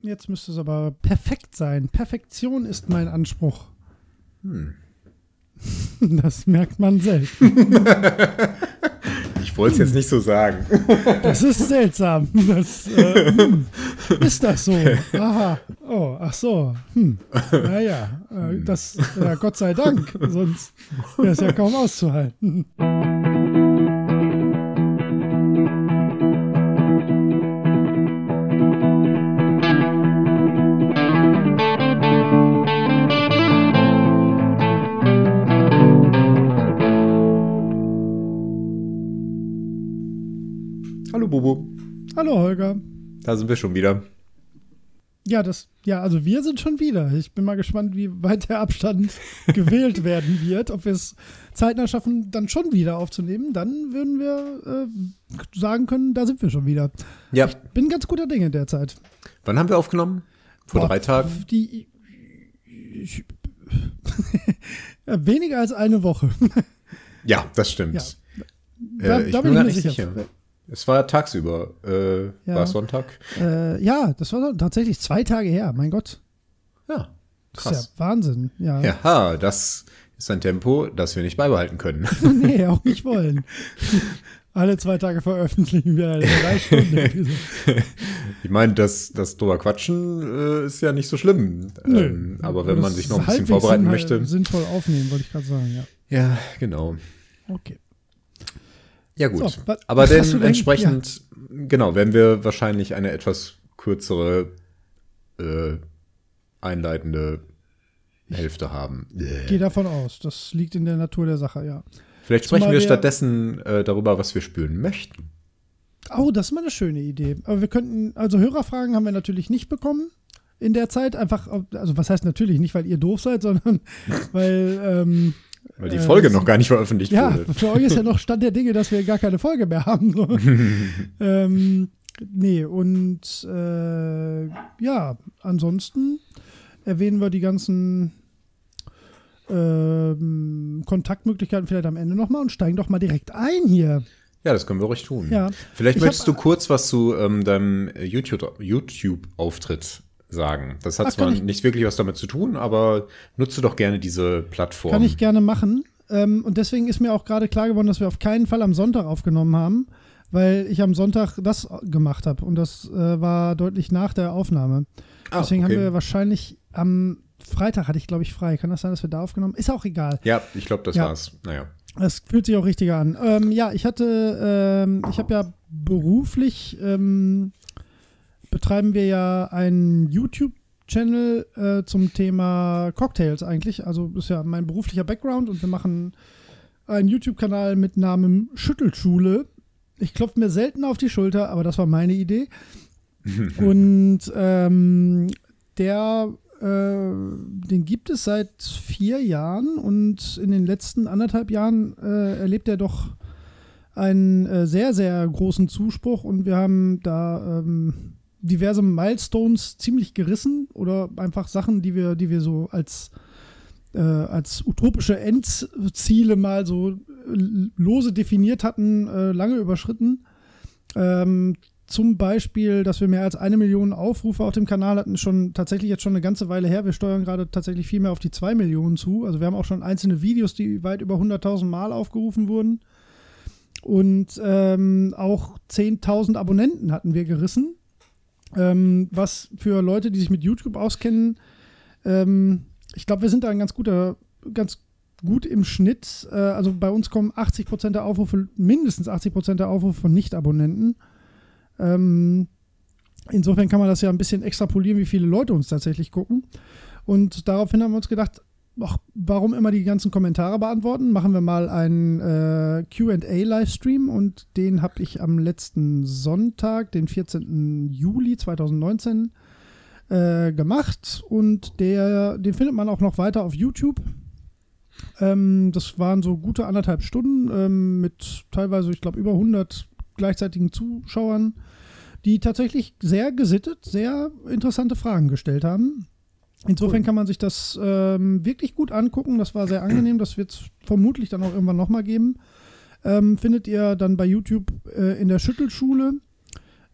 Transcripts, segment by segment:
Jetzt müsste es aber perfekt sein. Perfektion ist mein Anspruch. Hm. Das merkt man selten. Ich wollte es jetzt nicht so sagen. Das ist seltsam. Das, äh, hm. Ist das so? Aha. Oh, ach so. Hm. Naja, äh, das, ja, Gott sei Dank. Sonst wäre es ja kaum auszuhalten. Hallo, Holger. Da sind wir schon wieder. Ja, das, ja, also wir sind schon wieder. Ich bin mal gespannt, wie weit der Abstand gewählt werden wird. Ob wir es zeitnah schaffen, dann schon wieder aufzunehmen. Dann würden wir äh, sagen können, da sind wir schon wieder. Ja. Ich bin ganz guter Dinge derzeit. Wann haben wir aufgenommen? Vor Boah, drei Tagen? Die, ich, weniger als eine Woche. ja, das stimmt. Ja. Da, äh, ich da bin ich mir sicher. sicher. Es war tagsüber. Äh, ja. War Sonntag? Äh, ja, das war tatsächlich zwei Tage her. Mein Gott. Ja. Krass. Das ist ja Wahnsinn. Ja. ja, das ist ein Tempo, das wir nicht beibehalten können. nee, auch nicht wollen. Alle zwei Tage veröffentlichen wir eine drei Stunden Ich meine, das, das drüber quatschen äh, ist ja nicht so schlimm. Ähm, aber wenn man sich noch ein bisschen vorbereiten möchte. Sinnvoll aufnehmen, wollte ich gerade sagen, ja. Ja, genau. Okay. Ja, gut. So, Aber denn entsprechend, ja. genau, werden wir wahrscheinlich eine etwas kürzere äh, einleitende Hälfte haben. Ich gehe davon aus. Das liegt in der Natur der Sache, ja. Vielleicht sprechen Zumal wir stattdessen äh, darüber, was wir spüren möchten. Oh, das ist mal eine schöne Idee. Aber wir könnten, also Hörerfragen haben wir natürlich nicht bekommen in der Zeit. Einfach, also was heißt natürlich nicht, weil ihr doof seid, sondern weil ähm, weil die äh, Folge äh, noch gar nicht veröffentlicht ja, wurde. Ja, für euch ist ja noch Stand der Dinge, dass wir gar keine Folge mehr haben. So. ähm, nee, und äh, ja, ansonsten erwähnen wir die ganzen ähm, Kontaktmöglichkeiten vielleicht am Ende nochmal und steigen doch mal direkt ein hier. Ja, das können wir ruhig tun. Ja. Vielleicht ich möchtest hab, du kurz was zu ähm, deinem YouTube-Auftritt YouTube sagen. Das hat Ach, zwar nicht wirklich was damit zu tun, aber nutze doch gerne diese Plattform. Kann ich gerne machen. Ähm, und deswegen ist mir auch gerade klar geworden, dass wir auf keinen Fall am Sonntag aufgenommen haben, weil ich am Sonntag das gemacht habe. Und das äh, war deutlich nach der Aufnahme. Ah, deswegen okay. haben wir wahrscheinlich am Freitag hatte ich, glaube ich, frei. Kann das sein, dass wir da aufgenommen? Ist auch egal. Ja, ich glaube, das ja. war's. Naja. Es fühlt sich auch richtiger an. Ähm, ja, ich hatte, ähm, ich habe ja beruflich ähm, betreiben wir ja einen YouTube-Channel äh, zum Thema Cocktails eigentlich. Also ist ja mein beruflicher Background und wir machen einen YouTube-Kanal mit Namen Schüttelschule. Ich klopfe mir selten auf die Schulter, aber das war meine Idee. und ähm, der, äh, den gibt es seit vier Jahren und in den letzten anderthalb Jahren äh, erlebt er doch einen äh, sehr, sehr großen Zuspruch und wir haben da ähm, diverse Milestones ziemlich gerissen oder einfach Sachen, die wir, die wir so als, äh, als utopische Endziele mal so lose definiert hatten, äh, lange überschritten. Ähm, zum Beispiel, dass wir mehr als eine Million Aufrufe auf dem Kanal hatten, schon tatsächlich jetzt schon eine ganze Weile her. Wir steuern gerade tatsächlich viel mehr auf die zwei Millionen zu. Also wir haben auch schon einzelne Videos, die weit über 100.000 Mal aufgerufen wurden. Und ähm, auch 10.000 Abonnenten hatten wir gerissen. Ähm, was für Leute, die sich mit YouTube auskennen, ähm, ich glaube, wir sind da ein ganz guter, ganz gut im Schnitt. Äh, also bei uns kommen 80% der Aufrufe, mindestens 80% der Aufrufe von Nicht-Abonnenten. Ähm, insofern kann man das ja ein bisschen extrapolieren, wie viele Leute uns tatsächlich gucken. Und daraufhin haben wir uns gedacht, ach, warum immer die ganzen Kommentare beantworten? Machen wir mal einen äh, QA-Livestream und den habe ich am letzten Sonntag, den 14. Juli 2019, äh, gemacht. Und der, den findet man auch noch weiter auf YouTube. Ähm, das waren so gute anderthalb Stunden ähm, mit teilweise, ich glaube, über 100 gleichzeitigen Zuschauern, die tatsächlich sehr gesittet, sehr interessante Fragen gestellt haben. Insofern kann man sich das ähm, wirklich gut angucken. Das war sehr angenehm. Das wird es vermutlich dann auch irgendwann nochmal geben. Ähm, findet ihr dann bei YouTube äh, in der Schüttelschule.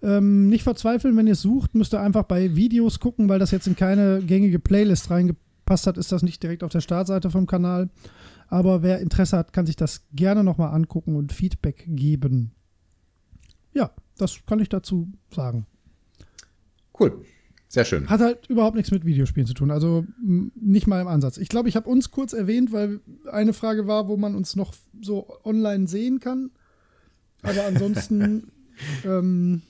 Ähm, nicht verzweifeln, wenn ihr es sucht, müsst ihr einfach bei Videos gucken, weil das jetzt in keine gängige Playlist reingepasst hat, ist das nicht direkt auf der Startseite vom Kanal. Aber wer Interesse hat, kann sich das gerne nochmal angucken und Feedback geben. Ja, das kann ich dazu sagen. Cool. Sehr schön. Hat halt überhaupt nichts mit Videospielen zu tun. Also nicht mal im Ansatz. Ich glaube, ich habe uns kurz erwähnt, weil eine Frage war, wo man uns noch so online sehen kann. Aber ansonsten ähm,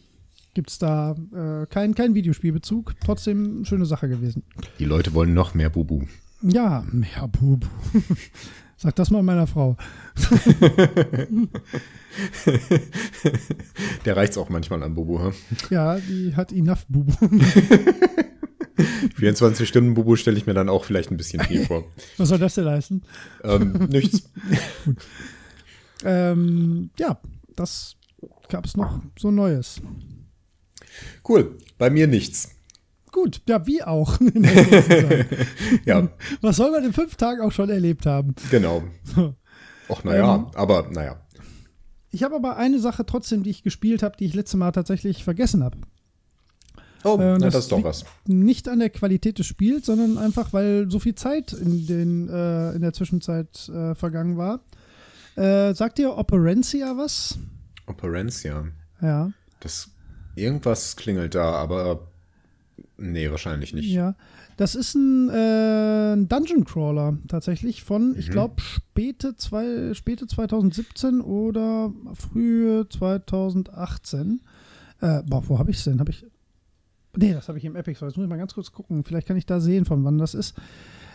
gibt es da äh, keinen kein Videospielbezug. Trotzdem schöne Sache gewesen. Die Leute wollen noch mehr Bubu. Ja, mehr Bubu. Sag das mal meiner Frau. Der reicht's auch manchmal an Bubu, hm? Ja, die hat enough Bubu. 24 Stunden Bubu stelle ich mir dann auch vielleicht ein bisschen viel vor. Was soll das denn leisten? Ähm, nichts. ähm, ja, das gab es noch so Neues. Cool, bei mir nichts. Gut, ja, wie auch. ja. Was soll man in fünf Tagen auch schon erlebt haben? Genau. Ach, naja, ähm, aber naja. Ich habe aber eine Sache trotzdem, die ich gespielt habe, die ich letztes Mal tatsächlich vergessen habe. Oh, äh, das, das ist doch was. Nicht an der Qualität des Spiels, sondern einfach, weil so viel Zeit in, den, äh, in der Zwischenzeit äh, vergangen war. Äh, sagt dir Operencia was? Operencia? Ja. Das irgendwas klingelt da, aber Nee, wahrscheinlich nicht. Ja. Das ist ein, äh, Dungeon Crawler tatsächlich von, mhm. ich glaube, späte, späte 2017 oder frühe 2018. Äh, boah, wo habe ich es denn? Habe ich. Nee, das habe ich im Epic Store. Jetzt muss ich mal ganz kurz gucken. Vielleicht kann ich da sehen, von wann das ist.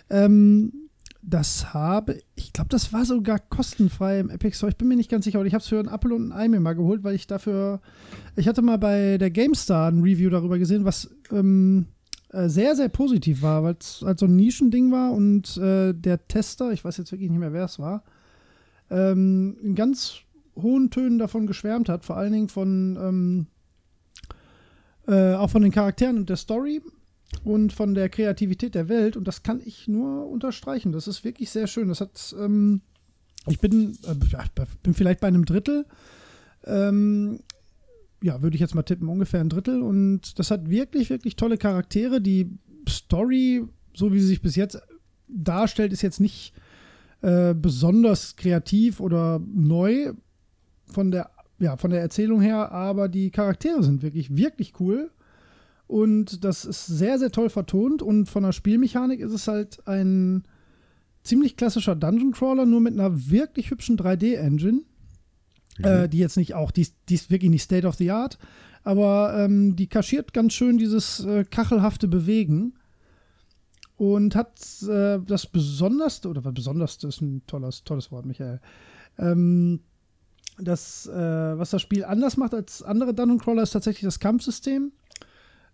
Ähm, das habe, ich glaube, das war sogar kostenfrei im Epic Store. Ich bin mir nicht ganz sicher, aber ich habe es für einen Apple und ein Ei mir mal geholt, weil ich dafür, ich hatte mal bei der GameStar ein Review darüber gesehen, was ähm, äh, sehr, sehr positiv war, weil es halt so ein Nischending war und äh, der Tester, ich weiß jetzt wirklich nicht mehr, wer es war, ähm, in ganz hohen Tönen davon geschwärmt hat, vor allen Dingen von, ähm, äh, auch von den Charakteren und der Story und von der Kreativität der Welt. Und das kann ich nur unterstreichen. Das ist wirklich sehr schön. Das hat, ähm, ich bin, äh, bin vielleicht bei einem Drittel. Ähm, ja, würde ich jetzt mal tippen, ungefähr ein Drittel. Und das hat wirklich, wirklich tolle Charaktere. Die Story, so wie sie sich bis jetzt darstellt, ist jetzt nicht äh, besonders kreativ oder neu von der, ja, von der Erzählung her, aber die Charaktere sind wirklich, wirklich cool. Und das ist sehr, sehr toll vertont. Und von der Spielmechanik ist es halt ein ziemlich klassischer Dungeon Crawler, nur mit einer wirklich hübschen 3D-Engine. Mhm. Äh, die jetzt nicht auch, die, die, ist wirklich nicht State of the Art, aber ähm, die kaschiert ganz schön dieses äh, kachelhafte Bewegen. Und hat äh, das Besonderste, oder was Besonderste ist ein tolles, tolles Wort, Michael. Ähm, das, äh, was das Spiel anders macht als andere Dungeon Crawler, ist tatsächlich das Kampfsystem.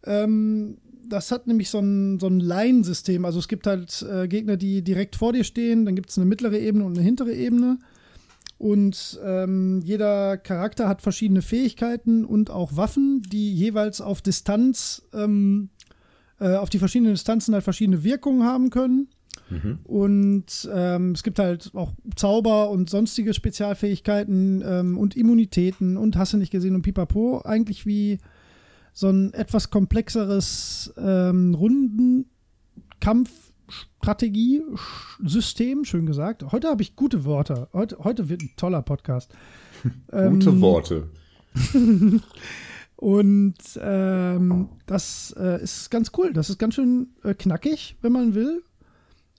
Ähm, das hat nämlich so ein, so ein Line-System. Also es gibt halt äh, Gegner, die direkt vor dir stehen, dann gibt es eine mittlere Ebene und eine hintere Ebene. Und ähm, jeder Charakter hat verschiedene Fähigkeiten und auch Waffen, die jeweils auf Distanz, ähm, äh, auf die verschiedenen Distanzen halt verschiedene Wirkungen haben können. Mhm. Und ähm, es gibt halt auch Zauber und sonstige Spezialfähigkeiten ähm, und Immunitäten und hast du nicht gesehen und pipapo. Eigentlich wie so ein etwas komplexeres ähm, Rundenkampfstrategie-System, schön gesagt. Heute habe ich gute Worte. Heute, heute wird ein toller Podcast. gute ähm, Worte. Und ähm, das äh, ist ganz cool. Das ist ganz schön äh, knackig, wenn man will.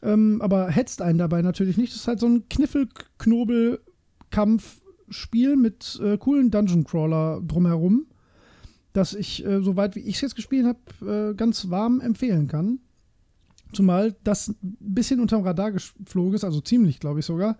Ähm, aber hetzt einen dabei natürlich nicht. Das ist halt so ein Kniffel-Knobel-Kampfspiel mit äh, coolen Dungeon-Crawler drumherum das ich, äh, soweit wie ich es jetzt gespielt habe, äh, ganz warm empfehlen kann. Zumal das ein bisschen unterm Radar geflogen ist, also ziemlich, glaube ich sogar.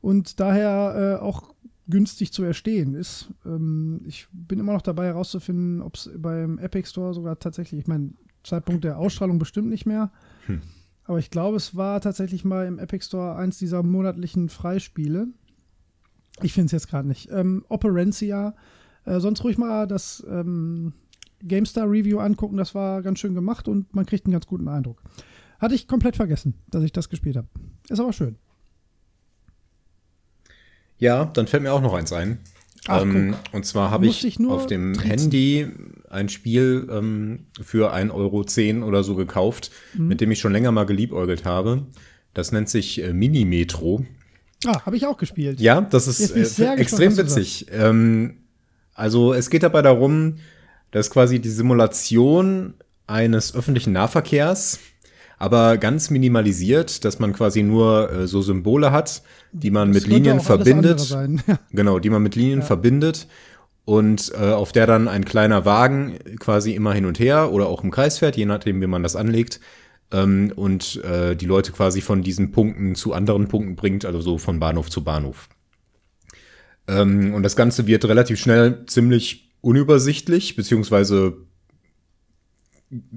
Und daher äh, auch günstig zu erstehen ist. Ähm, ich bin immer noch dabei herauszufinden, ob es beim Epic Store sogar tatsächlich, ich meine, Zeitpunkt der Ausstrahlung bestimmt nicht mehr. Hm. Aber ich glaube, es war tatsächlich mal im Epic Store eins dieser monatlichen Freispiele. Ich finde es jetzt gerade nicht. Ähm, Operencia äh, sonst ruhig mal das ähm, GameStar Review angucken, das war ganz schön gemacht und man kriegt einen ganz guten Eindruck. Hatte ich komplett vergessen, dass ich das gespielt habe. Ist aber schön. Ja, dann fällt mir auch noch eins ein. Ach, ähm, und zwar habe ich, ich auf dem triezen. Handy ein Spiel ähm, für 1,10 Euro oder so gekauft, mhm. mit dem ich schon länger mal geliebäugelt habe. Das nennt sich äh, Mini-Metro. Ah, habe ich auch gespielt. Ja, das ist äh, extrem witzig. Ähm, also es geht dabei darum, dass quasi die Simulation eines öffentlichen Nahverkehrs, aber ganz minimalisiert, dass man quasi nur äh, so Symbole hat, die man das mit Linien verbindet. genau, die man mit Linien ja. verbindet und äh, auf der dann ein kleiner Wagen quasi immer hin und her oder auch im Kreis fährt, je nachdem, wie man das anlegt. Ähm, und äh, die Leute quasi von diesen Punkten zu anderen Punkten bringt, also so von Bahnhof zu Bahnhof. Ähm, und das Ganze wird relativ schnell ziemlich unübersichtlich, beziehungsweise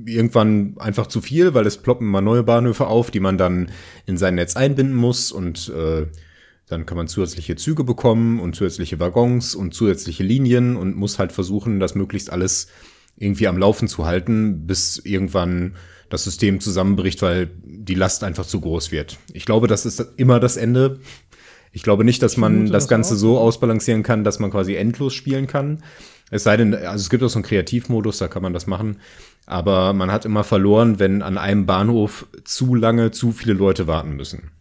irgendwann einfach zu viel, weil es ploppen mal neue Bahnhöfe auf, die man dann in sein Netz einbinden muss und äh, dann kann man zusätzliche Züge bekommen und zusätzliche Waggons und zusätzliche Linien und muss halt versuchen, das möglichst alles irgendwie am Laufen zu halten, bis irgendwann das System zusammenbricht, weil die Last einfach zu groß wird. Ich glaube, das ist immer das Ende. Ich glaube nicht, dass man das Ganze so ausbalancieren kann, dass man quasi endlos spielen kann. Es sei denn, also es gibt auch so einen Kreativmodus, da kann man das machen. Aber man hat immer verloren, wenn an einem Bahnhof zu lange zu viele Leute warten müssen.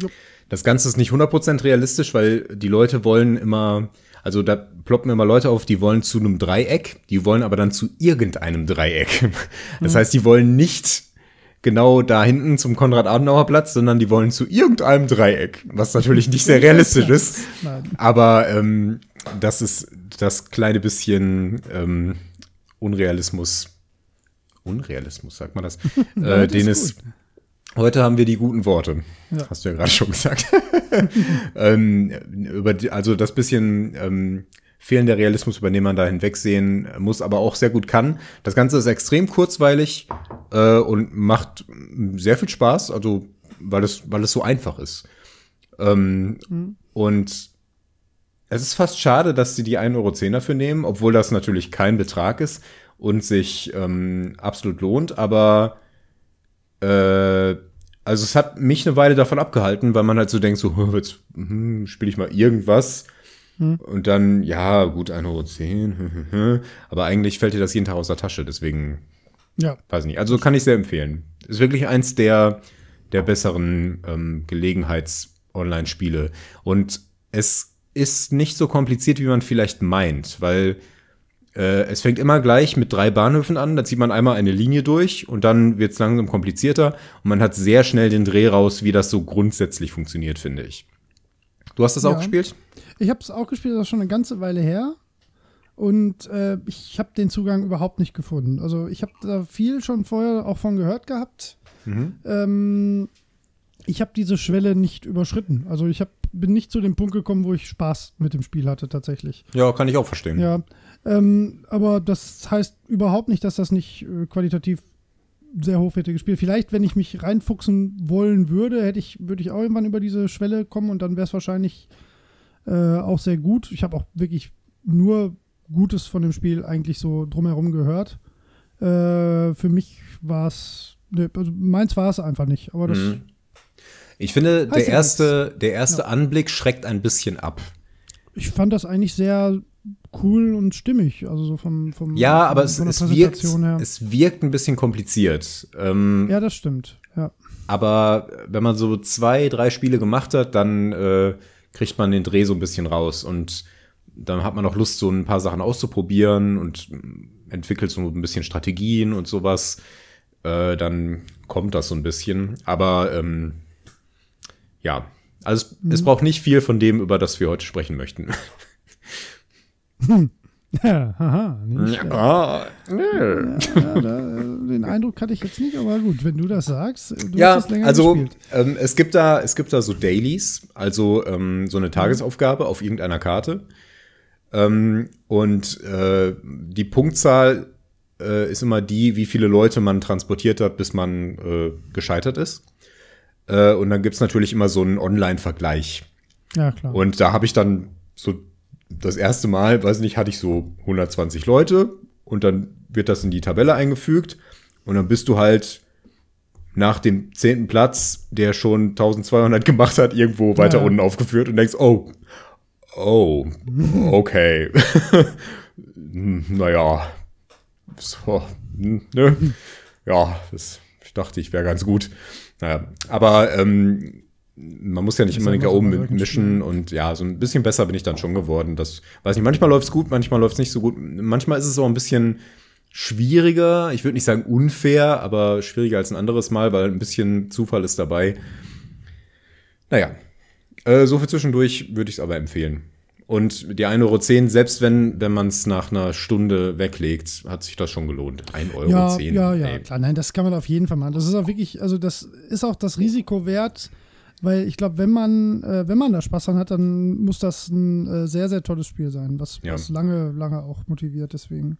Jupp. Das Ganze ist nicht 100% realistisch, weil die Leute wollen immer, also da ploppen immer Leute auf, die wollen zu einem Dreieck, die wollen aber dann zu irgendeinem Dreieck. Das mhm. heißt, die wollen nicht genau da hinten zum Konrad-Adenauer-Platz, sondern die wollen zu irgendeinem Dreieck, was natürlich nicht sehr realistisch ist. Aber ähm, das ist das kleine bisschen ähm, Unrealismus. Unrealismus, sagt man das? äh, den es. Heute haben wir die guten Worte. Ja. Hast du ja gerade schon gesagt. ähm, über die, also das bisschen ähm, fehlender Realismus, über den man da hinwegsehen muss, aber auch sehr gut kann. Das Ganze ist extrem kurzweilig äh, und macht sehr viel Spaß, also weil es, weil es so einfach ist. Ähm, mhm. Und es ist fast schade, dass sie die 1,10 Euro dafür nehmen, obwohl das natürlich kein Betrag ist und sich ähm, absolut lohnt, aber äh, also es hat mich eine Weile davon abgehalten, weil man halt so denkt, so, jetzt hm, spiele ich mal irgendwas hm. Und dann, ja, gut, 1,10 Euro. Aber eigentlich fällt dir das jeden Tag aus der Tasche, deswegen. Ja. Weiß nicht. Also kann ich sehr empfehlen. Ist wirklich eins der, der besseren ähm, Gelegenheits-Online-Spiele. Und es ist nicht so kompliziert, wie man vielleicht meint, weil äh, es fängt immer gleich mit drei Bahnhöfen an. Da zieht man einmal eine Linie durch und dann wird es langsam komplizierter. Und man hat sehr schnell den Dreh raus, wie das so grundsätzlich funktioniert, finde ich. Du hast das ja. auch gespielt? Ich habe es auch gespielt, das ist schon eine ganze Weile her. Und äh, ich habe den Zugang überhaupt nicht gefunden. Also ich habe da viel schon vorher auch von gehört gehabt. Mhm. Ähm, ich habe diese Schwelle nicht überschritten. Also ich hab, bin nicht zu dem Punkt gekommen, wo ich Spaß mit dem Spiel hatte tatsächlich. Ja, kann ich auch verstehen. Ja, ähm, aber das heißt überhaupt nicht, dass das nicht äh, qualitativ sehr hochwertiges Spiel. Vielleicht, wenn ich mich reinfuchsen wollen würde, hätte ich, würde ich auch irgendwann über diese Schwelle kommen und dann wäre es wahrscheinlich äh, auch sehr gut. Ich habe auch wirklich nur Gutes von dem Spiel eigentlich so drumherum gehört. Äh, für mich war es, ne, also meins war es einfach nicht. Aber das. Mhm. Ich finde, der erste, der erste ja. Anblick schreckt ein bisschen ab. Ich fand das eigentlich sehr cool und stimmig, also so vom, vom Ja, aber es, es wirkt, her. es wirkt ein bisschen kompliziert. Ähm, ja, das stimmt, ja. Aber wenn man so zwei, drei Spiele gemacht hat, dann äh, kriegt man den Dreh so ein bisschen raus und dann hat man auch Lust, so ein paar Sachen auszuprobieren und entwickelt so ein bisschen Strategien und sowas. Äh, dann kommt das so ein bisschen. Aber ähm, ja, also es, mhm. es braucht nicht viel von dem, über das wir heute sprechen möchten. Ja, haha. Ja. Ja, da, den Eindruck hatte ich jetzt nicht, aber gut, wenn du das sagst, du ja, hast das länger also. Ähm, es gibt da, es gibt da so Dailies, also ähm, so eine Tagesaufgabe auf irgendeiner Karte. Ähm, und äh, die Punktzahl äh, ist immer die, wie viele Leute man transportiert hat, bis man äh, gescheitert ist. Äh, und dann gibt's natürlich immer so einen Online-Vergleich. Ja, klar. Und da habe ich dann so das erste Mal, weiß nicht, hatte ich so 120 Leute und dann wird das in die Tabelle eingefügt und dann bist du halt nach dem zehnten Platz, der schon 1200 gemacht hat, irgendwo weiter ja. unten aufgeführt und denkst, oh, Oh, okay. naja. So, ne? Ja, das, ich dachte, ich wäre ganz gut. Naja, aber ähm, man muss ja nicht immer den K.O. mischen und ja, so ein bisschen besser bin ich dann schon geworden. Das weiß nicht, manchmal läuft es gut, manchmal läuft es nicht so gut. Manchmal ist es auch ein bisschen schwieriger. Ich würde nicht sagen unfair, aber schwieriger als ein anderes Mal, weil ein bisschen Zufall ist dabei. Naja, äh, so für zwischendurch würde ich es aber empfehlen. Und die 1,10 Euro, selbst wenn, wenn man es nach einer Stunde weglegt, hat sich das schon gelohnt. 1,10 Euro. Ja, ja, ja, klar. Nein, das kann man auf jeden Fall machen. Das ist auch wirklich, also das ist auch das Risiko wert, weil ich glaube, wenn man, äh, wenn man da Spaß dran hat, dann muss das ein äh, sehr, sehr tolles Spiel sein, was, ja. was lange, lange auch motiviert. Deswegen.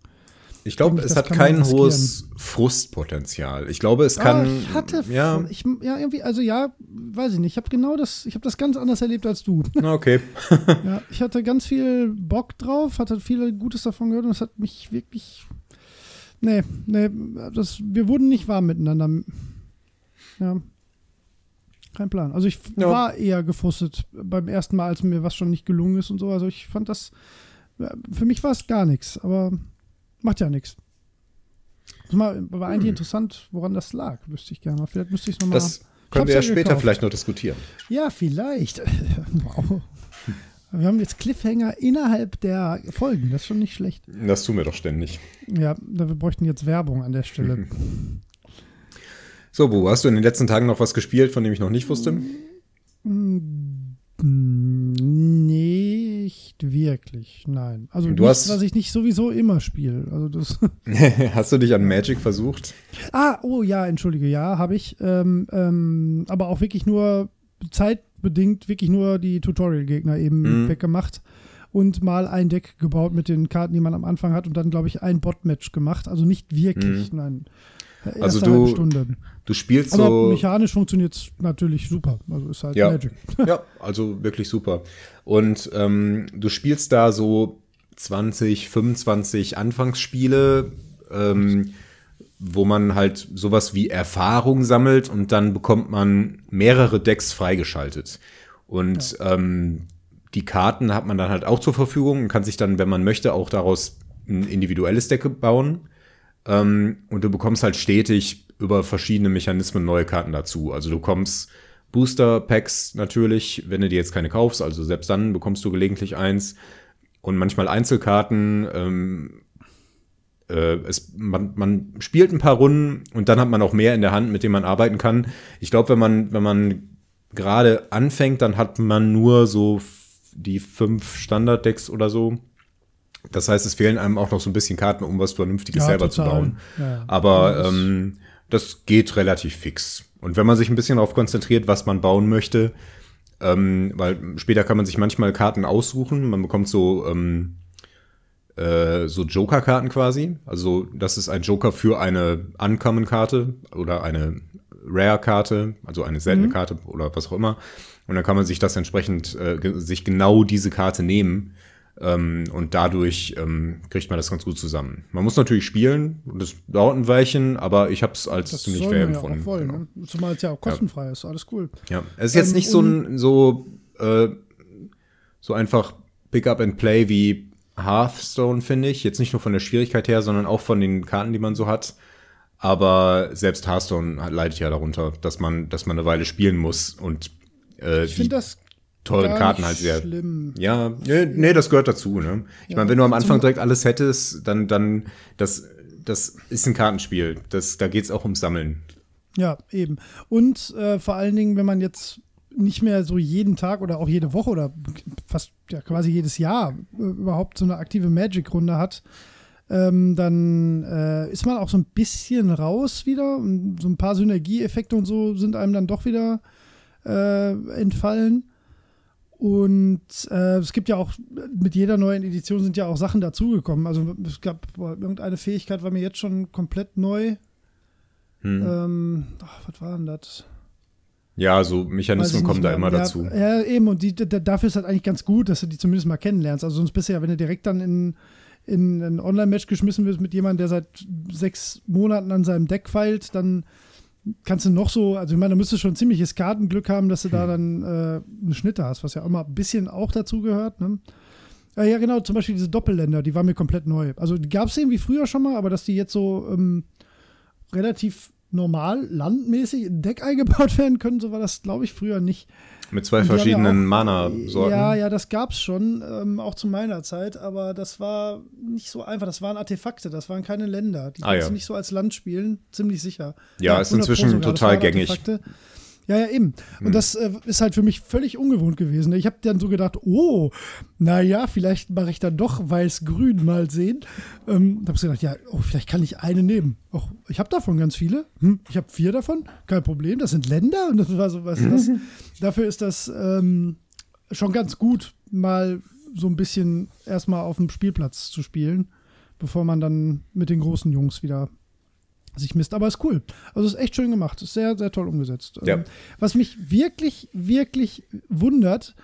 Ich glaube, es hat kein hohes Frustpotenzial. Ich glaube, es kann. Ah, ich hatte, ja. Ich, ja, irgendwie, also ja, weiß ich nicht. Ich habe genau das, ich habe das ganz anders erlebt als du. Okay. ja, ich hatte ganz viel Bock drauf, hatte viele Gutes davon gehört und es hat mich wirklich. Nee, nee, das, wir wurden nicht warm miteinander. Ja. Kein Plan. Also ich ja. war eher gefrustet beim ersten Mal, als mir was schon nicht gelungen ist und so. Also ich fand das. Für mich war es gar nichts, aber Macht ja nichts. war eigentlich hm. interessant, woran das lag, wüsste ich gerne. Vielleicht müsste ich es nochmal. Das können wir ja später gekauft. vielleicht noch diskutieren. Ja, vielleicht. wow. Wir haben jetzt Cliffhanger innerhalb der Folgen. Das ist schon nicht schlecht. Das tun wir doch ständig. Ja, wir bräuchten jetzt Werbung an der Stelle. so, Bo, hast du in den letzten Tagen noch was gespielt, von dem ich noch nicht wusste? Nicht wirklich, nein. Also du nichts, hast, was ich nicht sowieso immer spiele. Also das hast du dich an Magic versucht? Ah, oh ja, entschuldige, ja, habe ich. Ähm, ähm, aber auch wirklich nur zeitbedingt, wirklich nur die Tutorial-Gegner eben mhm. weggemacht und mal ein Deck gebaut mit den Karten, die man am Anfang hat und dann, glaube ich, ein Bot-Match gemacht. Also nicht wirklich, mhm. nein. Also du, du spielst Aber so. mechanisch funktioniert es natürlich super. Also ist halt ja, Magic. ja, also wirklich super. Und ähm, du spielst da so 20, 25 Anfangsspiele, ähm, wo man halt sowas wie Erfahrung sammelt und dann bekommt man mehrere Decks freigeschaltet. Und ja. ähm, die Karten hat man dann halt auch zur Verfügung und kann sich dann, wenn man möchte, auch daraus ein individuelles Deck bauen. Ähm, und du bekommst halt stetig über verschiedene Mechanismen neue Karten dazu. Also du kommst Booster Packs natürlich, wenn du dir jetzt keine kaufst, also selbst dann bekommst du gelegentlich eins und manchmal Einzelkarten. Ähm, äh, es, man, man spielt ein paar Runden und dann hat man auch mehr in der Hand, mit dem man arbeiten kann. Ich glaube, wenn man, wenn man gerade anfängt, dann hat man nur so die fünf Standard-Decks oder so. Das heißt, es fehlen einem auch noch so ein bisschen Karten, um was Vernünftiges ja, selber total. zu bauen. Ja, Aber ähm, das geht relativ fix. Und wenn man sich ein bisschen darauf konzentriert, was man bauen möchte, ähm, weil später kann man sich manchmal Karten aussuchen. Man bekommt so, ähm, äh, so Joker-Karten quasi. Also das ist ein Joker für eine Uncommon-Karte oder eine Rare-Karte, also eine seltene mhm. Karte oder was auch immer. Und dann kann man sich das entsprechend, äh, sich genau diese Karte nehmen ähm, und dadurch ähm, kriegt man das ganz gut zusammen. Man muss natürlich spielen, das dauert ein Weilchen, aber ich habe es als das ziemlich fair empfunden. Ja voll, genau. ne? Zumal es ja auch kostenfrei ja. ist, alles cool. Ja, es ist jetzt ähm, nicht so ein so, äh, so einfach Pick-up and Play wie Hearthstone, finde ich. Jetzt nicht nur von der Schwierigkeit her, sondern auch von den Karten, die man so hat. Aber selbst Hearthstone leidet ja darunter, dass man, dass man eine Weile spielen muss und äh, ich finde das teuren Karten halt sehr. Schlimm. Ja, nee, nee, das gehört dazu. Ne? Ich ja, meine, wenn du am Anfang direkt alles hättest, dann, dann das, das ist ein Kartenspiel. Das, da geht es auch ums Sammeln. Ja, eben. Und äh, vor allen Dingen, wenn man jetzt nicht mehr so jeden Tag oder auch jede Woche oder fast ja, quasi jedes Jahr äh, überhaupt so eine aktive Magic-Runde hat, ähm, dann äh, ist man auch so ein bisschen raus wieder. Und so ein paar Synergieeffekte und so sind einem dann doch wieder äh, entfallen. Und äh, es gibt ja auch, mit jeder neuen Edition sind ja auch Sachen dazugekommen. Also es gab, boah, irgendeine Fähigkeit war mir jetzt schon komplett neu. Hm. Ähm, ach, was war denn das? Ja, so Mechanismen kommen da immer ja, dazu. Ja, eben, und die, dafür ist halt eigentlich ganz gut, dass du die zumindest mal kennenlernst. Also sonst bist du ja, wenn du direkt dann in, in ein Online-Match geschmissen wirst mit jemandem, der seit sechs Monaten an seinem Deck feilt, dann kannst du noch so, also ich meine, da müsstest du schon ziemliches Kartenglück haben, dass du da hm. dann äh, eine Schnitte hast, was ja immer ein bisschen auch dazu gehört. Ne? Ja, ja, genau, zum Beispiel diese Doppelländer, die waren mir komplett neu. Also die gab es irgendwie früher schon mal, aber dass die jetzt so ähm, relativ normal, landmäßig in Deck eingebaut werden können, so war das, glaube ich, früher nicht. Mit zwei verschiedenen Mana-Sorten. Ja, ja, das gab es schon, ähm, auch zu meiner Zeit, aber das war nicht so einfach. Das waren Artefakte, das waren keine Länder. Die ah, kannst ja. du nicht so als Land spielen, ziemlich sicher. Ja, ja ist inzwischen total gängig. Artefakte. Ja, ja, eben. Und hm. das äh, ist halt für mich völlig ungewohnt gewesen. Ich habe dann so gedacht, oh, naja, vielleicht mache ich dann doch weiß-grün mal sehen. Ähm, da habe ich gedacht, ja, oh, vielleicht kann ich eine nehmen. Och, ich habe davon ganz viele. Hm, ich habe vier davon, kein Problem. Das sind Länder und das war so, was das. Dafür ist das ähm, schon ganz gut, mal so ein bisschen erstmal auf dem Spielplatz zu spielen, bevor man dann mit den großen Jungs wieder sich misst. Aber ist cool. Also ist echt schön gemacht. Ist sehr, sehr toll umgesetzt. Ja. Ähm, was mich wirklich, wirklich wundert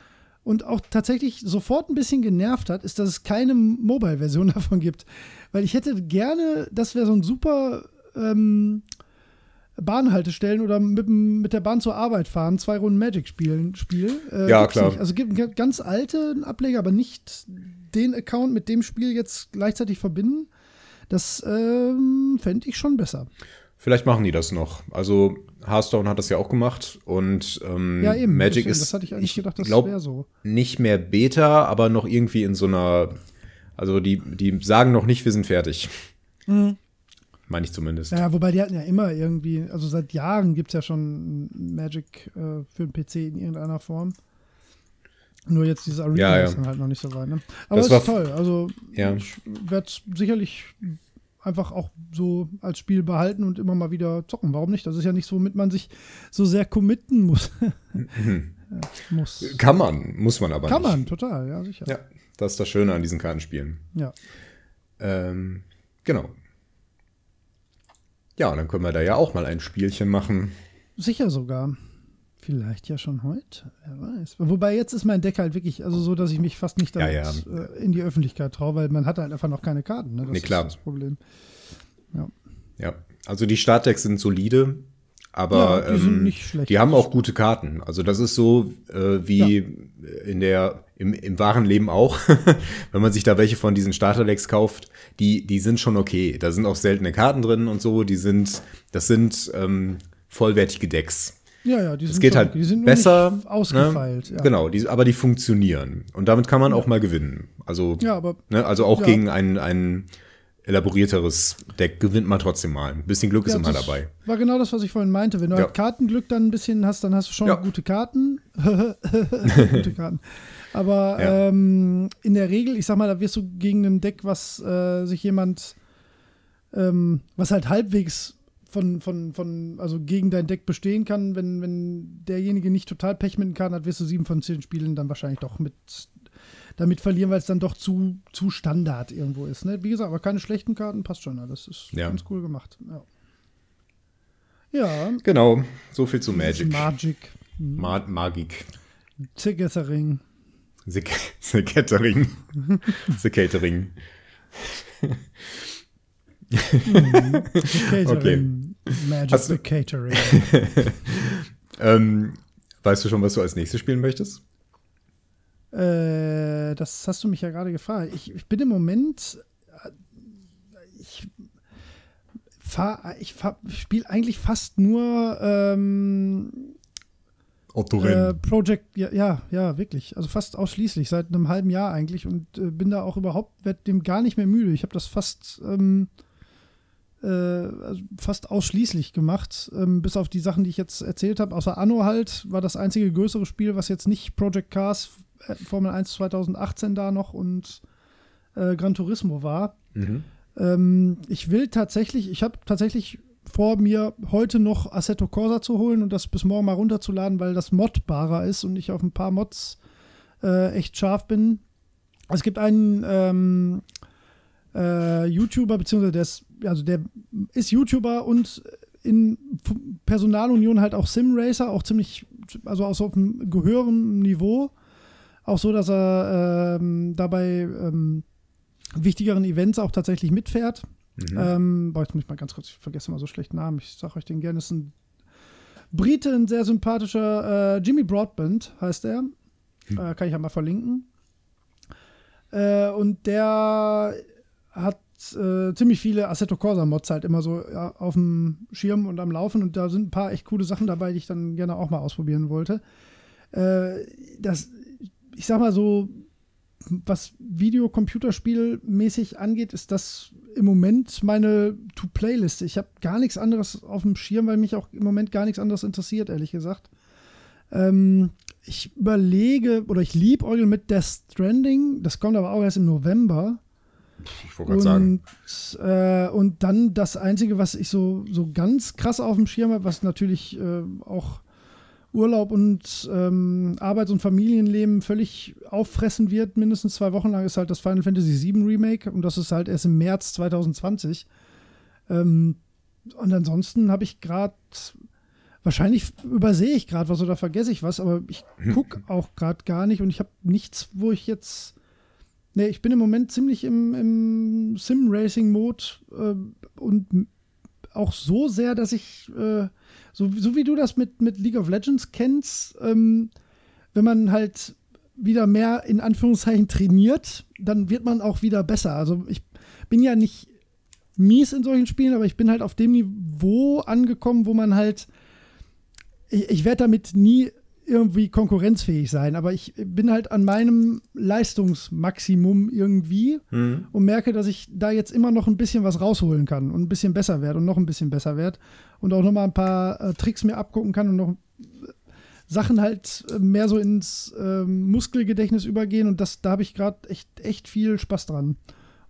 und auch tatsächlich sofort ein bisschen genervt hat, ist, dass es keine Mobile-Version davon gibt. Weil ich hätte gerne, das wäre so ein super ähm, Bahnhaltestellen oder mit, mit der Bahn zur Arbeit fahren, zwei Runden Magic spielen, Spiel. Äh, ja, klar. Nicht. Also gibt einen ganz alten Ableger, aber nicht den Account mit dem Spiel jetzt gleichzeitig verbinden. Das ähm, fände ich schon besser. Vielleicht machen die das noch. Also Hearthstone hat das ja auch gemacht und ähm, ja, eben, Magic deswegen, ist, das hatte ich eigentlich gedacht, das wäre so. Nicht mehr Beta, aber noch irgendwie in so einer, also die, die sagen noch nicht, wir sind fertig. Mhm. Meine ich zumindest. Ja, wobei die hatten ja immer irgendwie, also seit Jahren gibt es ja schon Magic äh, für den PC in irgendeiner Form. Nur jetzt dieses Arena ja, ja. ist dann halt noch nicht so weit. Ne? Aber das ist toll. Also ja. ich werde es sicherlich einfach auch so als Spiel behalten und immer mal wieder zocken. Warum nicht? Das ist ja nicht so, womit man sich so sehr committen muss. Muss. Kann man, muss man aber Kann nicht. Kann man, total, ja, sicher. Ja, das ist das Schöne an diesen Kartenspielen. Ja. Ähm, genau. Ja, dann können wir da ja auch mal ein Spielchen machen. Sicher sogar. Vielleicht ja schon heute, wer weiß. Wobei jetzt ist mein Deck halt wirklich, also so, dass ich mich fast nicht damit, ja, ja. Äh, in die Öffentlichkeit traue, weil man hat halt einfach noch keine Karten. Ne? Das nee, klar. ist das Problem. Ja. Ja, also die Startdecks sind solide, aber ja, die, ähm, nicht schlecht. die haben auch gute Karten. Also das ist so äh, wie in der im, im wahren Leben auch, wenn man sich da welche von diesen Starterdecks kauft, die die sind schon okay. Da sind auch seltene Karten drin und so. Die sind das sind ähm, vollwertige Decks. Ja, ja, die sind es geht schon, halt die sind besser ausgefeilt. Ne? Ja. Genau, die, aber die funktionieren und damit kann man ja. auch mal gewinnen. Also, ja, aber, ne, also auch gegen ein, ein elaborierteres Deck gewinnt man trotzdem mal. Ein bisschen Glück ist immer dabei. War genau das, was ich vorhin meinte. Wenn du halt Kartenglück dann ein bisschen hast, dann hast du schon gute Karten. gute Karten. Aber ähm, in der Regel, ich sag mal, da wirst du gegen ein Deck, was äh, sich jemand, ähm, was halt halbwegs von, von, von, also gegen dein Deck bestehen kann. Wenn, wenn derjenige nicht total Pech mit kann, hat, wirst du sieben von zehn Spielen dann wahrscheinlich doch mit damit verlieren, weil es dann doch zu, zu Standard irgendwo ist. Ne? Wie gesagt, aber keine schlechten Karten, passt schon. Das ist ja. ganz cool gemacht. Ja. ja. Genau, so viel zu Magic. Magic. Mhm. Ma Magik. The Gathering. The, the Gathering. the Catering. Mhm. Catering. Okay. Magic Hast the Catering. ähm, weißt du schon, was du als nächstes spielen möchtest? Äh, das hast du mich ja gerade gefragt. Ich, ich bin im Moment. Ich fahr, ich fahr, spiele eigentlich fast nur ähm, äh, Project, ja, ja, ja, wirklich. Also fast ausschließlich, seit einem halben Jahr eigentlich und äh, bin da auch überhaupt, werd dem gar nicht mehr müde. Ich habe das fast ähm, äh, also fast ausschließlich gemacht, ähm, bis auf die Sachen, die ich jetzt erzählt habe. Außer Anno halt war das einzige größere Spiel, was jetzt nicht Project Cars äh, Formel 1 2018 da noch und äh, Gran Turismo war. Mhm. Ähm, ich will tatsächlich, ich habe tatsächlich vor, mir heute noch Assetto Corsa zu holen und das bis morgen mal runterzuladen, weil das modbarer ist und ich auf ein paar Mods äh, echt scharf bin. Es gibt einen ähm, äh, YouTuber, beziehungsweise der ist, also der ist YouTuber und in Personalunion halt auch Simracer, auch ziemlich, also auch so auf einem gehörigen Niveau. Auch so, dass er ähm, dabei ähm, wichtigeren Events auch tatsächlich mitfährt. Mhm. Ähm, boah, jetzt muss ich mal ganz kurz, ich vergesse mal so schlechten Namen. Ich sage euch den gerne, ist ein Brite, ein sehr sympathischer äh, Jimmy Broadbent heißt er. Hm. Äh, kann ich ja mal verlinken. Äh, und der hat äh, ziemlich viele Assetto Corsa Mods halt immer so ja, auf dem Schirm und am Laufen und da sind ein paar echt coole Sachen dabei, die ich dann gerne auch mal ausprobieren wollte. Äh, das, ich sag mal so, was Video-Computerspiel-mäßig angeht, ist das im Moment meine To-Play-Liste. Ich habe gar nichts anderes auf dem Schirm, weil mich auch im Moment gar nichts anderes interessiert, ehrlich gesagt. Ähm, ich überlege oder ich liebe mit Death Stranding. Das kommt aber auch erst im November. Ich wollte gerade sagen. Äh, und dann das Einzige, was ich so, so ganz krass auf dem Schirm habe, was natürlich äh, auch Urlaub und ähm, Arbeits- und Familienleben völlig auffressen wird, mindestens zwei Wochen lang, ist halt das Final Fantasy VII Remake und das ist halt erst im März 2020. Ähm, und ansonsten habe ich gerade, wahrscheinlich übersehe ich gerade was oder vergesse ich was, aber ich gucke auch gerade gar nicht und ich habe nichts, wo ich jetzt Nee, ich bin im Moment ziemlich im, im Sim-Racing-Mode äh, und auch so sehr, dass ich, äh, so, so wie du das mit, mit League of Legends kennst, ähm, wenn man halt wieder mehr in Anführungszeichen trainiert, dann wird man auch wieder besser. Also ich bin ja nicht mies in solchen Spielen, aber ich bin halt auf dem Niveau angekommen, wo man halt, ich, ich werde damit nie irgendwie konkurrenzfähig sein, aber ich bin halt an meinem Leistungsmaximum irgendwie mhm. und merke, dass ich da jetzt immer noch ein bisschen was rausholen kann und ein bisschen besser werde und noch ein bisschen besser werde und auch noch mal ein paar äh, Tricks mir abgucken kann und noch Sachen halt äh, mehr so ins äh, Muskelgedächtnis übergehen und das da habe ich gerade echt echt viel Spaß dran.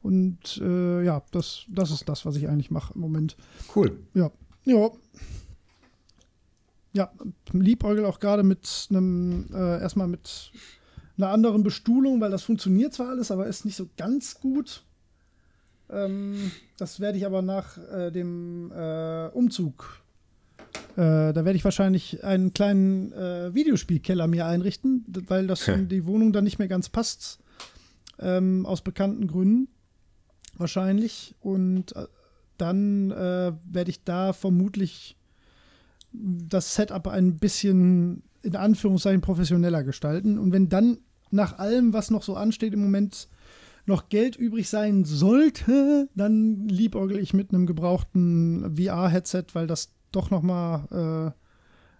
Und äh, ja, das, das ist das, was ich eigentlich mache im Moment. Cool. Ja. Ja, ja, liebäugel auch gerade mit einem, äh, erstmal mit einer anderen Bestuhlung, weil das funktioniert zwar alles, aber ist nicht so ganz gut. Ähm, das werde ich aber nach äh, dem äh, Umzug, äh, da werde ich wahrscheinlich einen kleinen äh, Videospielkeller mir einrichten, weil das in die Wohnung dann nicht mehr ganz passt. Ähm, aus bekannten Gründen. Wahrscheinlich. Und äh, dann werde ich da vermutlich das Setup ein bisschen in Anführungszeichen professioneller gestalten. Und wenn dann nach allem, was noch so ansteht im Moment, noch Geld übrig sein sollte, dann liebäugel ich mit einem gebrauchten VR-Headset, weil das doch noch mal äh,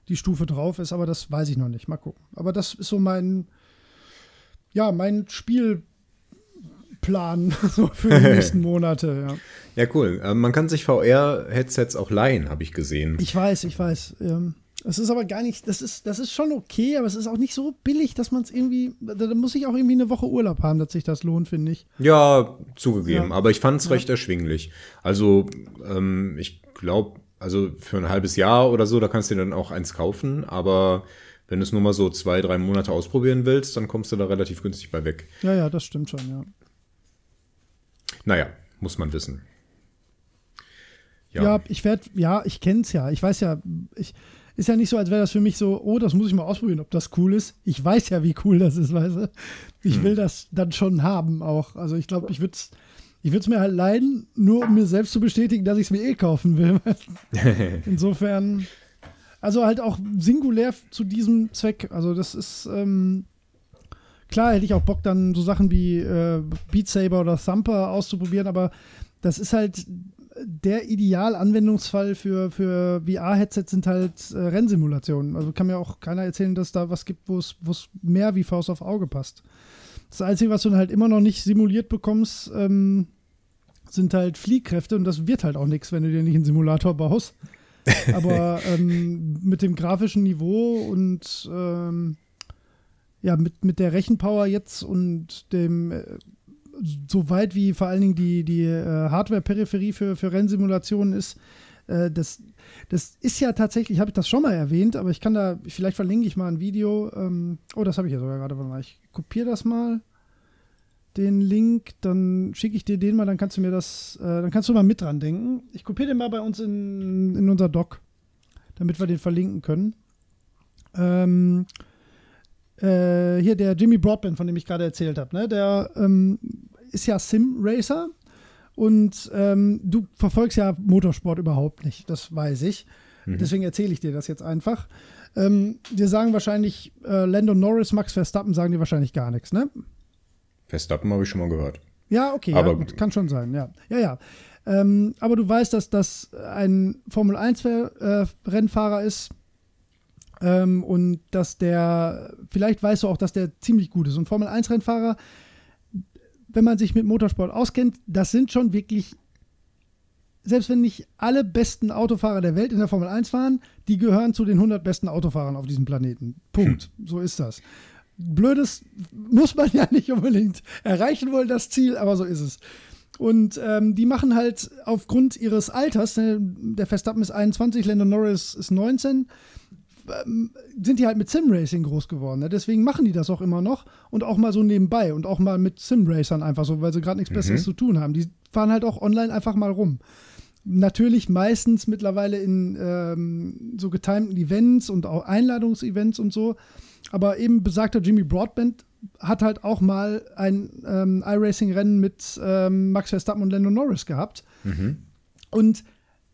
die Stufe drauf ist. Aber das weiß ich noch nicht. Mal gucken. Aber das ist so mein, ja, mein Spiel planen so für die nächsten Monate. Ja, ja cool. Ähm, man kann sich VR-Headsets auch leihen, habe ich gesehen. Ich weiß, ich weiß. Ähm, es ist aber gar nicht, das ist, das ist schon okay, aber es ist auch nicht so billig, dass man es irgendwie, da muss ich auch irgendwie eine Woche Urlaub haben, dass sich das lohnt, finde ich. Ja, zugegeben, ja. aber ich fand es ja. recht erschwinglich. Also, ähm, ich glaube, also für ein halbes Jahr oder so, da kannst du dir dann auch eins kaufen, aber wenn du es nur mal so zwei, drei Monate ausprobieren willst, dann kommst du da relativ günstig bei weg. Ja, ja, das stimmt schon, ja. Naja, muss man wissen. Ja, ja ich werde, ja, ich kenne es ja. Ich weiß ja, ich, ist ja nicht so, als wäre das für mich so, oh, das muss ich mal ausprobieren, ob das cool ist. Ich weiß ja, wie cool das ist, weißt du. Ich hm. will das dann schon haben auch. Also ich glaube, ich würde es ich würde mir halt leiden, nur um mir selbst zu bestätigen, dass ich es mir eh kaufen will. Insofern, also halt auch singulär zu diesem Zweck. Also das ist, ähm, klar hätte ich auch Bock, dann so Sachen wie äh, Beat Saber oder Thumper auszuprobieren, aber das ist halt der Idealanwendungsfall für, für VR-Headsets sind halt äh, Rennsimulationen. Also kann mir auch keiner erzählen, dass da was gibt, wo es mehr wie Faust auf Auge passt. Das Einzige, was du dann halt immer noch nicht simuliert bekommst, ähm, sind halt Fliehkräfte und das wird halt auch nichts, wenn du dir nicht einen Simulator baust. Aber ähm, mit dem grafischen Niveau und ähm, ja, mit, mit der Rechenpower jetzt und dem, äh, so weit wie vor allen Dingen die, die äh, Hardware-Peripherie für, für Rennsimulationen ist, äh, das, das ist ja tatsächlich, habe ich das schon mal erwähnt, aber ich kann da, vielleicht verlinke ich mal ein Video. Ähm, oh, das habe ich ja sogar gerade, warte mal, ich kopiere das mal, den Link, dann schicke ich dir den mal, dann kannst du mir das, äh, dann kannst du mal mit dran denken. Ich kopiere den mal bei uns in, in unser Doc, damit wir den verlinken können. Ähm, äh, hier der Jimmy Broadbent, von dem ich gerade erzählt habe, ne? der ähm, ist ja Sim-Racer und ähm, du verfolgst ja Motorsport überhaupt nicht, das weiß ich. Mhm. Deswegen erzähle ich dir das jetzt einfach. Ähm, dir sagen wahrscheinlich äh, Lando Norris, Max Verstappen sagen dir wahrscheinlich gar nichts, ne? Verstappen habe ich schon mal gehört. Ja, okay, aber ja, gut, kann schon sein, ja. Ja, ja. Ähm, aber du weißt, dass das ein Formel 1-Rennfahrer äh, ist. Ähm, und dass der, vielleicht weißt du auch, dass der ziemlich gut ist. Und Formel 1-Rennfahrer, wenn man sich mit Motorsport auskennt, das sind schon wirklich, selbst wenn nicht alle besten Autofahrer der Welt in der Formel 1 fahren, die gehören zu den 100 besten Autofahrern auf diesem Planeten. Punkt. Hm. So ist das. Blödes muss man ja nicht unbedingt erreichen wollen, das Ziel, aber so ist es. Und ähm, die machen halt aufgrund ihres Alters, ne, der Verstappen ist 21, Lando Norris ist 19, ähm, sind die halt mit Sim-Racing groß geworden. Ne? Deswegen machen die das auch immer noch und auch mal so nebenbei und auch mal mit Sim-Racern einfach so, weil sie gerade nichts mhm. Besseres zu tun haben. Die fahren halt auch online einfach mal rum. Natürlich meistens mittlerweile in ähm, so getimten Events und auch Einladungsevents und so. Aber eben besagter Jimmy Broadband hat halt auch mal ein ähm, iRacing-Rennen mit ähm, Max Verstappen und Lando Norris gehabt. Mhm. Und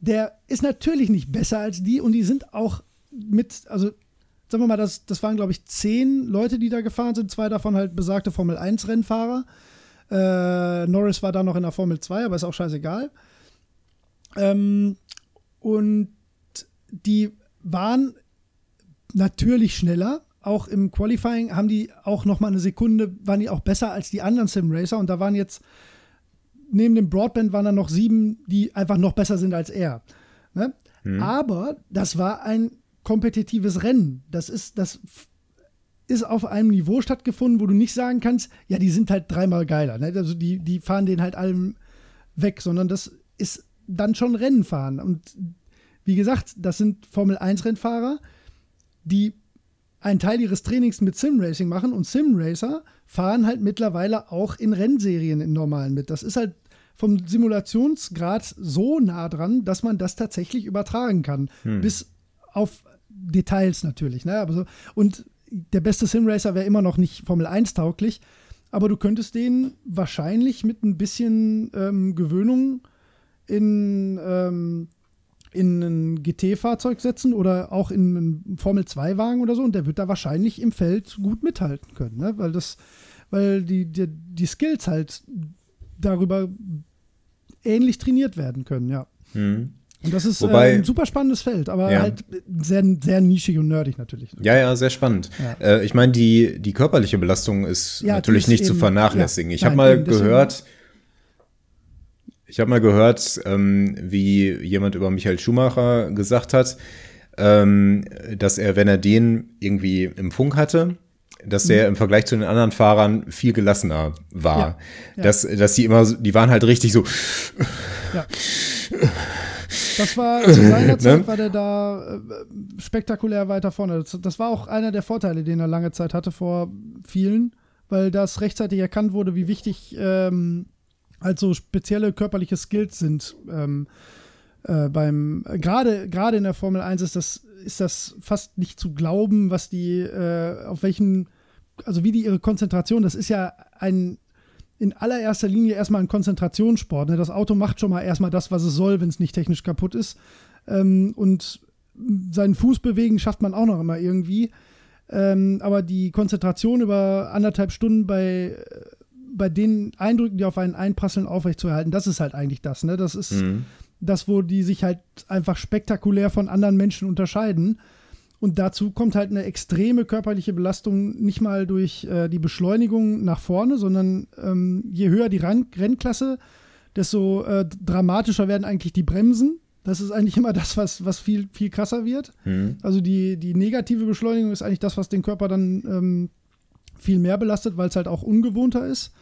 der ist natürlich nicht besser als die und die sind auch mit, also sagen wir mal, das, das waren, glaube ich, zehn Leute, die da gefahren sind, zwei davon halt besagte Formel 1-Rennfahrer. Äh, Norris war da noch in der Formel 2, aber ist auch scheißegal. Ähm, und die waren natürlich schneller, auch im Qualifying haben die auch noch mal eine Sekunde, waren die auch besser als die anderen Sim-Racer und da waren jetzt neben dem Broadband waren da noch sieben, die einfach noch besser sind als er. Ne? Mhm. Aber das war ein kompetitives Rennen. Das ist, das ist auf einem Niveau stattgefunden, wo du nicht sagen kannst, ja, die sind halt dreimal geiler. Ne? Also die, die fahren den halt allem weg, sondern das ist dann schon Rennen fahren. Und wie gesagt, das sind Formel-1-Rennfahrer, die einen Teil ihres Trainings mit Sim-Racing machen und Sim-Racer fahren halt mittlerweile auch in Rennserien in normalen mit. Das ist halt vom Simulationsgrad so nah dran, dass man das tatsächlich übertragen kann. Hm. Bis auf Details natürlich. Ne? Aber so, und der beste Sim-Racer wäre immer noch nicht Formel 1 tauglich, aber du könntest den wahrscheinlich mit ein bisschen ähm, Gewöhnung in ähm, in ein GT-Fahrzeug setzen oder auch in einen Formel-2-Wagen oder so und der wird da wahrscheinlich im Feld gut mithalten können, ne? weil das, weil die, die, die Skills halt darüber ähnlich trainiert werden können, ja. Mhm. Und das ist Wobei, äh, ein super spannendes Feld, aber ja. halt sehr, sehr nischig und nerdig natürlich. Ja, ja, sehr spannend. Ja. Äh, ich meine, die, die körperliche Belastung ist ja, natürlich ist nicht eben, zu vernachlässigen. ich habe mal gehört, ich habe mal gehört, ähm, wie jemand über Michael Schumacher gesagt hat, ähm, dass er, wenn er den irgendwie im Funk hatte, dass der mhm. im Vergleich zu den anderen Fahrern viel gelassener war. Dass, dass die immer, die waren halt richtig so. Ja. Das war zu seiner ne? Zeit, war der da äh, spektakulär weiter vorne. Das, das, war auch einer der Vorteile, den er lange Zeit hatte vor vielen, weil das rechtzeitig erkannt wurde, wie wichtig ähm, halt so spezielle körperliche Skills sind. Ähm, äh, beim gerade gerade in der Formel 1 ist das ist das fast nicht zu glauben, was die äh, auf welchen also wie die ihre Konzentration, das ist ja ein in allererster Linie erstmal ein Konzentrationssport. Ne? Das Auto macht schon mal erstmal das, was es soll, wenn es nicht technisch kaputt ist. Ähm, und seinen Fuß bewegen schafft man auch noch immer irgendwie. Ähm, aber die Konzentration über anderthalb Stunden bei bei den Eindrücken, die auf einen einprasseln, aufrechtzuerhalten, das ist halt eigentlich das. Ne? Das ist mhm. das, wo die sich halt einfach spektakulär von anderen Menschen unterscheiden. Und dazu kommt halt eine extreme körperliche Belastung, nicht mal durch äh, die Beschleunigung nach vorne, sondern ähm, je höher die Ran Rennklasse, desto äh, dramatischer werden eigentlich die Bremsen. Das ist eigentlich immer das, was, was viel, viel krasser wird. Mhm. Also die, die negative Beschleunigung ist eigentlich das, was den Körper dann ähm, viel mehr belastet, weil es halt auch ungewohnter ist.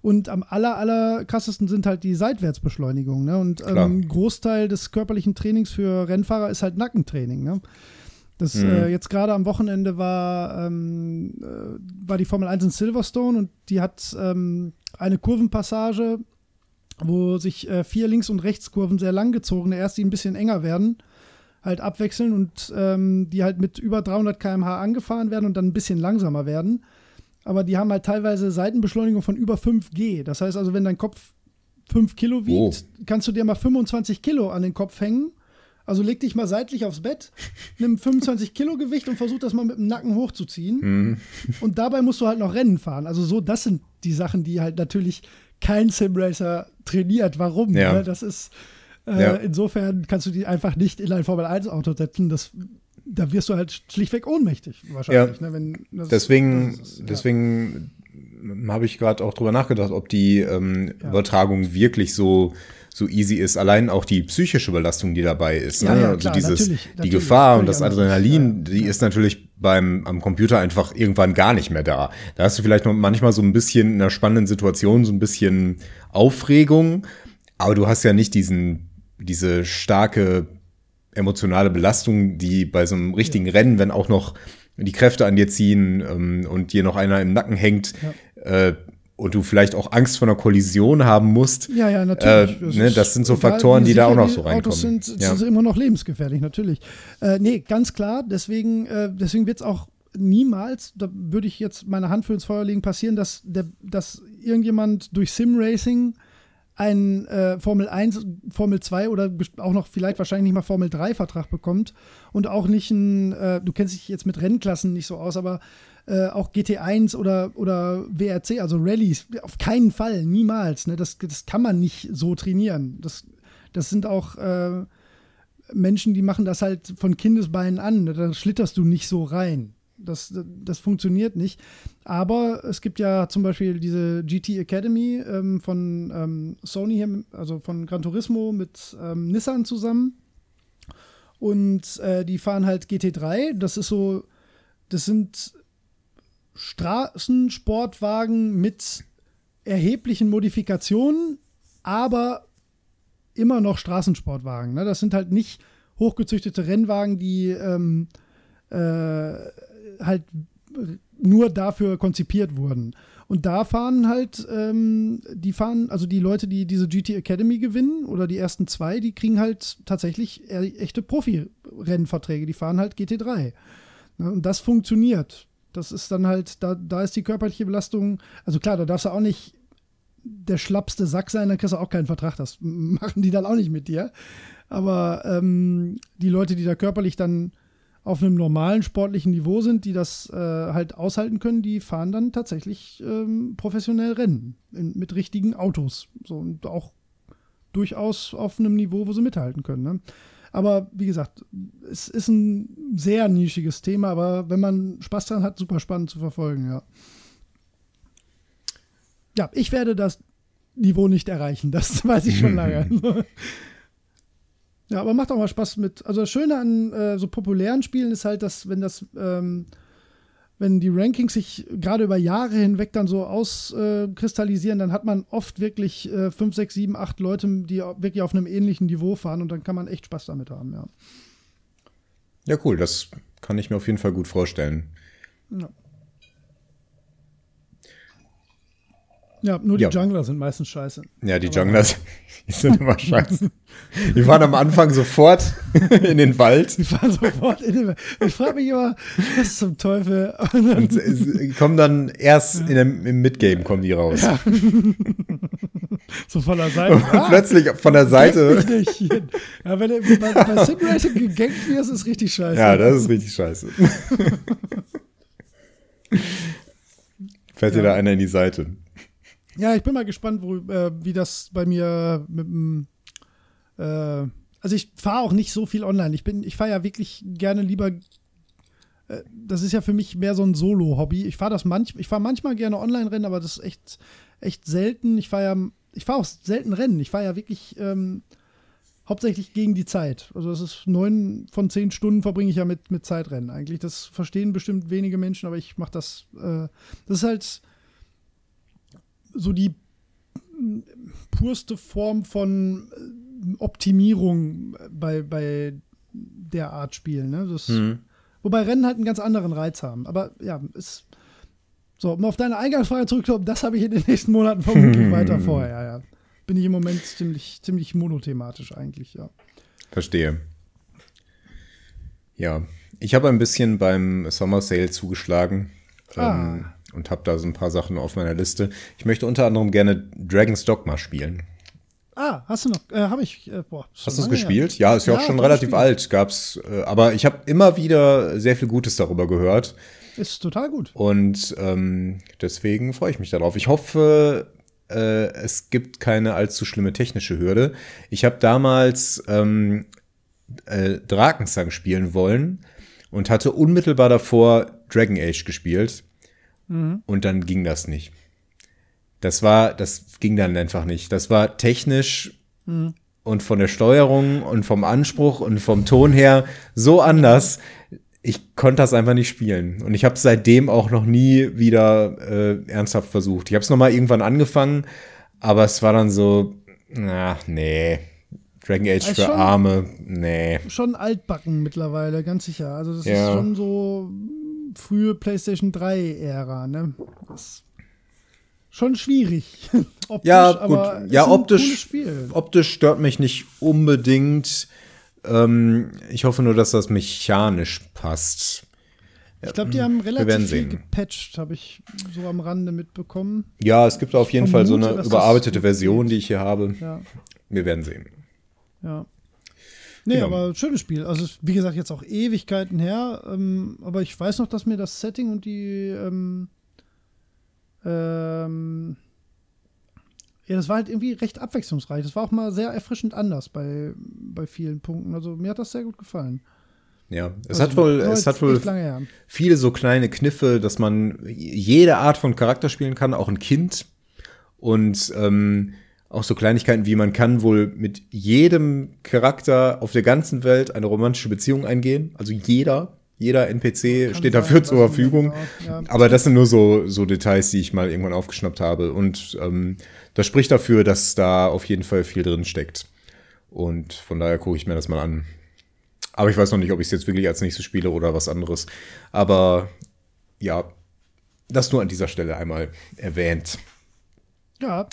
Und am aller, aller krassesten sind halt die Seitwärtsbeschleunigungen. Ne? Und ähm, ein Großteil des körperlichen Trainings für Rennfahrer ist halt Nackentraining. Ne? Das mhm. äh, jetzt gerade am Wochenende war, ähm, äh, war die Formel 1 in Silverstone und die hat ähm, eine Kurvenpassage, wo sich äh, vier Links- und Rechtskurven sehr lang gezogen, erst die ein bisschen enger werden, halt abwechseln und ähm, die halt mit über 300 km/h angefahren werden und dann ein bisschen langsamer werden aber die haben halt teilweise Seitenbeschleunigung von über 5G. Das heißt also, wenn dein Kopf 5 Kilo wiegt, oh. kannst du dir mal 25 Kilo an den Kopf hängen. Also leg dich mal seitlich aufs Bett, nimm 25 Kilo Gewicht und versuch das mal mit dem Nacken hochzuziehen. Mhm. Und dabei musst du halt noch Rennen fahren. Also so, das sind die Sachen, die halt natürlich kein Simracer trainiert. Warum? Ja. Ne? Das ist äh, ja. insofern kannst du die einfach nicht in ein Formel 1 Auto setzen. Das da wirst du halt schlichtweg ohnmächtig wahrscheinlich. Ja. Ne, das, deswegen das ist, deswegen habe ich gerade auch drüber nachgedacht, ob die ähm. Übertragung wirklich so so easy ist. Allein auch die psychische Belastung, die dabei ist. Ja, ne? also klar, dieses, natürlich, die natürlich, Gefahr und das Adrenalin, die ist natürlich beim am Computer einfach irgendwann gar nicht mehr da. Da hast du vielleicht noch manchmal so ein bisschen in einer spannenden Situation so ein bisschen Aufregung, aber du hast ja nicht diesen diese starke emotionale Belastung, die bei so einem richtigen ja. Rennen, wenn auch noch die Kräfte an dir ziehen ähm, und dir noch einer im Nacken hängt, ja. äh, und du vielleicht auch Angst vor einer Kollision haben musst. Ja, ja, natürlich. Äh, das, ne, das sind so Faktoren, die da auch noch so reinkommen. Autos sind, ja. sind immer noch lebensgefährlich, natürlich. Äh, nee, ganz klar. Deswegen, äh, deswegen wird es auch niemals, da würde ich jetzt meine Hand für ins Feuer legen, passieren, dass, der, dass irgendjemand durch Sim-Racing einen äh, Formel 1, Formel 2 oder auch noch vielleicht wahrscheinlich nicht mal Formel 3 Vertrag bekommt und auch nicht ein, äh, du kennst dich jetzt mit Rennklassen nicht so aus, aber äh, auch GT1 oder, oder WRC, also Rallyes, auf keinen Fall, niemals. Ne? Das, das kann man nicht so trainieren. Das, das sind auch äh, Menschen, die machen das halt von Kindesbeinen an. Da schlitterst du nicht so rein. Das, das funktioniert nicht. Aber es gibt ja zum Beispiel diese GT Academy ähm, von ähm, Sony, hier, also von Gran Turismo mit ähm, Nissan zusammen. Und äh, die fahren halt GT3. Das ist so, das sind Straßensportwagen mit erheblichen Modifikationen, aber immer noch Straßensportwagen. Ne? Das sind halt nicht hochgezüchtete Rennwagen, die ähm, äh, halt nur dafür konzipiert wurden. Und da fahren halt, ähm, die fahren, also die Leute, die diese GT Academy gewinnen oder die ersten zwei, die kriegen halt tatsächlich echte Profi-Rennverträge. Die fahren halt GT3. Und das funktioniert. Das ist dann halt, da, da ist die körperliche Belastung, also klar, da darfst du auch nicht der schlappste Sack sein, dann kriegst du auch keinen Vertrag. Das machen die dann auch nicht mit dir. Aber ähm, die Leute, die da körperlich dann auf einem normalen sportlichen Niveau sind, die das äh, halt aushalten können, die fahren dann tatsächlich ähm, professionell Rennen in, mit richtigen Autos. So und auch durchaus auf einem Niveau, wo sie mithalten können. Ne? Aber wie gesagt, es ist ein sehr nischiges Thema, aber wenn man Spaß daran hat, super spannend zu verfolgen, ja. Ja, ich werde das Niveau nicht erreichen, das weiß ich schon lange. Ja, aber macht auch mal Spaß mit. Also das Schöne an äh, so populären Spielen ist halt, dass wenn das, ähm, wenn die Rankings sich gerade über Jahre hinweg dann so auskristallisieren, äh, dann hat man oft wirklich äh, 5, 6, 7, 8 Leute, die wirklich auf einem ähnlichen Niveau fahren und dann kann man echt Spaß damit haben, ja. Ja, cool, das kann ich mir auf jeden Fall gut vorstellen. Ja. Ja, nur die ja. Jungler sind meistens scheiße. Ja, die Jungler sind immer scheiße. Die fahren am Anfang sofort in den Wald. Die fahren sofort in den Wald. Ich frage mich immer, was zum Teufel? Und kommen dann erst ja. dem, im Midgame kommen die raus. Ja. So von der Seite. Und ah, plötzlich von der Seite. Ja, wenn du bei, bei Simracing gegankt wirst, ist richtig scheiße. Ja, das ist richtig scheiße. Fällt dir da einer in die Seite. Ja, ich bin mal gespannt, wo, äh, wie das bei mir mit dem. Äh, also ich fahre auch nicht so viel online. Ich ich fahre ja wirklich gerne lieber. Äh, das ist ja für mich mehr so ein Solo-Hobby. Ich fahre das manch, ich fahre manchmal gerne Online-Rennen, aber das ist echt, echt selten. Ich fahre ja, ich fahre auch selten Rennen. Ich fahre ja wirklich ähm, hauptsächlich gegen die Zeit. Also das ist neun von zehn Stunden verbringe ich ja mit, mit Zeitrennen eigentlich. Das verstehen bestimmt wenige Menschen, aber ich mache das. Äh, das ist halt so die purste Form von äh, Optimierung bei, bei der Art Spiel. Ne? Das, mhm. Wobei Rennen halt einen ganz anderen Reiz haben. Aber ja, ist. So, um auf deine Eingangsfrage zurückzukommen, das habe ich in den nächsten Monaten vermutlich weiter vor. Ja, ja. Bin ich im Moment ziemlich, ziemlich monothematisch eigentlich, ja. Verstehe. Ja, ich habe ein bisschen beim Summer Sale zugeschlagen. Ah. Ähm, und habe da so ein paar Sachen auf meiner Liste. Ich möchte unter anderem gerne Dragon's Dogma spielen. Ah, hast du noch? Äh, habe ich. Äh, boah, hast du es gespielt? Ja, ist ja, ja auch schon relativ gespielt. alt. Gab's, äh, aber ich habe immer wieder sehr viel Gutes darüber gehört. Ist total gut. Und ähm, deswegen freue ich mich darauf. Ich hoffe, äh, es gibt keine allzu schlimme technische Hürde. Ich habe damals ähm, äh, Drakensang spielen wollen und hatte unmittelbar davor Dragon Age gespielt. Mhm. Und dann ging das nicht. Das war, das ging dann einfach nicht. Das war technisch mhm. und von der Steuerung und vom Anspruch und vom Ton her so anders. Ich konnte das einfach nicht spielen. Und ich habe seitdem auch noch nie wieder äh, ernsthaft versucht. Ich habe es noch mal irgendwann angefangen, aber es war dann so, na, nee. Dragon Age also für Arme, nee. Schon altbacken mittlerweile, ganz sicher. Also das ja. ist schon so frühe PlayStation 3-Ära, ne? Das schon schwierig. optisch, ja, gut. ja, optisch, optisch stört mich nicht unbedingt. Ähm, ich hoffe nur, dass das mechanisch passt. Ich glaube, die haben relativ viel gepatcht, habe ich so am Rande mitbekommen. Ja, es gibt auf jeden Fall so eine überarbeitete Version, die ich hier habe. Ja. Wir werden sehen. Ja. Nee, genau. aber schönes Spiel. Also, wie gesagt, jetzt auch Ewigkeiten her. Ähm, aber ich weiß noch, dass mir das Setting und die. Ähm, ähm, ja, das war halt irgendwie recht abwechslungsreich. Das war auch mal sehr erfrischend anders bei, bei vielen Punkten. Also, mir hat das sehr gut gefallen. Ja, es also, hat wohl, es hat wohl viele so kleine Kniffe, dass man jede Art von Charakter spielen kann, auch ein Kind. Und ähm, auch so Kleinigkeiten wie man kann wohl mit jedem Charakter auf der ganzen Welt eine romantische Beziehung eingehen. Also jeder, jeder NPC kann steht dafür zur Verfügung. Ja. Aber das sind nur so, so Details, die ich mal irgendwann aufgeschnappt habe. Und ähm, das spricht dafür, dass da auf jeden Fall viel drin steckt. Und von daher gucke ich mir das mal an. Aber ich weiß noch nicht, ob ich es jetzt wirklich als nächstes spiele oder was anderes. Aber ja, das nur an dieser Stelle einmal erwähnt. Ja,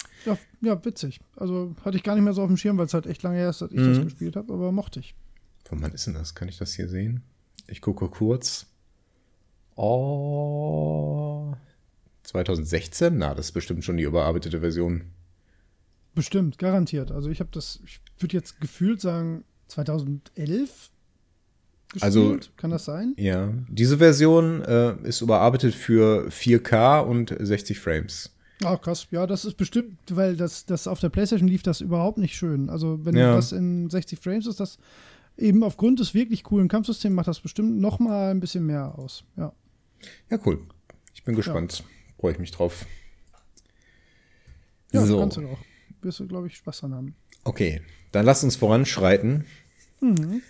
ja, witzig. Also hatte ich gar nicht mehr so auf dem Schirm, weil es halt echt lange her ist, dass ich mhm. das gespielt habe, aber mochte ich. Von wann ist denn das? Kann ich das hier sehen? Ich gucke kurz. Oh. 2016? Na, das ist bestimmt schon die überarbeitete Version. Bestimmt, garantiert. Also ich habe das, ich würde jetzt gefühlt sagen, 2011 gespielt. Also, Kann das sein? Ja. Diese Version äh, ist überarbeitet für 4K und 60 Frames. Ah, krass. Ja, das ist bestimmt, weil das, das auf der PlayStation lief das überhaupt nicht schön. Also, wenn ja. das in 60 Frames ist, das eben aufgrund des wirklich coolen Kampfsystems macht das bestimmt noch mal ein bisschen mehr aus. Ja. Ja, cool. Ich bin gespannt. Ja. Freue ich mich drauf. Ja, so. kannst du auch. Wirst du, glaube ich, Spaß dran haben. Okay, dann lass uns voranschreiten. Mhm.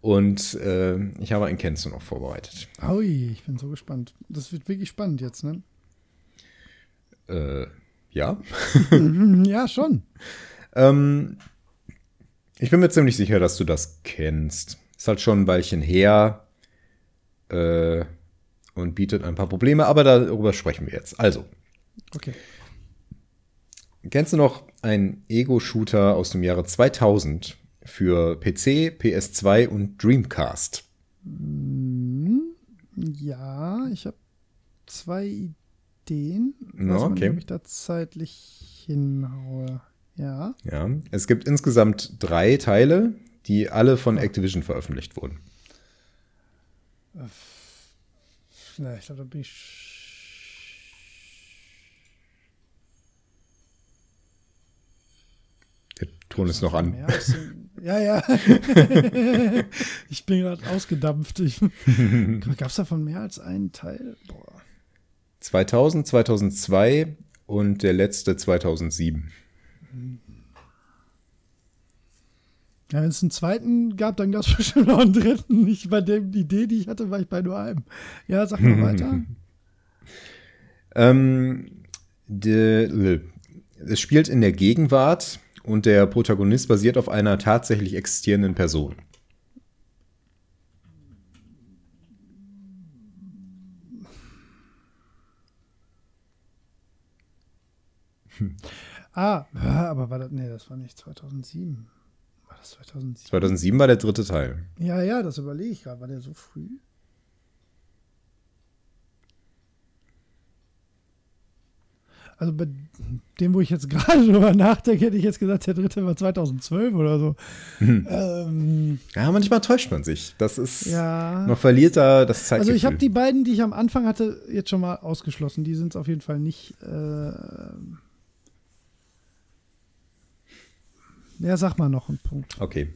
Und äh, ich habe ein Kennzeichen noch vorbereitet. Ui, ich bin so gespannt. Das wird wirklich spannend jetzt, ne? Äh, ja. ja, schon. ähm, ich bin mir ziemlich sicher, dass du das kennst. Ist halt schon ein Weilchen her äh, und bietet ein paar Probleme, aber darüber sprechen wir jetzt. Also. Okay. Kennst du noch einen Ego-Shooter aus dem Jahre 2000 für PC, PS2 und Dreamcast? Mm, ja, ich habe zwei Ideen den. No, okay. Nicht, ich da zeitlich hinhaue. Ja. Ja. Es gibt insgesamt drei Teile, die alle von Activision veröffentlicht wurden. Na, ich glaube, da bin ich. Der Ton ist noch an. Ja, ja. ich bin gerade ausgedampft. Gab es davon mehr als einen Teil? Boah. 2000, 2002 und der letzte 2007. Ja, wenn es einen zweiten gab, dann gab es bestimmt noch einen dritten. Ich bei der Idee, die ich hatte, war ich bei nur einem. Ja, sag mal weiter. ähm, de, es spielt in der Gegenwart und der Protagonist basiert auf einer tatsächlich existierenden Person. Ah, aber war das, nee, das war nicht 2007. War das 2007? 2007 war der dritte Teil. Ja, ja, das überlege ich gerade. War der so früh? Also bei dem, wo ich jetzt gerade drüber nachdenke, hätte ich jetzt gesagt, der dritte war 2012 oder so. Mhm. Ähm, ja, manchmal täuscht man sich. Das ist, ja. man verliert da das Zeitgefühl. Also ich habe die beiden, die ich am Anfang hatte, jetzt schon mal ausgeschlossen. Die sind es auf jeden Fall nicht. Äh, ja, sag mal noch einen Punkt. Okay.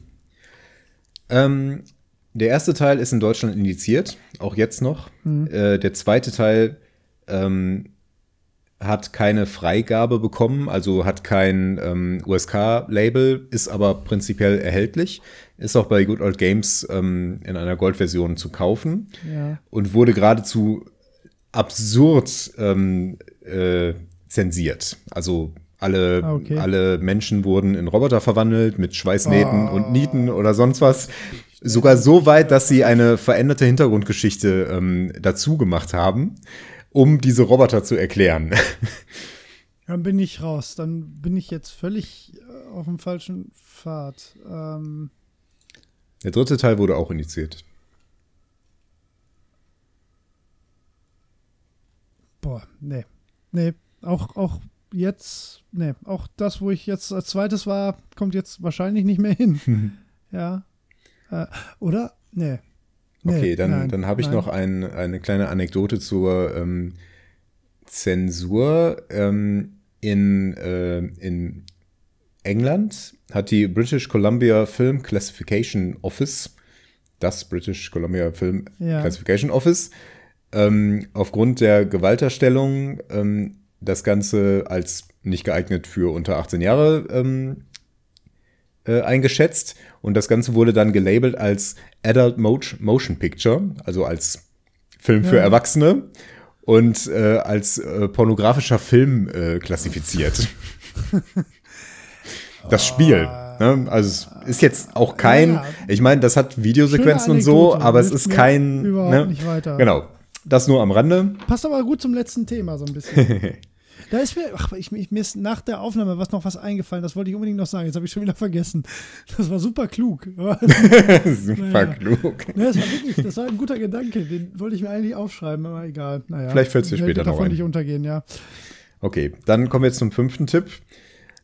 Ähm, der erste Teil ist in Deutschland indiziert, auch jetzt noch. Mhm. Äh, der zweite Teil ähm, hat keine Freigabe bekommen, also hat kein ähm, USK-Label, ist aber prinzipiell erhältlich, ist auch bei Good Old Games ähm, in einer Goldversion zu kaufen ja. und wurde geradezu absurd ähm, äh, zensiert. Also alle, ah, okay. alle Menschen wurden in Roboter verwandelt mit Schweißnähten oh. und Nieten oder sonst was. Sogar so weit, dass sie eine veränderte Hintergrundgeschichte ähm, dazu gemacht haben, um diese Roboter zu erklären. Dann bin ich raus. Dann bin ich jetzt völlig äh, auf dem falschen Pfad. Ähm Der dritte Teil wurde auch initiiert. Boah, nee. Nee, auch, auch jetzt, nee, auch das, wo ich jetzt als zweites war, kommt jetzt wahrscheinlich nicht mehr hin. ja. Äh, oder? Nee. nee okay, dann, dann habe ich nein. noch ein, eine kleine Anekdote zur ähm, Zensur. Ähm, in, äh, in England hat die British Columbia Film Classification Office, das British Columbia Film ja. Classification Office, ähm, aufgrund der Gewalterstellung ähm, das Ganze als nicht geeignet für unter 18 Jahre ähm, äh, eingeschätzt und das Ganze wurde dann gelabelt als Adult Motion Picture, also als Film für Erwachsene und äh, als äh, pornografischer Film äh, klassifiziert. das Spiel. Ne? Also es ist jetzt auch kein, ja, ja. ich meine, das hat Videosequenzen und so, aber es ist kein. Überhaupt ne? nicht weiter. Genau. Das nur am Rande. Passt aber gut zum letzten Thema so ein bisschen. Da ist mir, ach, ich, ich, mir ist nach der Aufnahme was noch was eingefallen, das wollte ich unbedingt noch sagen. Jetzt habe ich schon wieder vergessen. Das war super klug. super naja. klug. Ja, das war wirklich, das war ein guter Gedanke. Den wollte ich mir eigentlich aufschreiben, aber egal. Naja, Vielleicht fällt es dir später noch ein. nicht untergehen, ja. Okay, dann kommen wir jetzt zum fünften Tipp.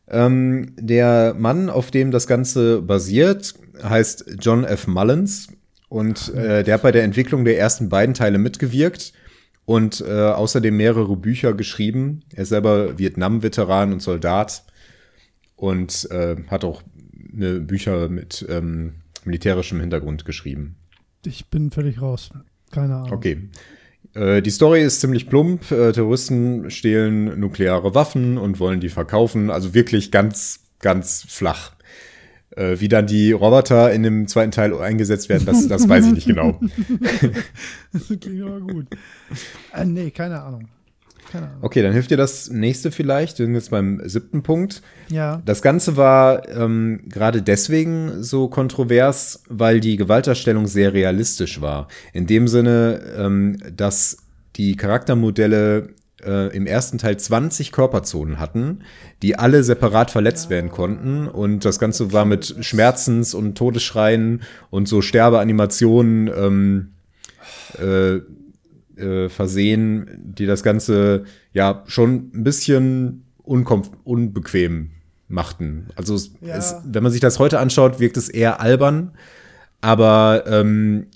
Ähm, der Mann, auf dem das Ganze basiert, heißt John F. Mullins und äh, der hat bei der Entwicklung der ersten beiden Teile mitgewirkt und äh, außerdem mehrere Bücher geschrieben. Er ist selber Vietnam-Veteran und Soldat und äh, hat auch eine Bücher mit ähm, militärischem Hintergrund geschrieben. Ich bin völlig raus. Keine Ahnung. Okay. Äh, die Story ist ziemlich plump. Äh, Terroristen stehlen nukleare Waffen und wollen die verkaufen. Also wirklich ganz, ganz flach. Äh, wie dann die Roboter in dem zweiten Teil eingesetzt werden, das, das weiß ich nicht genau. das klingt aber gut. Äh, nee, keine Ahnung. Keine Ahnung. Okay, dann hilft dir das nächste vielleicht. Wir sind jetzt beim siebten Punkt. Ja. Das Ganze war ähm, gerade deswegen so kontrovers, weil die Gewalterstellung sehr realistisch war. In dem Sinne, ähm, dass die Charaktermodelle äh, im ersten Teil 20 Körperzonen hatten, die alle separat verletzt werden konnten. Und das Ganze war mit Schmerzens- und Todesschreien und so Sterbeanimationen ähm, äh, äh, versehen, die das Ganze ja schon ein bisschen unbequem machten. Also ja. es, wenn man sich das heute anschaut, wirkt es eher albern. Aber ähm,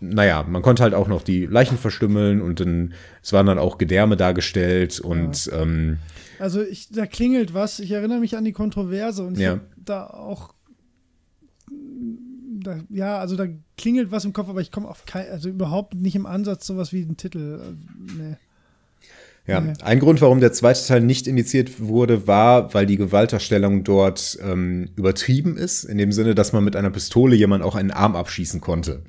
naja, man konnte halt auch noch die Leichen verstümmeln und dann, es waren dann auch Gedärme dargestellt und ja. ähm, also ich, da klingelt was. Ich erinnere mich an die Kontroverse und ich ja. da auch da, ja, also da klingelt was im Kopf, aber ich komme auf kein, also überhaupt nicht im Ansatz sowas wie ein Titel. Äh, nee. Ja, ein Grund, warum der zweite Teil nicht indiziert wurde, war, weil die Gewalterstellung dort ähm, übertrieben ist, in dem Sinne, dass man mit einer Pistole jemanden auch einen Arm abschießen konnte.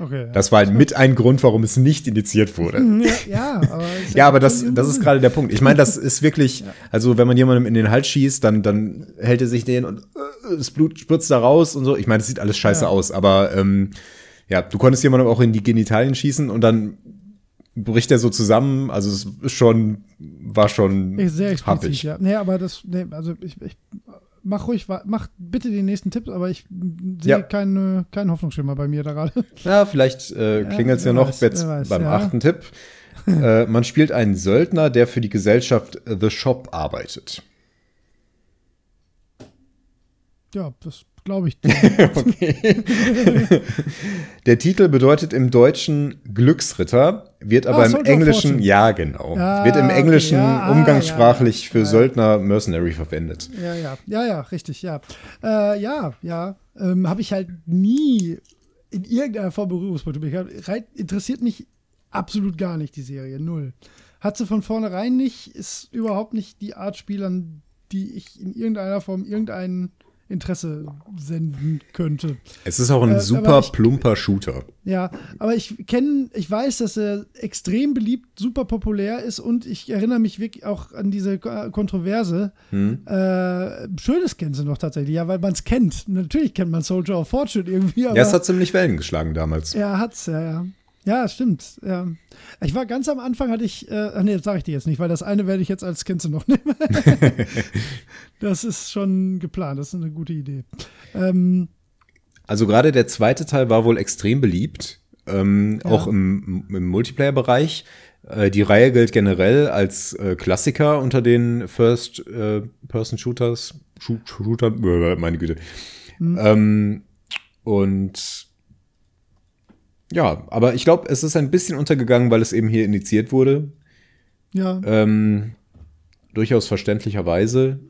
Okay, ja. Das war halt mit ein Grund, warum es nicht indiziert wurde. Ja, ja aber, ja, aber das, das ist gerade der Punkt. Ich meine, das ist wirklich, also wenn man jemandem in den Hals schießt, dann, dann hält er sich den und äh, das Blut spritzt da raus und so. Ich meine, es sieht alles scheiße aus, aber ähm, ja, du konntest jemandem auch in die Genitalien schießen und dann bricht er so zusammen. Also es ist schon, war schon sehr explizit, happig. ja. Nee, aber das, nee, also ich, ich mach ruhig, mach bitte den nächsten Tipp, aber ich sehe ja. keinen kein Hoffnungsschimmer bei mir da gerade. Ja, vielleicht äh, klingelt es ja, ja, noch weiß, jetzt weiß, beim ja. achten Tipp. äh, man spielt einen Söldner, der für die Gesellschaft The Shop arbeitet. Ja, das glaube ich. Der Titel bedeutet im Deutschen Glücksritter, wird aber ah, im Englischen, ja genau, ja, wird im Englischen okay, ja, ah, umgangssprachlich ja, für Söldner Mercenary verwendet. Ja, ja, ja, ja, richtig, ja. Äh, ja, ja, ähm, habe ich halt nie in irgendeiner Form Berührungspunkte. Interessiert mich absolut gar nicht die Serie, null. Hat sie von vornherein nicht, ist überhaupt nicht die Art Spielern, die ich in irgendeiner Form irgendeinen Interesse senden könnte. Es ist auch ein äh, super ich, plumper Shooter. Ja, aber ich kenne, ich weiß, dass er extrem beliebt, super populär ist und ich erinnere mich wirklich auch an diese Kontroverse. Hm. Äh, schönes kennen sie noch tatsächlich, ja, weil man es kennt. Natürlich kennt man Soldier of Fortune irgendwie. ja, es hat ziemlich Wellen geschlagen damals. Ja, hat's, ja, ja. Ja, stimmt. Ja. Ich war ganz am Anfang, hatte ich, äh, ach nee, das sage ich dir jetzt nicht, weil das eine werde ich jetzt als Kennst noch nehmen. das ist schon geplant, das ist eine gute Idee. Ähm, also gerade der zweite Teil war wohl extrem beliebt, ähm, ja. auch im, im Multiplayer-Bereich. Äh, die Reihe gilt generell als äh, Klassiker unter den First-Person-Shooters. Äh, Shooter, meine Güte. Hm. Ähm, und ja, aber ich glaube, es ist ein bisschen untergegangen, weil es eben hier initiiert wurde. Ja. Ähm, durchaus verständlicherweise.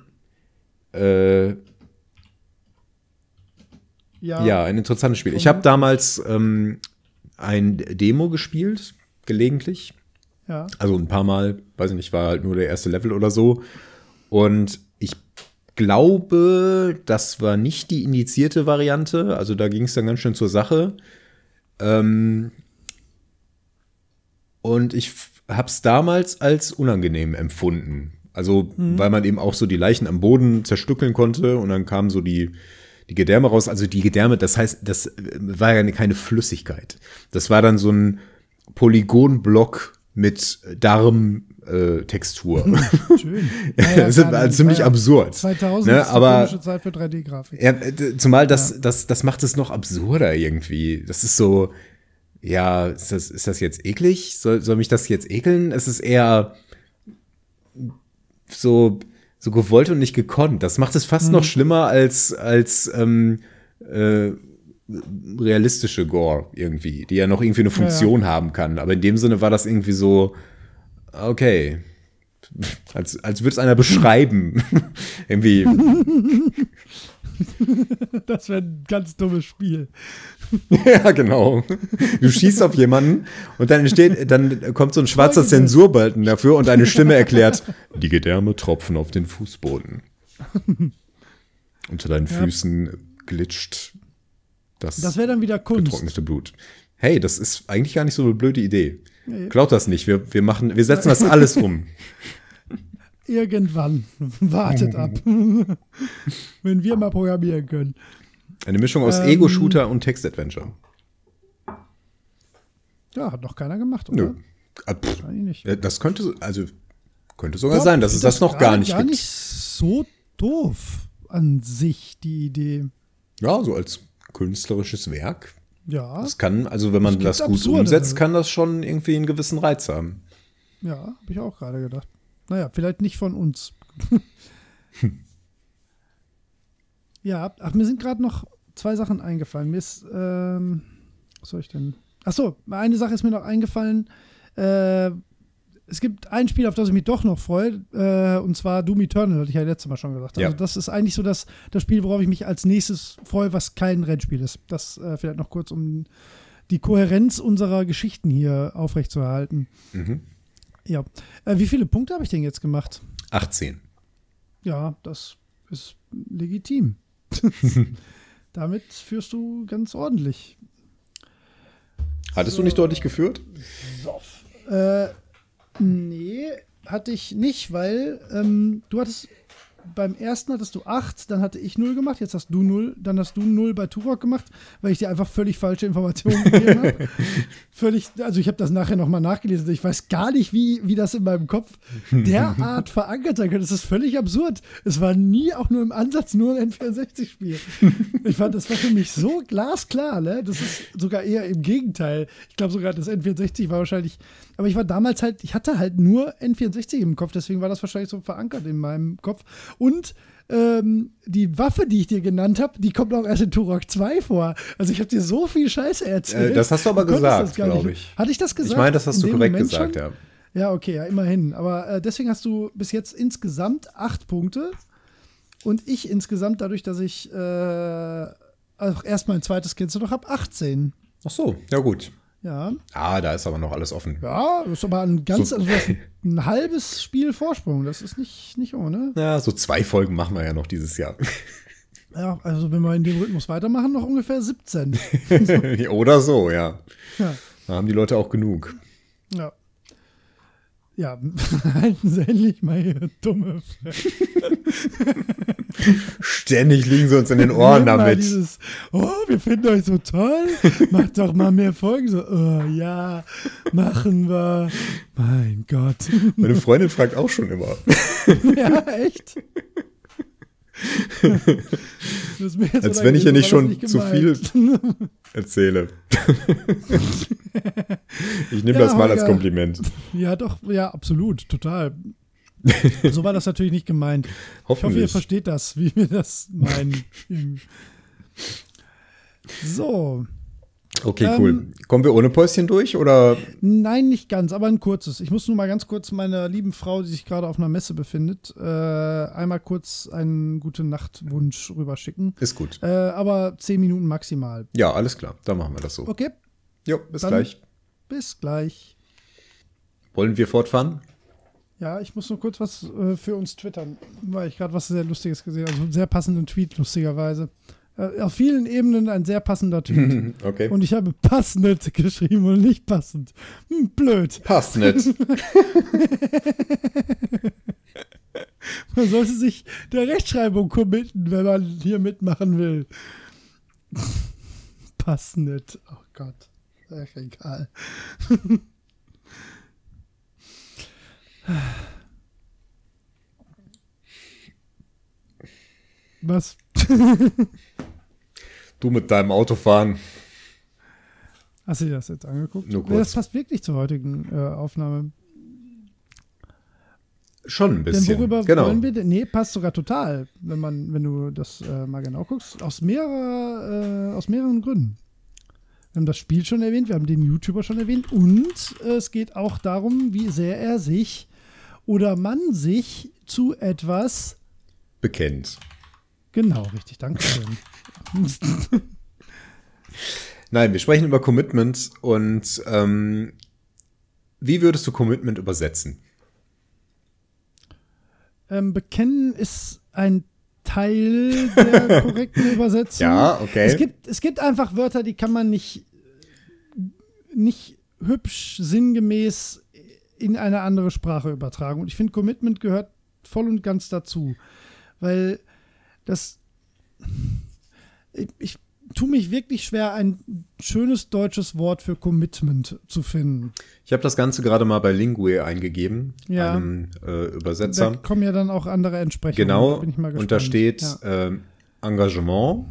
Äh, ja. ja, ein interessantes Spiel. Ich habe damals ähm, ein Demo gespielt, gelegentlich. Ja. Also ein paar Mal, weiß ich nicht, war halt nur der erste Level oder so. Und ich glaube, das war nicht die initiierte Variante. Also da ging es dann ganz schön zur Sache. Ähm, und ich habe es damals als unangenehm empfunden. Also, mhm. weil man eben auch so die Leichen am Boden zerstückeln konnte und dann kamen so die, die Gedärme raus. Also die Gedärme, das heißt, das war ja keine Flüssigkeit. Das war dann so ein Polygonblock mit Darmtextur. Äh, Schön. Ja, ja, das ist also ziemlich ja, absurd. 2000 ne? ist aber Zeit für 3D-Grafik. Ja, zumal das, das, das macht es noch absurder irgendwie. Das ist so, ja, ist das, ist das jetzt eklig? Soll, soll mich das jetzt ekeln? Es ist eher so, so gewollt und nicht gekonnt. Das macht es fast hm. noch schlimmer als, als ähm, äh, realistische Gore irgendwie, die ja noch irgendwie eine Funktion ja, ja. haben kann. Aber in dem Sinne war das irgendwie so, okay. Als, als würde es einer beschreiben. irgendwie. Das wäre ein ganz dummes Spiel. ja, genau. Du schießt auf jemanden und dann entsteht, dann kommt so ein schwarzer Zensurbalken dafür und eine Stimme erklärt, die Gedärme tropfen auf den Fußboden. Unter deinen ja. Füßen glitscht das, das wäre dann wieder Kunst. Getrocknete Blut. Hey, das ist eigentlich gar nicht so eine blöde Idee. Nee. Klaut das nicht. Wir, wir, machen, wir setzen das alles um. Irgendwann. Wartet ab. Wenn wir mal programmieren können. Eine Mischung aus ähm, Ego-Shooter und Text-Adventure. Ja, hat noch keiner gemacht, oder? Nö. Ah, pff, nicht. Äh, das könnte, also, könnte sogar ja, sein, dass es das, das noch gar nicht gar gibt. Gar nicht so doof an sich, die Idee. Ja, so als künstlerisches Werk. Ja. Das kann, also wenn man das gut absurde. umsetzt, kann das schon irgendwie einen gewissen Reiz haben. Ja, habe ich auch gerade gedacht. Naja, vielleicht nicht von uns. ja, ach, mir sind gerade noch zwei Sachen eingefallen. Mir ist, ähm, was soll ich denn? Ach so, eine Sache ist mir noch eingefallen. Äh, es gibt ein Spiel, auf das ich mich doch noch freue, äh, und zwar Doom Eternal, hatte ich ja letztes Mal schon gesagt. Also ja. das ist eigentlich so das, das Spiel, worauf ich mich als nächstes freue, was kein Rennspiel ist. Das äh, vielleicht noch kurz, um die Kohärenz unserer Geschichten hier aufrechtzuerhalten. Mhm. Ja. Äh, wie viele Punkte habe ich denn jetzt gemacht? 18. Ja, das ist legitim. Damit führst du ganz ordentlich. Hattest so. du nicht deutlich geführt? Äh, Nee, hatte ich nicht, weil ähm, du hattest beim ersten hattest du 8, dann hatte ich 0 gemacht, jetzt hast du 0, dann hast du 0 bei Turok gemacht, weil ich dir einfach völlig falsche Informationen gegeben habe. Völlig, also ich habe das nachher nochmal nachgelesen. Ich weiß gar nicht, wie, wie das in meinem Kopf derart verankert sein könnte. Das ist völlig absurd. Es war nie auch nur im Ansatz nur ein N64-Spiel. ich fand, das war für mich so glasklar, ne? Das ist sogar eher im Gegenteil. Ich glaube sogar, das N64 war wahrscheinlich, aber ich war damals halt, ich hatte halt nur N64 im Kopf, deswegen war das wahrscheinlich so verankert in meinem Kopf. Und ähm, die Waffe, die ich dir genannt habe, die kommt auch erst in Turok 2 vor. Also ich habe dir so viel Scheiße erzählt. Äh, das hast du aber gesagt, glaube ich. Hatte ich das gesagt? Ich meine, das hast du korrekt Moment gesagt, schon? ja. Ja, okay, ja, immerhin. Aber äh, deswegen hast du bis jetzt insgesamt acht Punkte. Und ich insgesamt, dadurch, dass ich äh, auch erst mein zweites Kind noch habe, 18. Ach so, ja gut. Ja. Ah, da ist aber noch alles offen. Ja, das ist aber ein ganz, so. also ein halbes Spiel Vorsprung. Das ist nicht, nicht ohne. Ja, so zwei Folgen machen wir ja noch dieses Jahr. Ja, also wenn wir in dem Rhythmus weitermachen, noch ungefähr 17. Oder so, ja. ja. Da haben die Leute auch genug. Ja. Halten Sie endlich mal Ihre dumme Ständig liegen sie uns in den Ohren damit. Dieses, oh, wir finden euch so toll. Macht doch mal mehr Folgen. So, oh ja, machen wir. Mein Gott. Meine Freundin fragt auch schon immer. ja, echt? Als wenn ich ja nicht schon nicht zu viel erzähle. ich nehme ja, das mal als Kompliment. Ja, doch, ja, absolut, total. so war das natürlich nicht gemeint. Ich hoffe, ihr versteht das, wie wir das meinen. so. Okay, ähm, cool. Kommen wir ohne Päuschen durch oder? Nein, nicht ganz, aber ein kurzes. Ich muss nur mal ganz kurz meiner lieben Frau, die sich gerade auf einer Messe befindet, äh, einmal kurz einen guten Nachtwunsch rüberschicken. Ist gut. Äh, aber zehn Minuten maximal. Ja, alles klar. Dann machen wir das so. Okay. Jo, bis Dann gleich. Bis gleich. Wollen wir fortfahren? Ja, ich muss nur kurz was äh, für uns twittern, weil ich gerade was sehr Lustiges gesehen habe. Also einen sehr passenden Tweet, lustigerweise. Äh, auf vielen Ebenen ein sehr passender Tweet. okay. Und ich habe passend geschrieben und nicht passend. Hm, blöd. Passend. man sollte sich der Rechtschreibung committen, wenn man hier mitmachen will. Passend. Oh Gott. Ach, egal. Was? Du mit deinem Autofahren. Hast du dir das jetzt angeguckt? Nur kurz. Das passt wirklich zur heutigen äh, Aufnahme. Schon ein bisschen. Denn worüber genau. wollen wir denn? Nee, passt sogar total, wenn man, wenn du das äh, mal genau guckst. Aus, mehrerer, äh, aus mehreren Gründen. Wir haben das Spiel schon erwähnt, wir haben den YouTuber schon erwähnt und äh, es geht auch darum, wie sehr er sich oder man sich zu etwas bekennt. Genau, richtig, danke schön. Nein, wir sprechen über Commitment und ähm, wie würdest du Commitment übersetzen? Ähm, bekennen ist ein Teil der korrekten Übersetzung. Ja, okay. Es gibt, es gibt einfach Wörter, die kann man nicht, nicht hübsch, sinngemäß in eine andere Sprache übertragen. Und ich finde, Commitment gehört voll und ganz dazu. Weil das. Ich, ich tue mich wirklich schwer, ein schönes deutsches Wort für Commitment zu finden. Ich habe das Ganze gerade mal bei Lingue eingegeben, ja. einem äh, Übersetzer. Da kommen ja dann auch andere Entsprechungen. Genau, da und da steht ja. äh, Engagement,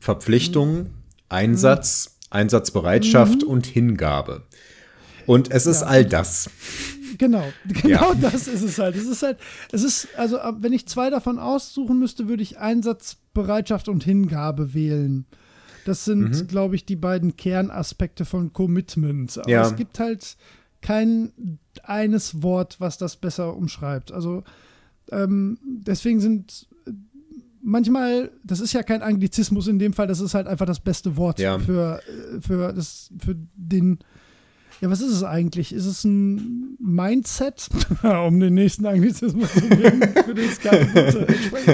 Verpflichtung, mhm. Einsatz, mhm. Einsatzbereitschaft mhm. und Hingabe. Und es ist ja. all das. Genau, genau ja. das ist es halt. Es ist halt, es ist, also wenn ich zwei davon aussuchen müsste, würde ich Einsatzbereitschaft und Hingabe wählen. Das sind, mhm. glaube ich, die beiden Kernaspekte von Commitment. Aber ja. es gibt halt kein eines Wort, was das besser umschreibt. Also ähm, deswegen sind manchmal, das ist ja kein Anglizismus in dem Fall, das ist halt einfach das beste Wort ja. für, äh, für, das, für den Ja, was ist es eigentlich? Ist es ein Mindset, um den nächsten Anglizismus zu bringen, für den es keine gute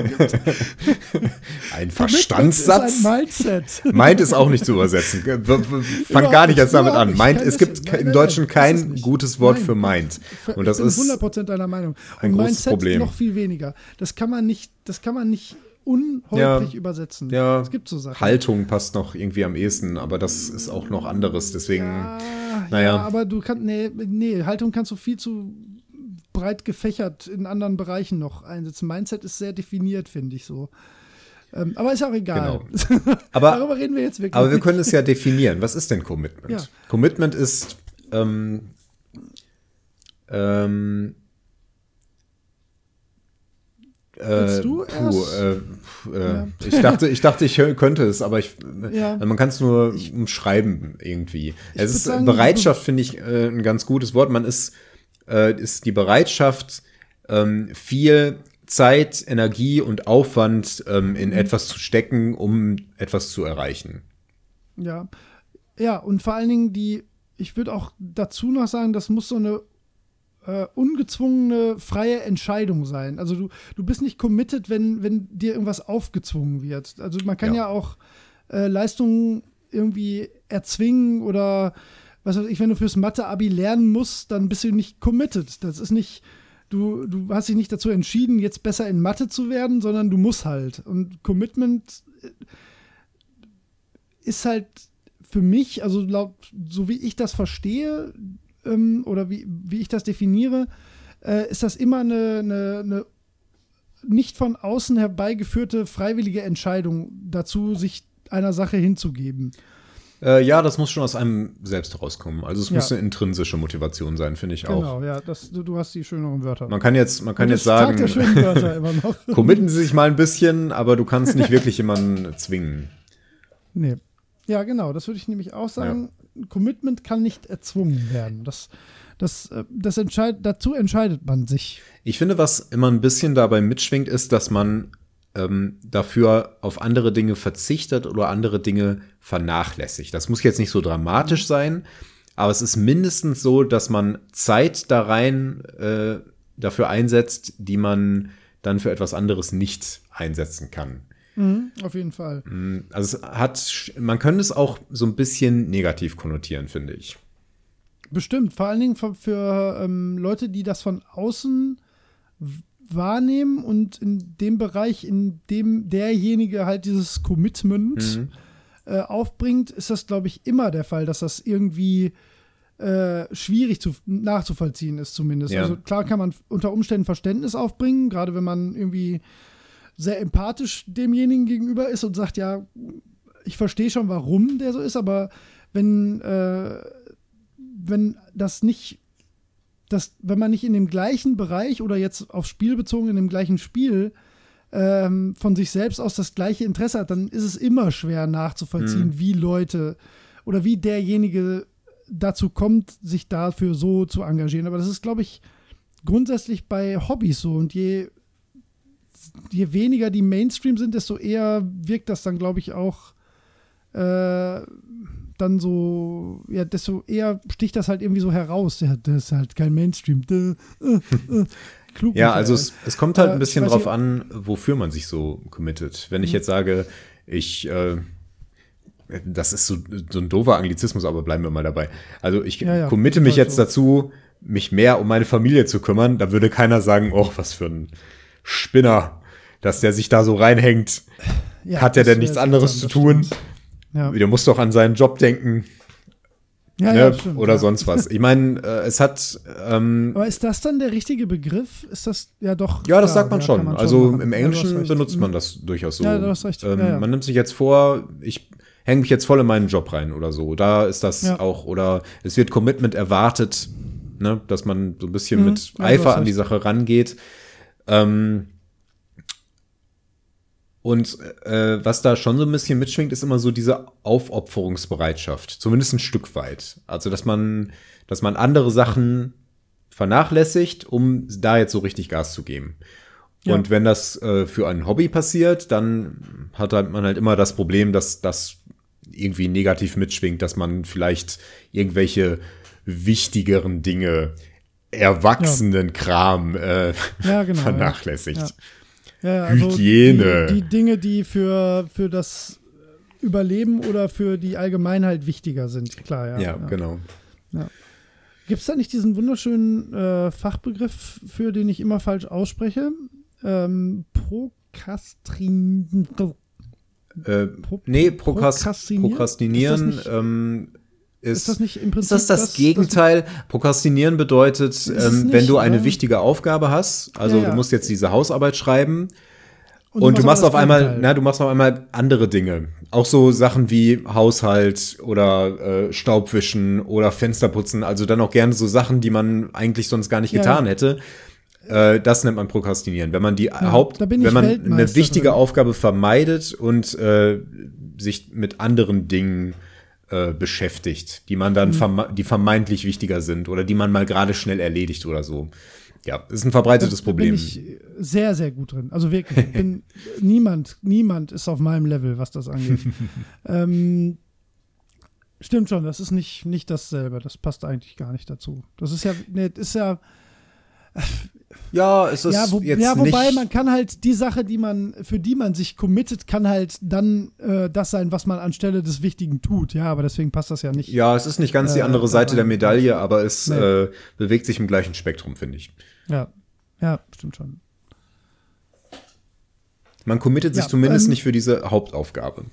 gibt? Ein Verstandssatz? Ein Mindset. Meint ist auch nicht zu übersetzen. Fang gar nicht erst damit an. Meint, es gibt nein, im Deutschen kein gutes Wort nein, für Mind. Und das ist 100% deiner Meinung. Ein Und Mindset Problem. noch viel weniger. Das kann man nicht, das kann man nicht unholprig ja, übersetzen. Ja, es gibt so Sachen. Haltung passt noch irgendwie am ehesten, aber das ist auch noch anderes. Deswegen, ja, naja. Ja, aber du kannst, nee, nee, Haltung kannst du viel zu breit gefächert in anderen Bereichen noch einsetzen. Mindset ist sehr definiert, finde ich so. Ähm, aber ist auch egal. Genau. Aber, Darüber reden wir jetzt wirklich. Aber wir können es ja definieren. Was ist denn Commitment? Ja. Commitment ist ähm, ähm, äh, du puh, äh, äh, ja. ich, dachte, ich dachte, ich könnte es, aber ich, ja. man kann es nur ich, umschreiben irgendwie. Es ist sagen, Bereitschaft, finde ich, äh, ein ganz gutes Wort. Man ist, äh, ist die Bereitschaft, ähm, viel Zeit, Energie und Aufwand ähm, in mhm. etwas zu stecken, um etwas zu erreichen. Ja. Ja, und vor allen Dingen die, ich würde auch dazu noch sagen, das muss so eine äh, ungezwungene, freie Entscheidung sein. Also du, du bist nicht committed, wenn, wenn dir irgendwas aufgezwungen wird. Also man kann ja, ja auch äh, Leistungen irgendwie erzwingen oder was weiß ich, wenn du fürs Mathe-Abi lernen musst, dann bist du nicht committed. Das ist nicht, du, du hast dich nicht dazu entschieden, jetzt besser in Mathe zu werden, sondern du musst halt. Und Commitment äh, ist halt für mich, also laut, so wie ich das verstehe, ähm, oder wie, wie ich das definiere, äh, ist das immer eine, eine, eine nicht von außen herbeigeführte freiwillige Entscheidung dazu, sich einer Sache hinzugeben. Äh, ja, das muss schon aus einem selbst herauskommen. Also es ja. muss eine intrinsische Motivation sein, finde ich auch. Genau, ja, das, du, du, hast die schöneren Wörter. Man kann jetzt, man kann jetzt sagen, committen Sie sich mal ein bisschen, aber du kannst nicht wirklich jemanden zwingen. Nee. Ja, genau, das würde ich nämlich auch sagen. Commitment kann nicht erzwungen werden. Das, das, äh, das entscheid, dazu entscheidet man sich. Ich finde, was immer ein bisschen dabei mitschwingt, ist, dass man ähm, dafür auf andere Dinge verzichtet oder andere Dinge vernachlässigt. Das muss jetzt nicht so dramatisch sein, aber es ist mindestens so, dass man Zeit da rein äh, dafür einsetzt, die man dann für etwas anderes nicht einsetzen kann. Mhm, auf jeden Fall. Mm, also es hat, man könnte es auch so ein bisschen negativ konnotieren, finde ich. Bestimmt, vor allen Dingen für, für ähm, Leute, die das von außen wahrnehmen und in dem Bereich, in dem derjenige halt dieses Commitment mhm. äh, aufbringt, ist das, glaube ich, immer der Fall, dass das irgendwie äh, schwierig zu, nachzuvollziehen ist, zumindest. Ja. Also klar kann man unter Umständen Verständnis aufbringen, gerade wenn man irgendwie sehr empathisch demjenigen gegenüber ist und sagt, ja, ich verstehe schon, warum der so ist, aber wenn, äh, wenn das nicht, das, wenn man nicht in dem gleichen Bereich oder jetzt aufs Spiel bezogen in dem gleichen Spiel ähm, von sich selbst aus das gleiche Interesse hat, dann ist es immer schwer nachzuvollziehen, mhm. wie Leute oder wie derjenige dazu kommt, sich dafür so zu engagieren. Aber das ist, glaube ich, grundsätzlich bei Hobbys so. Und je je weniger die Mainstream sind, desto eher wirkt das dann, glaube ich, auch äh, dann so, ja, desto eher sticht das halt irgendwie so heraus. Ja, das ist halt kein Mainstream. Äh, äh, klug ja, also es, es, kommt halt ein bisschen drauf an, wofür man sich so committet. Wenn ich mhm. jetzt sage, ich äh, das ist so, so ein doofer Anglizismus, aber bleiben wir mal dabei. Also ich ja, ja, committe mich jetzt so. dazu, mich mehr um meine Familie zu kümmern, da würde keiner sagen, oh, was für ein Spinner, dass der sich da so reinhängt. Ja, Hat der denn nichts anderes zu tun? Ja. Der muss doch an seinen Job denken. Ja, ne? ja, stimmt, oder ja. sonst was. Ich meine, äh, es hat. Ähm, Aber ist das dann der richtige Begriff? Ist das ja doch. Ja, das sagt man schon. Man also schon im Englischen benutzt man das durchaus so. Ja, du hast recht. Ähm, man nimmt sich jetzt vor, ich hänge mich jetzt voll in meinen Job rein oder so. Da ist das auch. Oder es wird Commitment erwartet, ne, dass man so ein bisschen mhm. mit Eifer an die Sache rangeht. Ähm, und äh, was da schon so ein bisschen mitschwingt, ist immer so diese Aufopferungsbereitschaft, zumindest ein Stück weit. Also, dass man, dass man andere Sachen vernachlässigt, um da jetzt so richtig Gas zu geben. Ja. Und wenn das äh, für ein Hobby passiert, dann hat halt man halt immer das Problem, dass das irgendwie negativ mitschwingt, dass man vielleicht irgendwelche wichtigeren Dinge, Erwachsenenkram äh, ja, genau, vernachlässigt. Ja. Also Hygiene. Die, die, Dinge, die für, für das Überleben oder für die Allgemeinheit wichtiger sind, klar, ja. Ja, genau. Gibt es da nicht diesen wunderschönen äh, Fachbegriff, für den ich immer falsch ausspreche? Ähm, Prokastrin. Äh, Pro nee, Prokast Prokrastinieren. Prokrastinieren ähm, ist, ist, das nicht im Prinzip ist das das, das Gegenteil? Das, Prokrastinieren bedeutet, ähm, nicht, wenn du eine oder? wichtige Aufgabe hast, also ja, ja. du musst jetzt diese Hausarbeit schreiben und, und du, machst auf einmal, na, du machst auf einmal andere Dinge. Auch so Sachen wie Haushalt oder äh, Staubwischen oder Fensterputzen. Also dann auch gerne so Sachen, die man eigentlich sonst gar nicht ja, getan hätte. Äh, das nennt man Prokrastinieren. Wenn man die Haupt, wenn man eine wichtige. Aufgabe vermeidet und äh, sich mit anderen Dingen äh, beschäftigt, die man dann, mhm. verme die vermeintlich wichtiger sind oder die man mal gerade schnell erledigt oder so. Ja, ist ein verbreitetes da, Problem. Bin ich sehr, sehr gut drin. Also wirklich, bin, niemand, niemand ist auf meinem Level, was das angeht. ähm, stimmt schon, das ist nicht, nicht dasselbe. Das passt eigentlich gar nicht dazu. Das ist ja, nee, ist ja. Ja, es ist ja, wo, jetzt ja, wobei man kann halt die Sache, die man, für die man sich committet, kann halt dann äh, das sein, was man anstelle des Wichtigen tut. Ja, aber deswegen passt das ja nicht. Ja, es ist nicht ganz äh, die andere Seite der Medaille, aber es nee. äh, bewegt sich im gleichen Spektrum, finde ich. Ja, ja, stimmt schon. Man committet sich ja, zumindest ähm, nicht für diese Hauptaufgabe.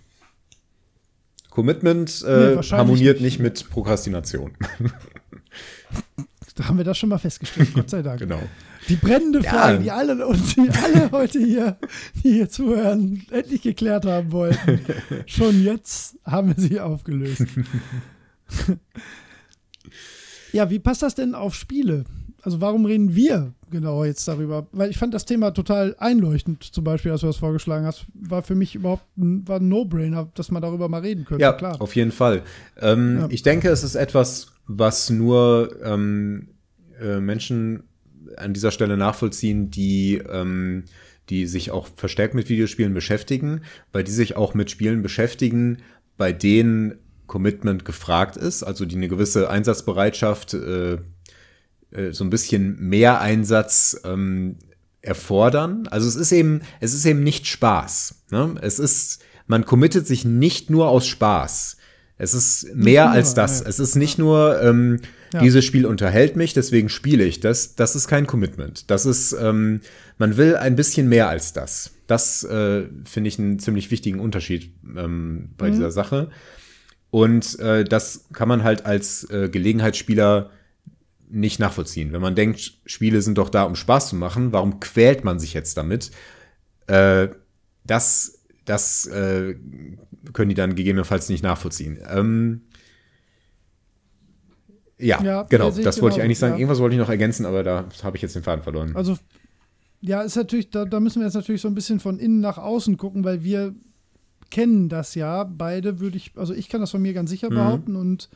Commitment äh, nee, harmoniert nicht. nicht mit Prokrastination. Da haben wir das schon mal festgestellt, Gott sei Dank. genau. Die brennende Frage, ja. die alle und die alle heute hier, die hier zuhören, endlich geklärt haben wollten. schon jetzt haben wir sie aufgelöst. ja, wie passt das denn auf Spiele? also warum reden wir genau jetzt darüber? Weil ich fand das Thema total einleuchtend, zum Beispiel, als du das vorgeschlagen hast, war für mich überhaupt ein, war ein No-Brainer, dass man darüber mal reden könnte. Ja, klar. Auf jeden Fall. Ähm, ja. Ich denke, es ist etwas, was nur ähm, äh, Menschen an dieser Stelle nachvollziehen, die ähm, die sich auch verstärkt mit Videospielen beschäftigen, weil die sich auch mit Spielen beschäftigen, bei denen Commitment gefragt ist, also die eine gewisse Einsatzbereitschaft äh, äh, so ein bisschen mehr Einsatz ähm, erfordern. Also es ist eben, es ist eben nicht Spaß. Ne? Es ist, man committet sich nicht nur aus Spaß. Es ist mehr nur, als das. Ja. Es ist nicht nur, ähm, ja. dieses Spiel unterhält mich, deswegen spiele ich das. Das ist kein Commitment. Das ist, ähm, man will ein bisschen mehr als das. Das äh, finde ich einen ziemlich wichtigen Unterschied ähm, bei mhm. dieser Sache. Und äh, das kann man halt als äh, Gelegenheitsspieler nicht nachvollziehen. Wenn man denkt, Spiele sind doch da, um Spaß zu machen, warum quält man sich jetzt damit? Äh, das das äh, können die dann gegebenenfalls nicht nachvollziehen. Ähm, ja, ja, genau, das genau, wollte ich eigentlich sagen. Ja. Irgendwas wollte ich noch ergänzen, aber da habe ich jetzt den Faden verloren. Also, ja, ist natürlich, da, da müssen wir jetzt natürlich so ein bisschen von innen nach außen gucken, weil wir kennen das ja. Beide würde ich, also ich kann das von mir ganz sicher mhm. behaupten und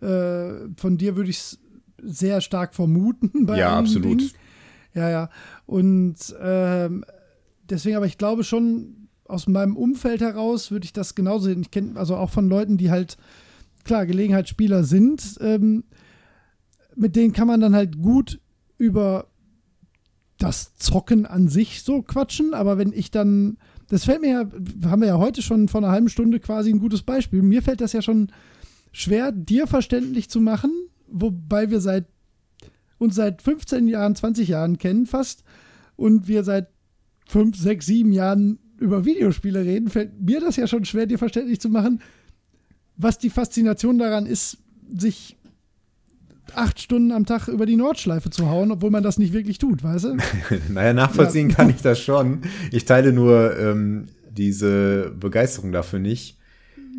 äh, von dir würde ich es sehr stark vermuten. Ja, absolut. Dingen. Ja, ja. Und ähm, deswegen, aber ich glaube schon, aus meinem Umfeld heraus würde ich das genauso sehen. Ich kenne also auch von Leuten, die halt, klar, Gelegenheitsspieler sind, ähm, mit denen kann man dann halt gut über das Zocken an sich so quatschen, aber wenn ich dann, das fällt mir ja, haben wir ja heute schon vor einer halben Stunde quasi ein gutes Beispiel. Mir fällt das ja schon schwer, dir verständlich zu machen, wobei wir seit uns seit 15 Jahren, 20 Jahren kennen fast und wir seit 5, 6, 7 Jahren über Videospiele reden, fällt mir das ja schon schwer, dir verständlich zu machen, was die Faszination daran ist, sich acht Stunden am Tag über die Nordschleife zu hauen, obwohl man das nicht wirklich tut, weißt du? naja, nachvollziehen ja. kann ich das schon. Ich teile nur ähm, diese Begeisterung dafür nicht.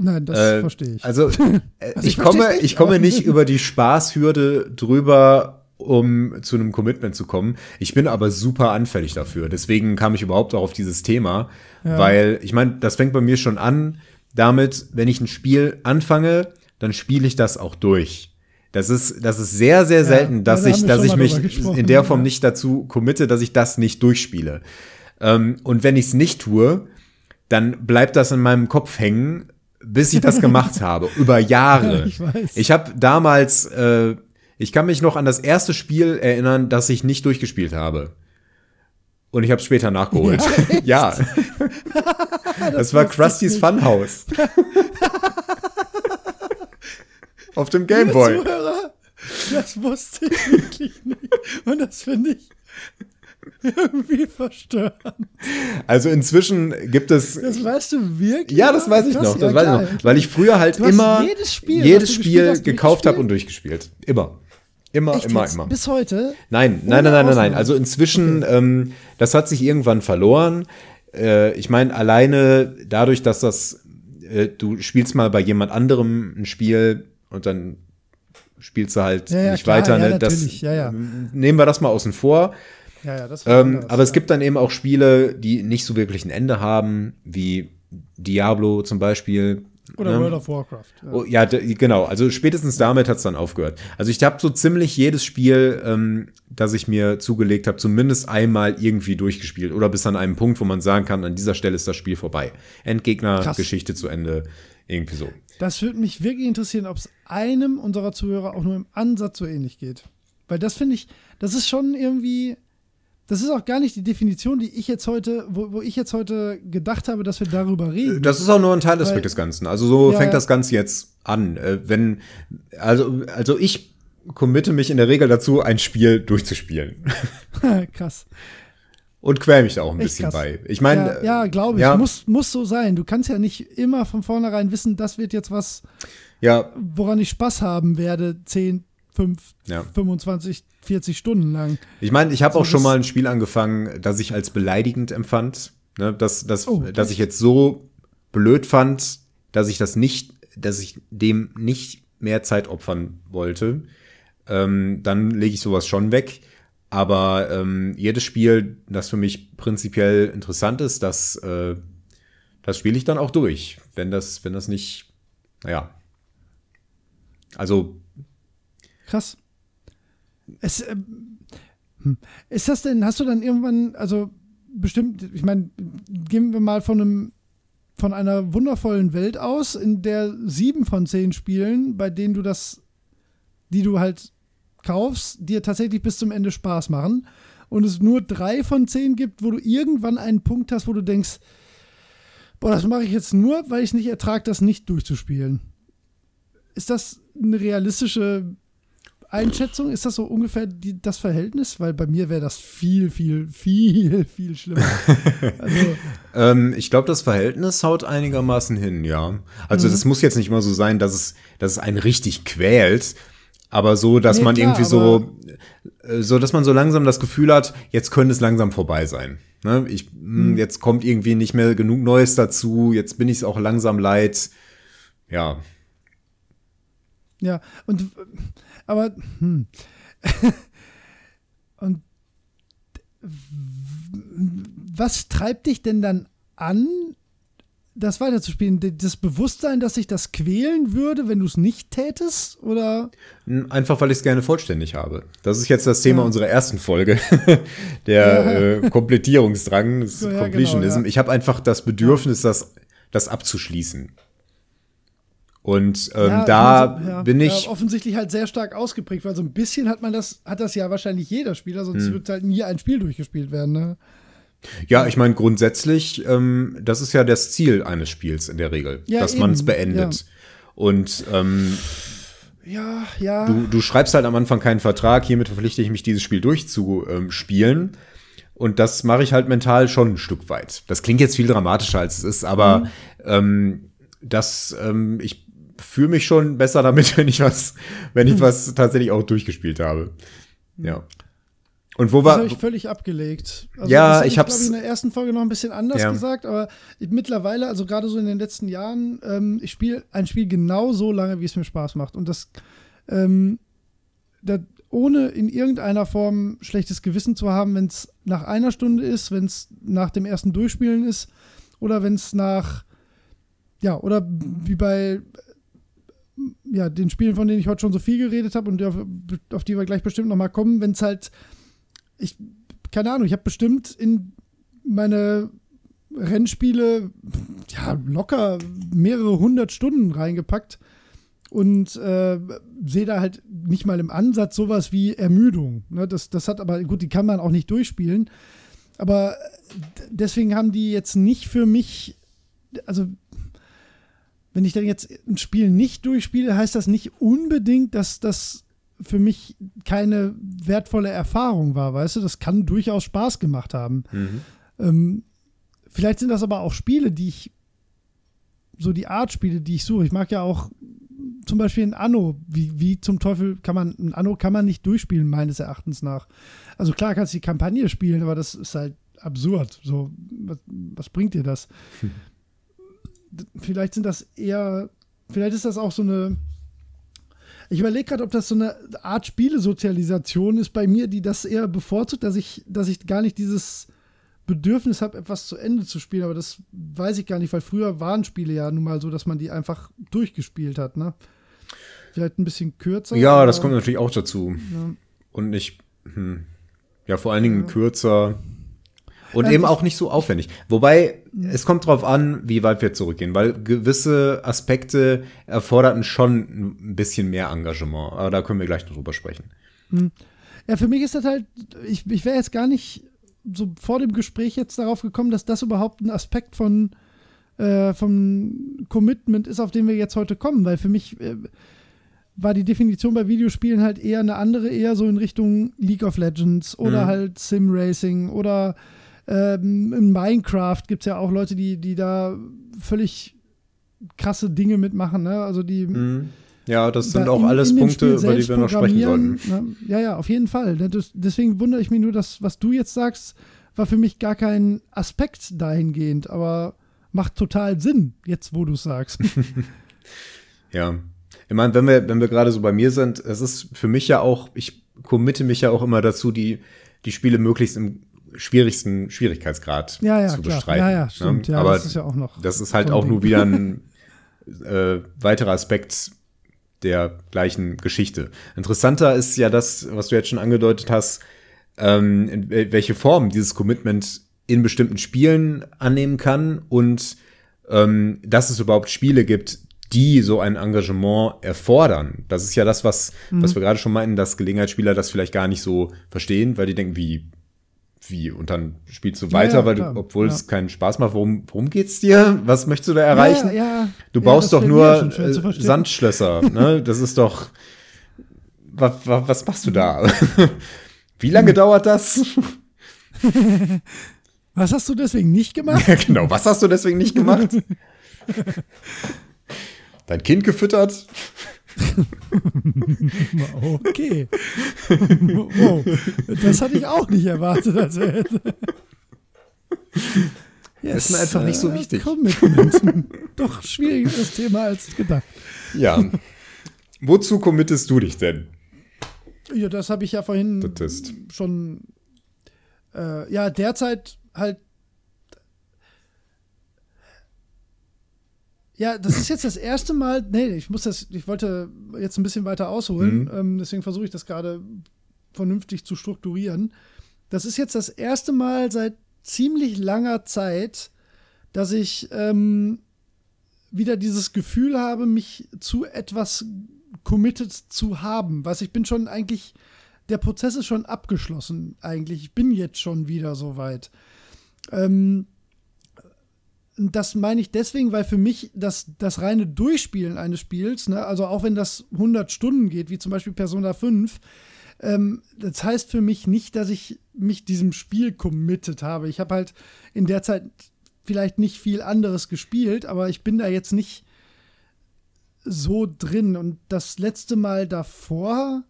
Nein, das äh, verstehe ich. Also, äh, also ich, ich komme, ich komme nicht über die Spaßhürde drüber, um zu einem Commitment zu kommen. Ich bin aber super anfällig dafür. Deswegen kam ich überhaupt auch auf dieses Thema, ja. weil ich meine, das fängt bei mir schon an damit, wenn ich ein Spiel anfange, dann spiele ich das auch durch. Das ist, das ist sehr, sehr selten, ja, dass ich, dass ich mich in der Form nicht dazu committe, dass ich das nicht durchspiele. Ähm, und wenn ich es nicht tue, dann bleibt das in meinem Kopf hängen bis ich das gemacht habe, über Jahre. Ja, ich ich habe damals, äh, Ich kann mich noch an das erste Spiel erinnern, das ich nicht durchgespielt habe. Und ich habe es später nachgeholt. Ja. ja. das, das war Krusty's Funhouse. Auf dem Gameboy. Das wusste ich wirklich nicht. Und das finde ich irgendwie verstörend. Also inzwischen gibt es. Das weißt du wirklich? Ja, das weiß ich noch. Das ja, weiß ich noch. Weil ich früher halt immer jedes Spiel, jedes Spiel gekauft habe und durchgespielt. Immer. Immer, Echt immer, jetzt? immer. Bis heute? Nein, nein, nein, nein, nein, nein. Also inzwischen, okay. ähm, das hat sich irgendwann verloren. Äh, ich meine, alleine dadurch, dass das, äh, du spielst mal bei jemand anderem ein Spiel und dann spielst du halt ja, ja, nicht klar, weiter. Ja, ne? das, Nehmen wir das mal außen vor. Ähm, aber es gibt dann eben auch Spiele, die nicht so wirklich ein Ende haben, wie Diablo zum Beispiel. Oder ne? World of Warcraft. Ja, oh, ja genau. Also spätestens damit hat es dann aufgehört. Also ich habe so ziemlich jedes Spiel, ähm, das ich mir zugelegt habe, zumindest einmal irgendwie durchgespielt. Oder bis an einem Punkt, wo man sagen kann, an dieser Stelle ist das Spiel vorbei. Endgegner, Krass. Geschichte zu Ende. Irgendwie so. Das würde mich wirklich interessieren, ob es einem unserer Zuhörer auch nur im Ansatz so ähnlich geht. Weil das finde ich, das ist schon irgendwie das ist auch gar nicht die Definition, die ich jetzt heute, wo, wo ich jetzt heute gedacht habe, dass wir darüber reden. Das ist auch nur ein Teilaspekt des Ganzen. Also so ja, fängt das Ganze jetzt an. Äh, wenn, also, also ich committe mich in der Regel dazu, ein Spiel durchzuspielen. krass. Und quäl mich da auch ein Echt bisschen krass. bei. Ich meine. Ja, ja glaube ich. Ja. Muss, muss so sein. Du kannst ja nicht immer von vornherein wissen, das wird jetzt was, ja. woran ich Spaß haben werde, 10, 5, ja. 25, 40 Stunden lang. Ich meine, ich habe also auch schon mal ein Spiel angefangen, das ich als beleidigend empfand. Ne, dass, dass, oh, dass ich jetzt so blöd fand, dass ich das nicht, dass ich dem nicht mehr Zeit opfern wollte. Ähm, dann lege ich sowas schon weg. Aber ähm, jedes Spiel, das für mich prinzipiell interessant ist, das, äh, das spiele ich dann auch durch. Wenn das, wenn das nicht, naja. Also Krass. Es, äh, ist das denn, hast du dann irgendwann, also bestimmt, ich meine, gehen wir mal von einem von einer wundervollen Welt aus, in der sieben von zehn Spielen, bei denen du das, die du halt kaufst, dir tatsächlich bis zum Ende Spaß machen. Und es nur drei von zehn gibt, wo du irgendwann einen Punkt hast, wo du denkst, boah, das mache ich jetzt nur, weil ich nicht ertrage, das nicht durchzuspielen. Ist das eine realistische Einschätzung? Ist das so ungefähr die, das Verhältnis? Weil bei mir wäre das viel, viel, viel, viel schlimmer. also, ähm, ich glaube, das Verhältnis haut einigermaßen hin, ja. Also mhm. das muss jetzt nicht mal so sein, dass es, dass es einen richtig quält, aber so, dass nee, man klar, irgendwie so, äh, so, dass man so langsam das Gefühl hat, jetzt könnte es langsam vorbei sein. Ne? Ich, hm, mhm. Jetzt kommt irgendwie nicht mehr genug Neues dazu, jetzt bin ich es auch langsam leid. Ja. Ja, und aber, hm. Und was treibt dich denn dann an, das weiterzuspielen? Das Bewusstsein, dass sich das quälen würde, wenn du es nicht tätest? Oder? Einfach, weil ich es gerne vollständig habe. Das ist jetzt das Thema ja. unserer ersten Folge. Der ja. äh, Komplettierungsdrang, das ja, Completionism. Genau, ich habe einfach das Bedürfnis, das, das abzuschließen. Und ähm, ja, da also, ja, bin ich. Ja, offensichtlich halt sehr stark ausgeprägt, weil so ein bisschen hat man das, hat das ja wahrscheinlich jeder Spieler, sonst hm. wird halt nie ein Spiel durchgespielt werden, ne? Ja, ich meine, grundsätzlich, ähm, das ist ja das Ziel eines Spiels in der Regel, dass man es beendet. Und ähm, ja, ja. Du, du schreibst halt am Anfang keinen Vertrag, hiermit verpflichte ich mich, dieses Spiel durchzuspielen. Und das mache ich halt mental schon ein Stück weit. Das klingt jetzt viel dramatischer, als es ist, aber mhm. ähm, das, ähm, ich fühle mich schon besser damit, wenn ich was, wenn ich hm. was tatsächlich auch durchgespielt habe. Ja. Und wo war. Das habe ich völlig abgelegt. Also ja, ich habe es. in der ersten Folge noch ein bisschen anders ja. gesagt, aber mittlerweile, also gerade so in den letzten Jahren, ähm, ich spiele ein Spiel genau so lange, wie es mir Spaß macht. Und das, ähm, das ohne in irgendeiner Form schlechtes Gewissen zu haben, wenn es nach einer Stunde ist, wenn es nach dem ersten Durchspielen ist oder wenn es nach, ja, oder wie bei ja, den Spielen, von denen ich heute schon so viel geredet habe und auf, auf, die wir gleich bestimmt nochmal kommen, wenn es halt, ich, keine Ahnung, ich habe bestimmt in meine Rennspiele ja locker mehrere hundert Stunden reingepackt und äh, sehe da halt nicht mal im Ansatz sowas wie Ermüdung. Ne? Das, das hat aber, gut, die kann man auch nicht durchspielen. Aber deswegen haben die jetzt nicht für mich, also wenn ich dann jetzt ein Spiel nicht durchspiele, heißt das nicht unbedingt, dass das für mich keine wertvolle Erfahrung war, weißt du? Das kann durchaus Spaß gemacht haben. Mhm. Ähm, vielleicht sind das aber auch Spiele, die ich, so die Art Spiele, die ich suche. Ich mag ja auch zum Beispiel ein Anno. Wie, wie zum Teufel kann man, ein Anno kann man nicht durchspielen, meines Erachtens nach. Also klar kannst du die Kampagne spielen, aber das ist halt absurd. So, was, was bringt dir das? Hm. Vielleicht sind das eher, vielleicht ist das auch so eine. Ich überlege gerade, ob das so eine Art Spielesozialisation ist bei mir, die das eher bevorzugt, dass ich, dass ich gar nicht dieses Bedürfnis habe, etwas zu Ende zu spielen, aber das weiß ich gar nicht, weil früher waren Spiele ja nun mal so, dass man die einfach durchgespielt hat, ne? Vielleicht ein bisschen kürzer. Ja, das kommt natürlich auch dazu. Ja. Und nicht, hm, ja, vor allen Dingen ja. kürzer und ja, eben auch nicht so aufwendig. Wobei, es kommt drauf an, wie weit wir zurückgehen, weil gewisse Aspekte erforderten schon ein bisschen mehr Engagement. Aber da können wir gleich noch drüber sprechen. Hm. Ja, für mich ist das halt, ich, ich wäre jetzt gar nicht so vor dem Gespräch jetzt darauf gekommen, dass das überhaupt ein Aspekt von äh, vom Commitment ist, auf den wir jetzt heute kommen, weil für mich äh, war die Definition bei Videospielen halt eher eine andere, eher so in Richtung League of Legends oder mhm. halt Sim Racing oder ähm, in Minecraft gibt es ja auch Leute, die, die da völlig krasse Dinge mitmachen, ne? Also die. Mhm. Ja, das sind auch in, alles in Punkte, über die wir noch sprechen sollten. Ne? Ja, ja, auf jeden Fall. Deswegen wundere ich mich nur, dass, was du jetzt sagst, war für mich gar kein Aspekt dahingehend, aber macht total Sinn, jetzt wo du es sagst. ja. Ich meine, wenn wir, wenn wir gerade so bei mir sind, es ist für mich ja auch, ich committe mich ja auch immer dazu, die, die Spiele möglichst im schwierigsten Schwierigkeitsgrad ja, ja, zu klar. bestreiten. Ja, ja, ne? stimmt. Ja, Aber das ist ja auch noch. Das ist halt auch nur wieder ein äh, weiterer Aspekt der gleichen Geschichte. Interessanter ist ja das, was du jetzt schon angedeutet hast, ähm, welche Form dieses Commitment in bestimmten Spielen annehmen kann und ähm, dass es überhaupt Spiele gibt, die so ein Engagement erfordern. Das ist ja das, was, mhm. was wir gerade schon meinten, dass Gelegenheitsspieler das vielleicht gar nicht so verstehen, weil die denken, wie, wie? Und dann spielst du weiter, ja, ja, weil du, obwohl ja. es keinen Spaß macht, worum, worum geht's dir? Was möchtest du da erreichen? Du baust doch nur äh, Sandschlösser, ne? Das ist doch. Was, was, was machst du da? wie lange dauert das? Was hast du deswegen nicht gemacht? genau, was hast du deswegen nicht gemacht? Dein Kind gefüttert? okay. wow. Das hatte ich auch nicht erwartet. Also, yes, das ist mir einfach nicht so äh, wichtig. Commitment. Doch schwierigeres Thema als gedacht. Ja. Wozu committest du dich denn? Ja, das habe ich ja vorhin schon. Äh, ja, derzeit halt Ja, das ist jetzt das erste Mal. Nee, ich muss das, ich wollte jetzt ein bisschen weiter ausholen, mhm. ähm, deswegen versuche ich das gerade vernünftig zu strukturieren. Das ist jetzt das erste Mal seit ziemlich langer Zeit, dass ich ähm, wieder dieses Gefühl habe, mich zu etwas committed zu haben. Was ich bin schon eigentlich, der Prozess ist schon abgeschlossen eigentlich. Ich bin jetzt schon wieder so weit. Ähm, das meine ich deswegen, weil für mich das, das reine Durchspielen eines Spiels, ne, also auch wenn das 100 Stunden geht, wie zum Beispiel Persona 5, ähm, das heißt für mich nicht, dass ich mich diesem Spiel committed habe. Ich habe halt in der Zeit vielleicht nicht viel anderes gespielt, aber ich bin da jetzt nicht so drin. Und das letzte Mal davor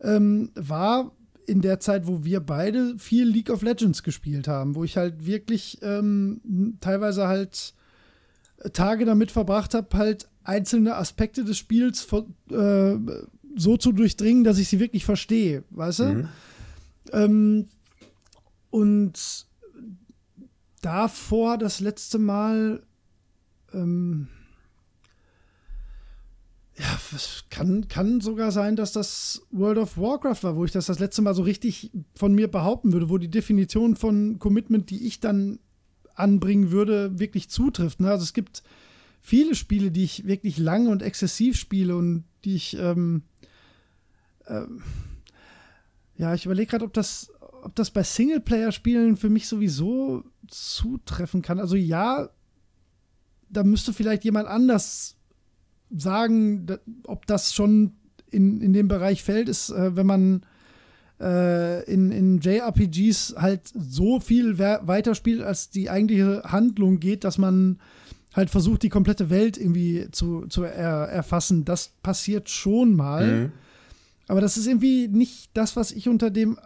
ähm, war in der Zeit, wo wir beide viel League of Legends gespielt haben, wo ich halt wirklich ähm, teilweise halt Tage damit verbracht habe, halt einzelne Aspekte des Spiels äh, so zu durchdringen, dass ich sie wirklich verstehe, weißt du? Mhm. Ähm, und davor das letzte Mal ähm, ja, es kann, kann sogar sein, dass das World of Warcraft war, wo ich das das letzte Mal so richtig von mir behaupten würde, wo die Definition von Commitment, die ich dann anbringen würde, wirklich zutrifft. Ne? Also es gibt viele Spiele, die ich wirklich lange und exzessiv spiele und die ich, ähm, ähm, ja, ich überlege gerade, ob das, ob das bei Singleplayer-Spielen für mich sowieso zutreffen kann. Also ja, da müsste vielleicht jemand anders sagen, ob das schon in, in dem Bereich fällt, ist, äh, wenn man äh, in, in JRPGs halt so viel weiterspielt, als die eigentliche Handlung geht, dass man halt versucht, die komplette Welt irgendwie zu, zu er, erfassen. Das passiert schon mal. Mhm. Aber das ist irgendwie nicht das, was ich unter dem,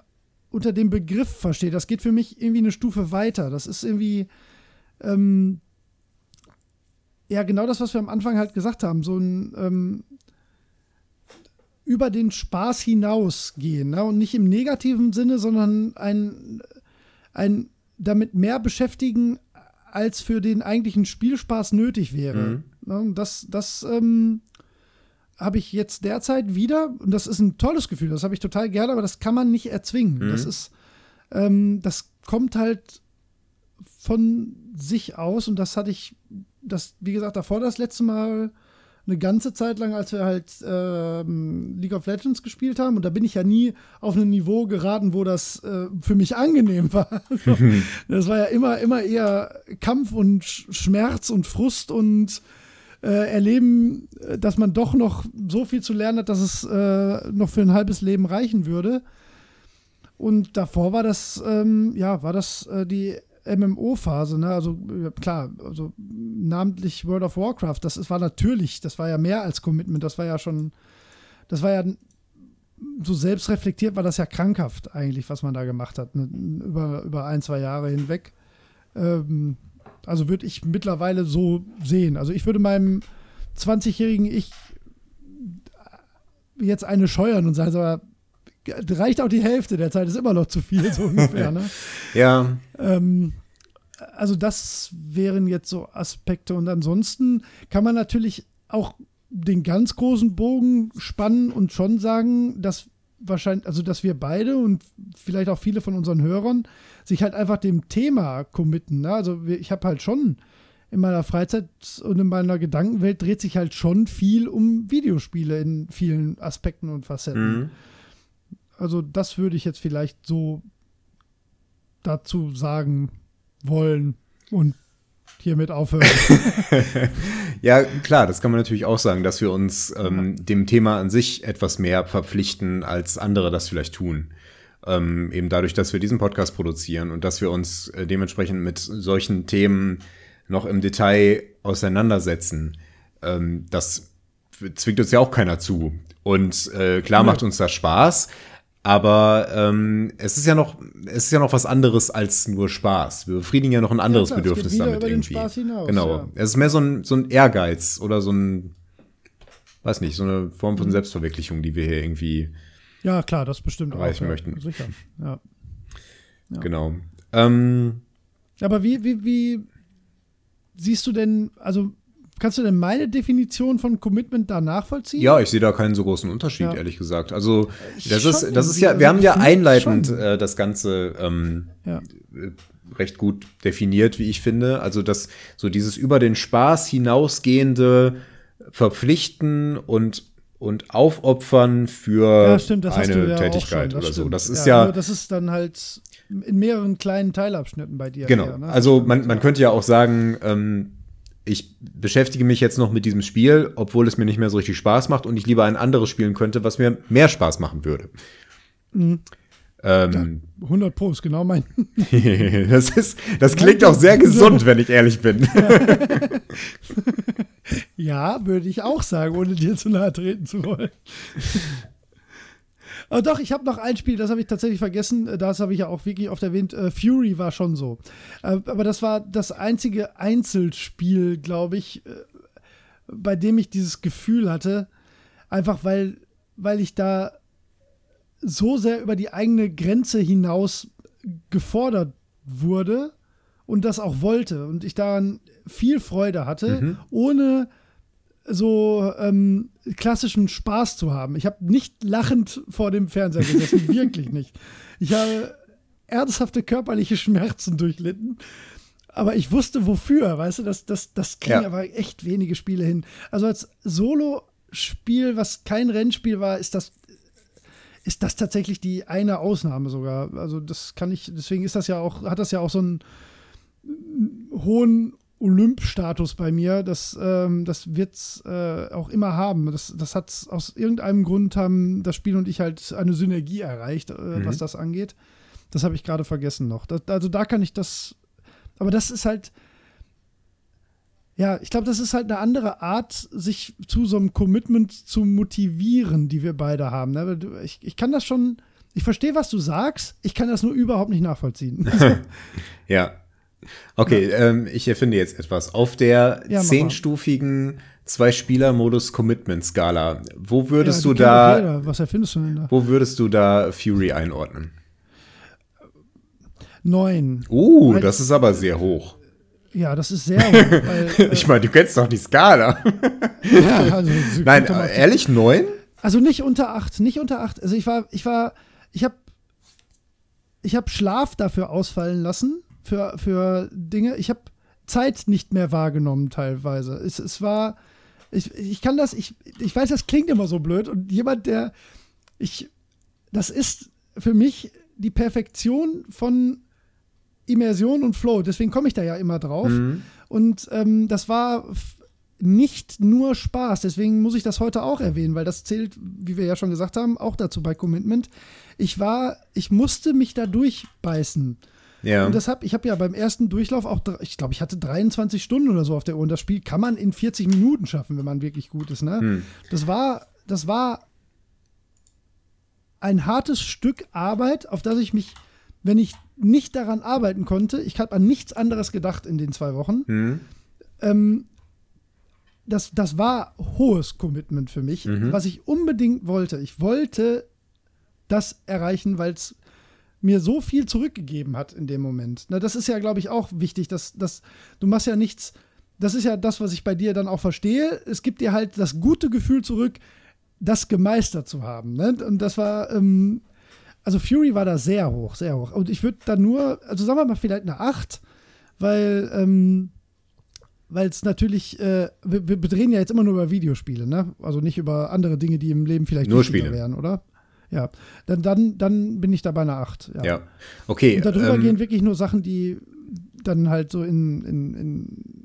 unter dem Begriff verstehe. Das geht für mich irgendwie eine Stufe weiter. Das ist irgendwie ähm, ja genau das, was wir am Anfang halt gesagt haben. So ein ähm, über den Spaß hinausgehen. Ne? Und nicht im negativen Sinne, sondern ein, ein damit mehr beschäftigen, als für den eigentlichen Spielspaß nötig wäre. Mhm. Ne? Das, das ähm, habe ich jetzt derzeit wieder, und das ist ein tolles Gefühl, das habe ich total gerne, aber das kann man nicht erzwingen. Mhm. Das ist, ähm, das kommt halt von sich aus und das hatte ich, das, wie gesagt, davor das letzte Mal eine ganze Zeit lang, als wir halt ähm, League of Legends gespielt haben. Und da bin ich ja nie auf ein Niveau geraten, wo das äh, für mich angenehm war. das war ja immer, immer eher Kampf und Schmerz und Frust und äh, erleben, äh, dass man doch noch so viel zu lernen hat, dass es äh, noch für ein halbes Leben reichen würde. Und davor war das, ähm, ja, war das äh, die MMO-Phase, ne? Also klar, also namentlich World of Warcraft, das ist, war natürlich, das war ja mehr als Commitment, das war ja schon, das war ja so selbstreflektiert war das ja krankhaft eigentlich, was man da gemacht hat, ne? über, über ein, zwei Jahre hinweg. Ähm, also würde ich mittlerweile so sehen. Also ich würde meinem 20-jährigen Ich jetzt eine scheuern und sagen, reicht auch die Hälfte der Zeit, ist immer noch zu viel, so ungefähr. Ne? ja. Ähm, also das wären jetzt so Aspekte. Und ansonsten kann man natürlich auch den ganz großen Bogen spannen und schon sagen, dass wahrscheinlich, also dass wir beide und vielleicht auch viele von unseren Hörern sich halt einfach dem Thema committen. Ne? Also ich habe halt schon in meiner Freizeit und in meiner Gedankenwelt dreht sich halt schon viel um Videospiele in vielen Aspekten und Facetten. Mhm. Also das würde ich jetzt vielleicht so dazu sagen wollen und hiermit aufhören. ja, klar, das kann man natürlich auch sagen, dass wir uns ähm, dem Thema an sich etwas mehr verpflichten, als andere das vielleicht tun. Ähm, eben dadurch, dass wir diesen Podcast produzieren und dass wir uns äh, dementsprechend mit solchen Themen noch im Detail auseinandersetzen. Ähm, das zwingt uns ja auch keiner zu. Und äh, klar ja. macht uns das Spaß, aber ähm, es ist ja noch, es ist ja noch was anderes als nur Spaß. Wir befriedigen ja noch ein anderes ja, klar, Bedürfnis damit irgendwie. Hinaus, genau. Ja. Es ist mehr so ein, so ein Ehrgeiz oder so ein, weiß nicht, so eine Form von mhm. Selbstverwirklichung, die wir hier irgendwie ja, klar, das bestimmt erreichen auch, möchten. Sicher, ja. Genau. Ähm, Aber wie, wie, wie siehst du denn, also Kannst du denn meine Definition von Commitment da nachvollziehen? Ja, ich sehe da keinen so großen Unterschied, ja. ehrlich gesagt. Also, das ist, das ist ja, wir haben ja einleitend äh, das Ganze ähm, ja. Äh, recht gut definiert, wie ich finde. Also, dass so dieses über den Spaß hinausgehende Verpflichten und und aufopfern für ja, stimmt, eine ja Tätigkeit oder stimmt. so. Das ist ja, ja das ist dann halt in mehreren kleinen Teilabschnitten bei dir. Genau. Eher, ne? Also man, man könnte ja auch sagen, ähm, ich beschäftige mich jetzt noch mit diesem Spiel, obwohl es mir nicht mehr so richtig Spaß macht und ich lieber ein anderes spielen könnte, was mir mehr Spaß machen würde. Mhm. Ähm, ja, 100 Pro ist genau mein. das, ist, das klingt auch sehr gesund, wenn ich ehrlich bin. ja, würde ich auch sagen, ohne dir zu nahe treten zu wollen. Aber doch, ich habe noch ein Spiel, das habe ich tatsächlich vergessen. Äh, das habe ich ja auch wirklich oft erwähnt. Fury war schon so. Uh, aber das war das einzige Einzelspiel, glaube ich, uh, bei dem ich dieses Gefühl hatte. Einfach weil, weil ich da so sehr über die eigene Grenze hinaus gefordert wurde und das auch wollte. Und ich daran viel Freude hatte, mhm. ohne so ähm, klassischen Spaß zu haben. Ich habe nicht lachend vor dem Fernseher gesessen, wirklich nicht. Ich habe ernsthafte körperliche Schmerzen durchlitten. aber ich wusste wofür, weißt du, das, das, das kriegen ja. aber echt wenige Spiele hin. Also als Solo-Spiel, was kein Rennspiel war, ist das, ist das tatsächlich die eine Ausnahme sogar. Also das kann ich, deswegen ist das ja auch, hat das ja auch so einen hohen Olymp-Status bei mir. Das, ähm, das wird es äh, auch immer haben. Das, das hat aus irgendeinem Grund haben das Spiel und ich halt eine Synergie erreicht, äh, mhm. was das angeht. Das habe ich gerade vergessen noch. Das, also da kann ich das aber das ist halt, ja, ich glaube, das ist halt eine andere Art, sich zu so einem Commitment zu motivieren, die wir beide haben. Ne? Ich, ich kann das schon, ich verstehe, was du sagst, ich kann das nur überhaupt nicht nachvollziehen. ja. Okay, ja. Ähm, ich erfinde jetzt etwas. Auf der ja, zehnstufigen Zwei-Spieler-Modus-Commitment-Skala, wo würdest ja, du da. Was erfindest du denn da? Wo würdest du da Fury einordnen? Neun. Uh, weil, das ist aber sehr hoch. Ja, das ist sehr hoch. Weil, äh, ich meine, du kennst doch die Skala. ja, also, Nein, ehrlich, neun? Also nicht unter acht, nicht unter acht. Also ich war, ich war, ich habe ich habe Schlaf dafür ausfallen lassen, für, für Dinge. Ich habe Zeit nicht mehr wahrgenommen teilweise. Es, es war, ich, ich kann das, ich, ich weiß, das klingt immer so blöd und jemand, der, ich, das ist für mich die Perfektion von Immersion und Flow. Deswegen komme ich da ja immer drauf. Mhm. Und ähm, das war nicht nur Spaß. Deswegen muss ich das heute auch erwähnen, weil das zählt, wie wir ja schon gesagt haben, auch dazu bei Commitment. Ich war, ich musste mich da durchbeißen. Ja. Und das hab, ich habe ja beim ersten Durchlauf auch, ich glaube, ich hatte 23 Stunden oder so auf der Uhr. Und das Spiel kann man in 40 Minuten schaffen, wenn man wirklich gut ist. Ne? Hm. Das war, das war ein hartes Stück Arbeit, auf das ich mich, wenn ich nicht daran arbeiten konnte. Ich habe an nichts anderes gedacht in den zwei Wochen. Mhm. Ähm, das, das war hohes Commitment für mich, mhm. was ich unbedingt wollte. Ich wollte das erreichen, weil es mir so viel zurückgegeben hat in dem Moment. Na, das ist ja, glaube ich, auch wichtig, dass, dass du machst ja nichts. Das ist ja das, was ich bei dir dann auch verstehe. Es gibt dir halt das gute Gefühl zurück, das gemeistert zu haben. Ne? Und das war, ähm, also Fury war da sehr hoch, sehr hoch. Und ich würde da nur, also sagen wir mal vielleicht eine 8, weil ähm, weil es natürlich, äh, wir, wir reden ja jetzt immer nur über Videospiele, ne? Also nicht über andere Dinge, die im Leben vielleicht nur Spiele wären, oder? Ja, dann, dann, dann bin ich da bei einer 8. Ja, ja. okay. Und darüber ähm, gehen wirklich nur Sachen, die dann halt so in, in, in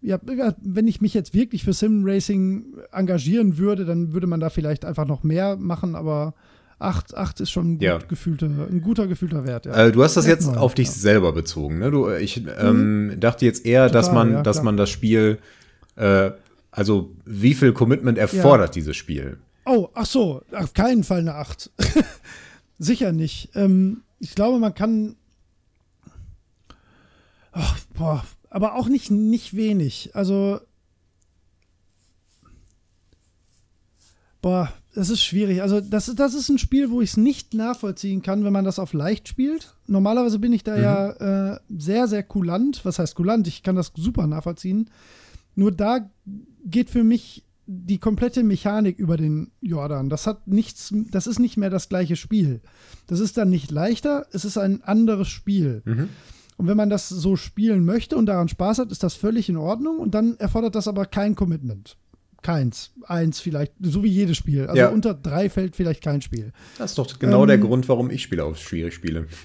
ja, wenn ich mich jetzt wirklich für Sim Racing engagieren würde, dann würde man da vielleicht einfach noch mehr machen, aber 8, 8 ist schon ein, ja. gefühlter, ein guter gefühlter Wert. Ja. Äh, du hast das jetzt auf dich ja. selber bezogen. Ne? Du, ich ähm, mhm. dachte jetzt eher, Total, dass man, dass man das Spiel, äh, also wie viel Commitment erfordert dieses Spiel? Oh, ach so, auf keinen Fall eine 8. Sicher nicht. Ähm, ich glaube, man kann. Oh, boah, aber auch nicht, nicht wenig. Also. Boah, das ist schwierig. Also, das, das ist ein Spiel, wo ich es nicht nachvollziehen kann, wenn man das auf leicht spielt. Normalerweise bin ich da mhm. ja äh, sehr, sehr kulant. Was heißt kulant? Ich kann das super nachvollziehen. Nur da geht für mich die komplette Mechanik über den Jordan. Das hat nichts, das ist nicht mehr das gleiche Spiel. Das ist dann nicht leichter, es ist ein anderes Spiel. Mhm. Und wenn man das so spielen möchte und daran Spaß hat, ist das völlig in Ordnung. Und dann erfordert das aber kein Commitment. Keins. Eins vielleicht, so wie jedes Spiel. Also ja. unter drei fällt vielleicht kein Spiel. Das ist doch genau ähm, der Grund, warum ich Spiele auf schwierig spiele.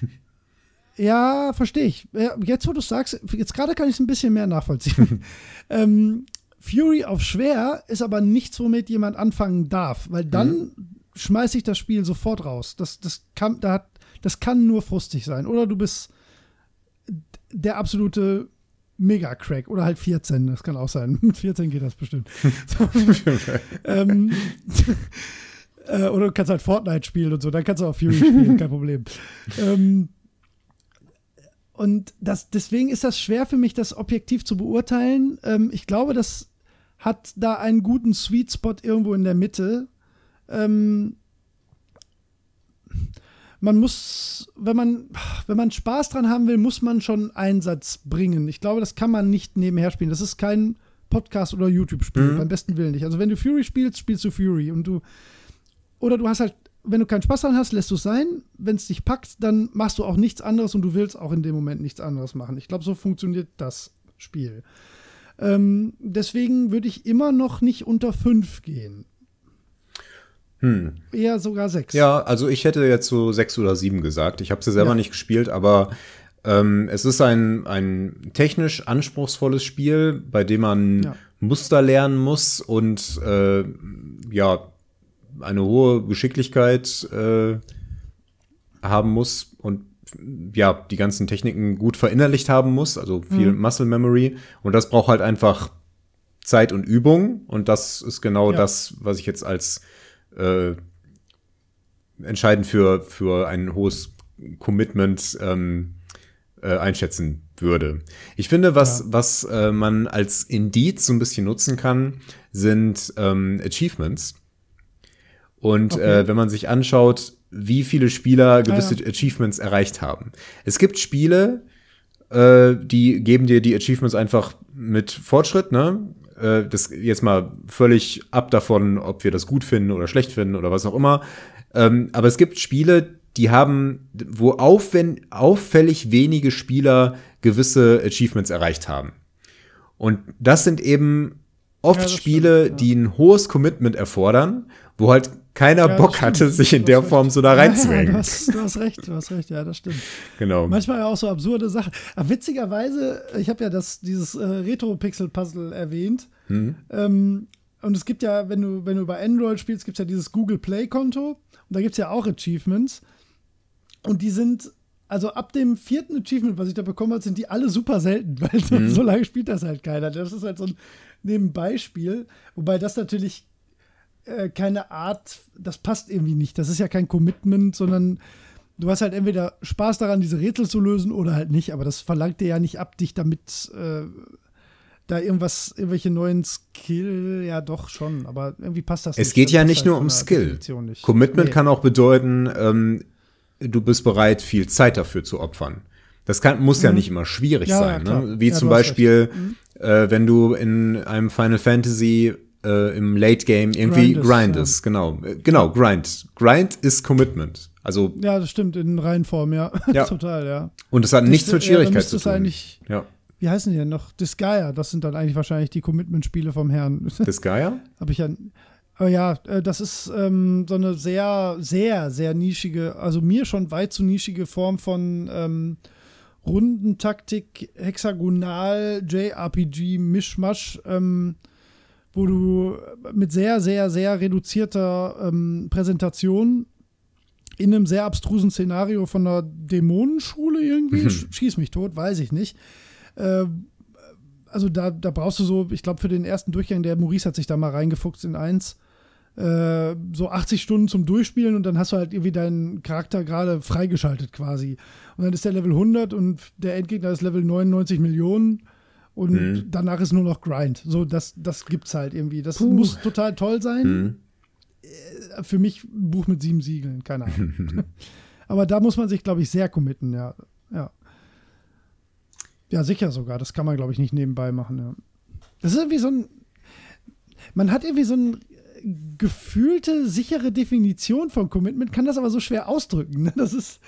Ja, verstehe ich. Jetzt, wo du sagst, jetzt gerade kann ich es ein bisschen mehr nachvollziehen. ähm, Fury auf schwer ist aber nichts, womit jemand anfangen darf, weil dann mhm. schmeiße ich das Spiel sofort raus. Das, das, kann, da hat, das kann nur frustig sein. Oder du bist der absolute Mega-Crack oder halt 14, das kann auch sein. Mit 14 geht das bestimmt. ähm, äh, oder du kannst halt Fortnite spielen und so, dann kannst du auch Fury spielen, kein Problem. Ähm, und das, deswegen ist das schwer für mich, das objektiv zu beurteilen. Ähm, ich glaube, das hat da einen guten Sweet Spot irgendwo in der Mitte. Ähm, man muss, wenn man, wenn man Spaß dran haben will, muss man schon Einsatz bringen. Ich glaube, das kann man nicht nebenher spielen. Das ist kein Podcast oder YouTube-Spiel, mhm. beim besten Willen nicht. Also wenn du Fury spielst, spielst du Fury und du oder du hast halt wenn du keinen Spaß daran hast, lässt du es sein. Wenn es dich packt, dann machst du auch nichts anderes und du willst auch in dem Moment nichts anderes machen. Ich glaube, so funktioniert das Spiel. Ähm, deswegen würde ich immer noch nicht unter fünf gehen. Hm. Eher sogar sechs. Ja, also ich hätte jetzt so sechs oder sieben gesagt. Ich habe sie selber ja. nicht gespielt, aber ähm, es ist ein, ein technisch anspruchsvolles Spiel, bei dem man ja. Muster lernen muss und äh, ja, eine hohe Geschicklichkeit äh, haben muss ja, die ganzen Techniken gut verinnerlicht haben muss, also viel mhm. Muscle Memory. Und das braucht halt einfach Zeit und Übung. Und das ist genau ja. das, was ich jetzt als äh, entscheidend für, für ein hohes Commitment ähm, äh, einschätzen würde. Ich finde, was, ja. was äh, man als Indiz so ein bisschen nutzen kann, sind ähm, Achievements. Und okay. äh, wenn man sich anschaut, wie viele Spieler gewisse ah, ja. Achievements erreicht haben. Es gibt Spiele, äh, die geben dir die Achievements einfach mit Fortschritt, ne? Äh, das jetzt mal völlig ab davon, ob wir das gut finden oder schlecht finden oder was auch immer. Ähm, aber es gibt Spiele, die haben, wo auffällig wenige Spieler gewisse Achievements erreicht haben. Und das sind eben oft ja, Spiele, stimmt, ja. die ein hohes Commitment erfordern, wo halt keiner ja, Bock hatte, sich in der Form so da reinzuhängen. Ja, du, hast, du hast recht, du hast recht, ja, das stimmt. Genau. Manchmal auch so absurde Sachen. Aber witzigerweise, ich habe ja das, dieses äh, Retro-Pixel-Puzzle erwähnt. Mhm. Ähm, und es gibt ja, wenn du, wenn du über Android spielst, gibt es ja dieses Google Play-Konto. Und da gibt es ja auch Achievements. Und die sind, also ab dem vierten Achievement, was ich da bekommen habe, sind die alle super selten, weil mhm. so lange spielt das halt keiner. Das ist halt so ein Nebenbeispiel. Wobei das natürlich äh, keine Art, das passt irgendwie nicht. Das ist ja kein Commitment, sondern du hast halt entweder Spaß daran, diese Rätsel zu lösen oder halt nicht. Aber das verlangt dir ja nicht ab, dich damit äh, da irgendwas, irgendwelche neuen Skill, ja doch schon, aber irgendwie passt das es nicht. Es geht ja nicht halt nur um Skill. Commitment nee. kann auch bedeuten, ähm, du bist bereit, viel Zeit dafür zu opfern. Das kann, muss mhm. ja nicht immer schwierig ja, sein. Ja, ne? Wie ja, zum Beispiel, mhm. äh, wenn du in einem Final Fantasy äh, im Late Game irgendwie grindest, grindest genau. Äh, genau, Grind. Grind ist Commitment. Also ja, das stimmt in Reihenform, ja, ja. total, ja. Und es hat das, nichts mit Schwierigkeit zu tun. Eigentlich, ja. Wie heißen die denn noch? Disgaea, das sind dann eigentlich wahrscheinlich die Commitment-Spiele vom Herrn. Disgaea? Habe ich ja. Aber ja, äh, das ist ähm, so eine sehr, sehr, sehr nischige, also mir schon weit zu nischige Form von ähm, Rundentaktik, Hexagonal, JRPG, Mischmasch, ähm, wo du mit sehr, sehr, sehr reduzierter ähm, Präsentation in einem sehr abstrusen Szenario von einer Dämonenschule irgendwie, mhm. schieß mich tot, weiß ich nicht. Äh, also da, da brauchst du so, ich glaube, für den ersten Durchgang, der Maurice hat sich da mal reingefuchst in eins, äh, so 80 Stunden zum Durchspielen und dann hast du halt irgendwie deinen Charakter gerade freigeschaltet quasi. Und dann ist der Level 100 und der Endgegner ist Level 99 Millionen und mhm. danach ist nur noch Grind. So, das, das gibt's halt irgendwie. Das Puh. muss total toll sein. Mhm. Äh, für mich ein Buch mit sieben Siegeln, keine Ahnung. Aber da muss man sich, glaube ich, sehr committen, ja. Ja. Ja, sicher sogar. Das kann man, glaube ich, nicht nebenbei machen, ja. Das ist irgendwie so ein. Man hat irgendwie so eine gefühlte, sichere Definition von Commitment, kann das aber so schwer ausdrücken. Ne? Das ist.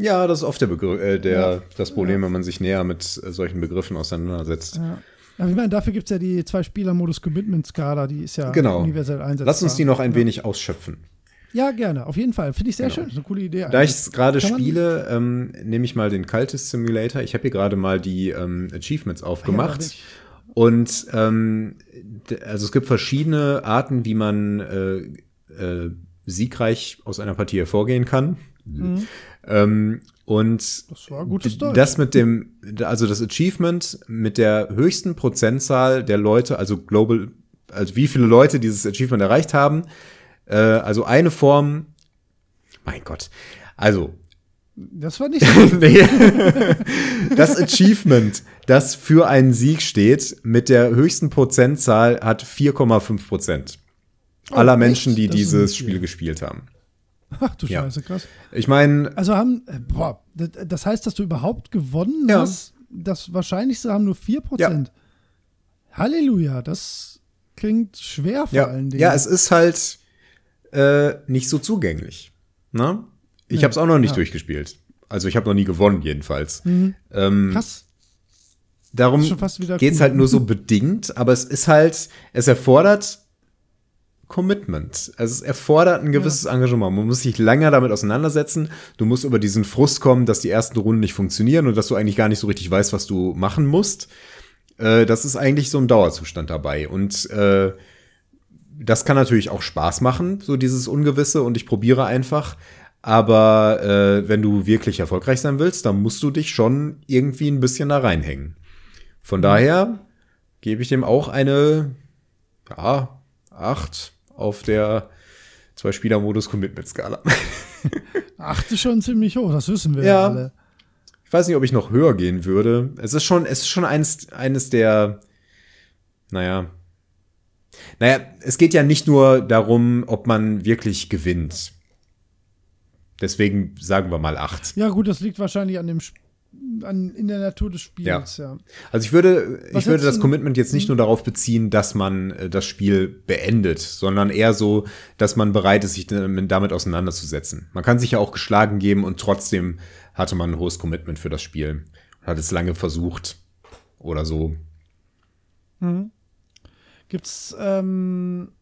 Ja, das ist oft der, Begr äh, der ja. das Problem, ja. wenn man sich näher mit äh, solchen Begriffen auseinandersetzt. Ja. Aber ich meine, dafür gibt es ja die Zwei-Spieler-Modus-Commitment-Skala, die ist ja genau. universell einsetzbar. Lass uns die noch ein wenig ausschöpfen. Ja, gerne, auf jeden Fall. Finde ich sehr genau. schön. Das ist eine coole Idee. Da ich es gerade spiele, ähm, nehme ich mal den Cultist Simulator. Ich habe hier gerade mal die ähm, Achievements aufgemacht. Ja, und ähm, also es gibt verschiedene Arten, wie man äh, äh, siegreich aus einer Partie hervorgehen kann. Mhm. Ähm, und das, war gutes das mit dem, also das Achievement mit der höchsten Prozentzahl der Leute, also global, also wie viele Leute dieses Achievement erreicht haben, äh, also eine Form, mein Gott, also das war nicht so. nee. Das Achievement, das für einen Sieg steht, mit der höchsten Prozentzahl hat 4,5 Prozent aller oh, Menschen, die dieses Spiel gespielt haben. Ach du ja. Scheiße, krass. Ich meine. Also haben, äh, boah, das heißt, dass du überhaupt gewonnen ja. hast? Das Wahrscheinlichste haben nur 4%. Ja. Halleluja, das klingt schwer vor ja. allen Dingen. Ja, es ist halt. äh, nicht so zugänglich. Na? Ich nee, habe es auch noch nicht ja. durchgespielt. Also ich habe noch nie gewonnen, jedenfalls. Mhm. Ähm, Krass. Darum geht es halt nur so bedingt, aber es ist halt, es erfordert Commitment. Also es erfordert ein gewisses ja. Engagement. Man muss sich länger damit auseinandersetzen. Du musst über diesen Frust kommen, dass die ersten Runden nicht funktionieren und dass du eigentlich gar nicht so richtig weißt, was du machen musst. Äh, das ist eigentlich so ein Dauerzustand dabei. Und äh, das kann natürlich auch Spaß machen, so dieses Ungewisse und ich probiere einfach. Aber äh, wenn du wirklich erfolgreich sein willst, dann musst du dich schon irgendwie ein bisschen da reinhängen. Von daher gebe ich dem auch eine, ja, 8 auf der Zwei-Spieler-Modus-Commitment-Skala. 8 ist schon ziemlich hoch, das wissen wir ja alle. Ich weiß nicht, ob ich noch höher gehen würde. Es ist schon, es ist schon eines, eines der, naja, naja, es geht ja nicht nur darum, ob man wirklich gewinnt. Deswegen sagen wir mal acht. Ja, gut, das liegt wahrscheinlich an dem an, in der Natur des Spiels, ja. ja. Also ich würde, ich würde das Commitment jetzt nicht hm? nur darauf beziehen, dass man äh, das Spiel beendet, sondern eher so, dass man bereit ist, sich damit auseinanderzusetzen. Man kann sich ja auch geschlagen geben und trotzdem hatte man ein hohes Commitment für das Spiel. Hat es lange versucht oder so. Mhm. Gibt's, ähm,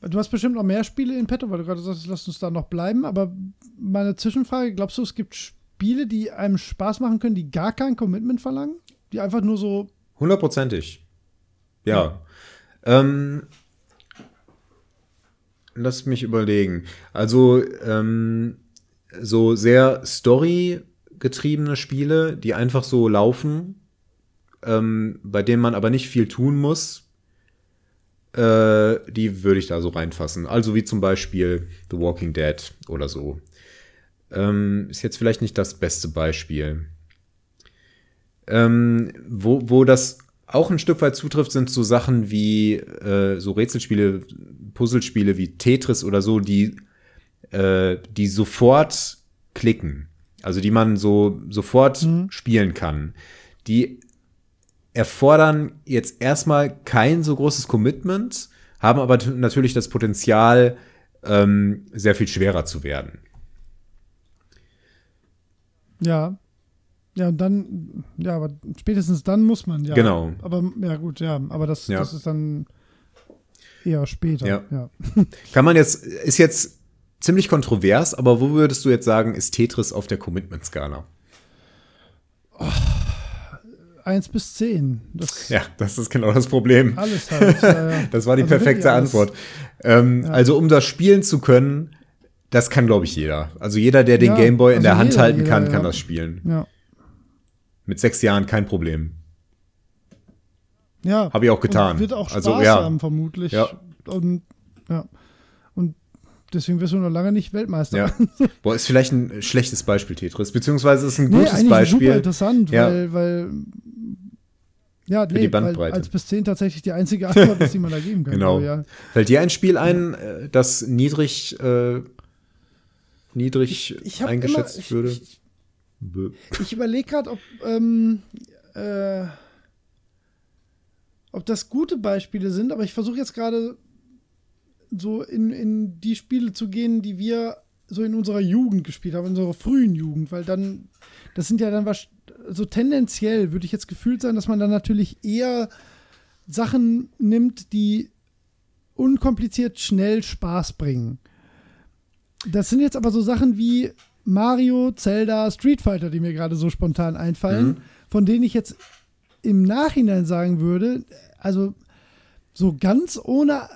du hast bestimmt noch mehr Spiele in petto, weil du gerade sagst, lass uns da noch bleiben, aber meine Zwischenfrage, glaubst du, es gibt Spiele, die einem Spaß machen können, die gar kein Commitment verlangen? Die einfach nur so. Hundertprozentig. Ja. ja. Ähm, lass mich überlegen. Also, ähm, so sehr Story-getriebene Spiele, die einfach so laufen, ähm, bei denen man aber nicht viel tun muss, äh, die würde ich da so reinfassen. Also wie zum Beispiel The Walking Dead oder so. Ähm, ist jetzt vielleicht nicht das beste Beispiel. Ähm, wo, wo das auch ein Stück weit zutrifft, sind so Sachen wie äh, so Rätselspiele, Puzzlespiele wie Tetris oder so, die, äh, die sofort klicken. Also die man so sofort mhm. spielen kann. Die erfordern jetzt erstmal kein so großes Commitment, haben aber natürlich das Potenzial, ähm, sehr viel schwerer zu werden. Ja. Ja, und dann, ja, aber spätestens dann muss man, ja. Genau. Aber, ja, gut, ja, aber das, ja. das ist dann eher später. Ja. ja. Kann man jetzt, ist jetzt ziemlich kontrovers, aber wo würdest du jetzt sagen, ist Tetris auf der Commitment-Skala? Oh 1 bis 10. Das ja, das ist genau das Problem. Alles halt. Äh, das war die also perfekte Antwort. Ähm, ja. Also, um das spielen zu können, das kann, glaube ich, jeder. Also, jeder, der den ja, Gameboy in also der Hand jeder, halten jeder, kann, kann das spielen. Ja. Mit sechs Jahren kein Problem. Ja. Habe ich auch getan. Wird auch also, Spaß also, ja. haben, vermutlich. Ja. Und, ja. Und deswegen wirst du noch lange nicht Weltmeister. Ja. Boah, ist vielleicht ein schlechtes Beispiel, Tetris. Beziehungsweise ist ein gutes nee, Beispiel. Super interessant, ja. weil, weil ja, nee, die Bandbreite. als bis 10 tatsächlich die einzige Antwort ist, die man da geben kann. genau. Ja. Fällt dir ein Spiel ein, äh, das niedrig, äh, niedrig ich, ich eingeschätzt immer, ich, würde? Ich, ich überlege gerade, ob, ähm, äh, ob das gute Beispiele sind, aber ich versuche jetzt gerade so in, in die Spiele zu gehen, die wir so in unserer Jugend gespielt haben, in unserer frühen Jugend, weil dann, das sind ja dann was, so tendenziell würde ich jetzt gefühlt sein, dass man dann natürlich eher Sachen nimmt, die unkompliziert schnell Spaß bringen. Das sind jetzt aber so Sachen wie Mario, Zelda, Street Fighter, die mir gerade so spontan einfallen, mhm. von denen ich jetzt im Nachhinein sagen würde, also so ganz ohne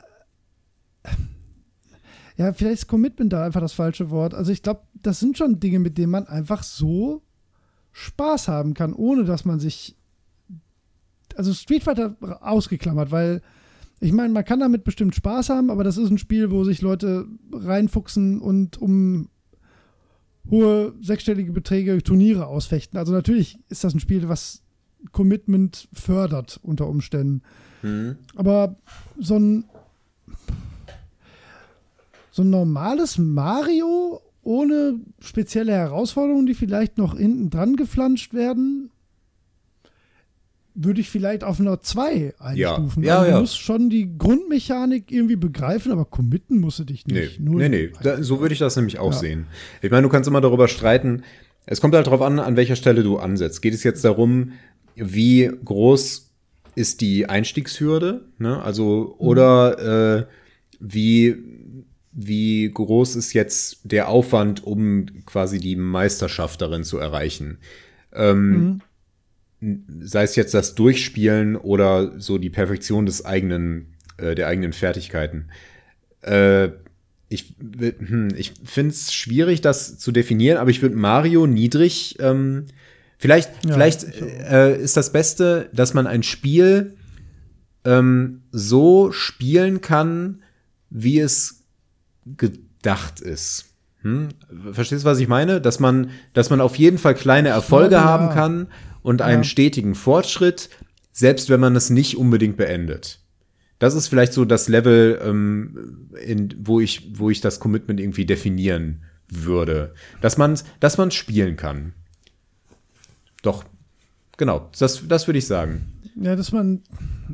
ja, vielleicht ist Commitment da einfach das falsche Wort. Also ich glaube, das sind schon Dinge, mit denen man einfach so Spaß haben kann, ohne dass man sich. Also Street Fighter ausgeklammert, weil ich meine, man kann damit bestimmt Spaß haben, aber das ist ein Spiel, wo sich Leute reinfuchsen und um hohe sechsstellige Beträge Turniere ausfechten. Also natürlich ist das ein Spiel, was Commitment fördert unter Umständen. Mhm. Aber so ein so ein normales Mario ohne spezielle Herausforderungen, die vielleicht noch hinten dran geflanscht werden. Würde ich vielleicht auf einer 2 einstufen. Ja, ja, also du ja. musst schon die Grundmechanik irgendwie begreifen, aber committen musst du dich nicht. Nee, nee, nee. Da, so würde ich das nämlich auch ja. sehen. Ich meine, du kannst immer darüber streiten. Es kommt halt darauf an, an welcher Stelle du ansetzt. Geht es jetzt darum, wie groß ist die Einstiegshürde? Ne? Also, oder mhm. äh, wie, wie groß ist jetzt der Aufwand, um quasi die Meisterschaft darin zu erreichen? Ähm, mhm sei es jetzt das Durchspielen oder so die Perfektion des eigenen, äh, der eigenen Fertigkeiten. Äh, ich hm, ich finde es schwierig, das zu definieren, aber ich würde Mario niedrig, ähm, vielleicht, ja, vielleicht äh, ist das Beste, dass man ein Spiel ähm, so spielen kann, wie es gedacht ist. Hm? Verstehst du, was ich meine? Dass man, dass man auf jeden Fall kleine Erfolge ja, haben kann und einen ja. stetigen Fortschritt, selbst wenn man es nicht unbedingt beendet. Das ist vielleicht so das Level, ähm, in, wo, ich, wo ich das Commitment irgendwie definieren würde. Dass man es dass spielen kann. Doch, genau, das, das würde ich sagen. Ja, dass man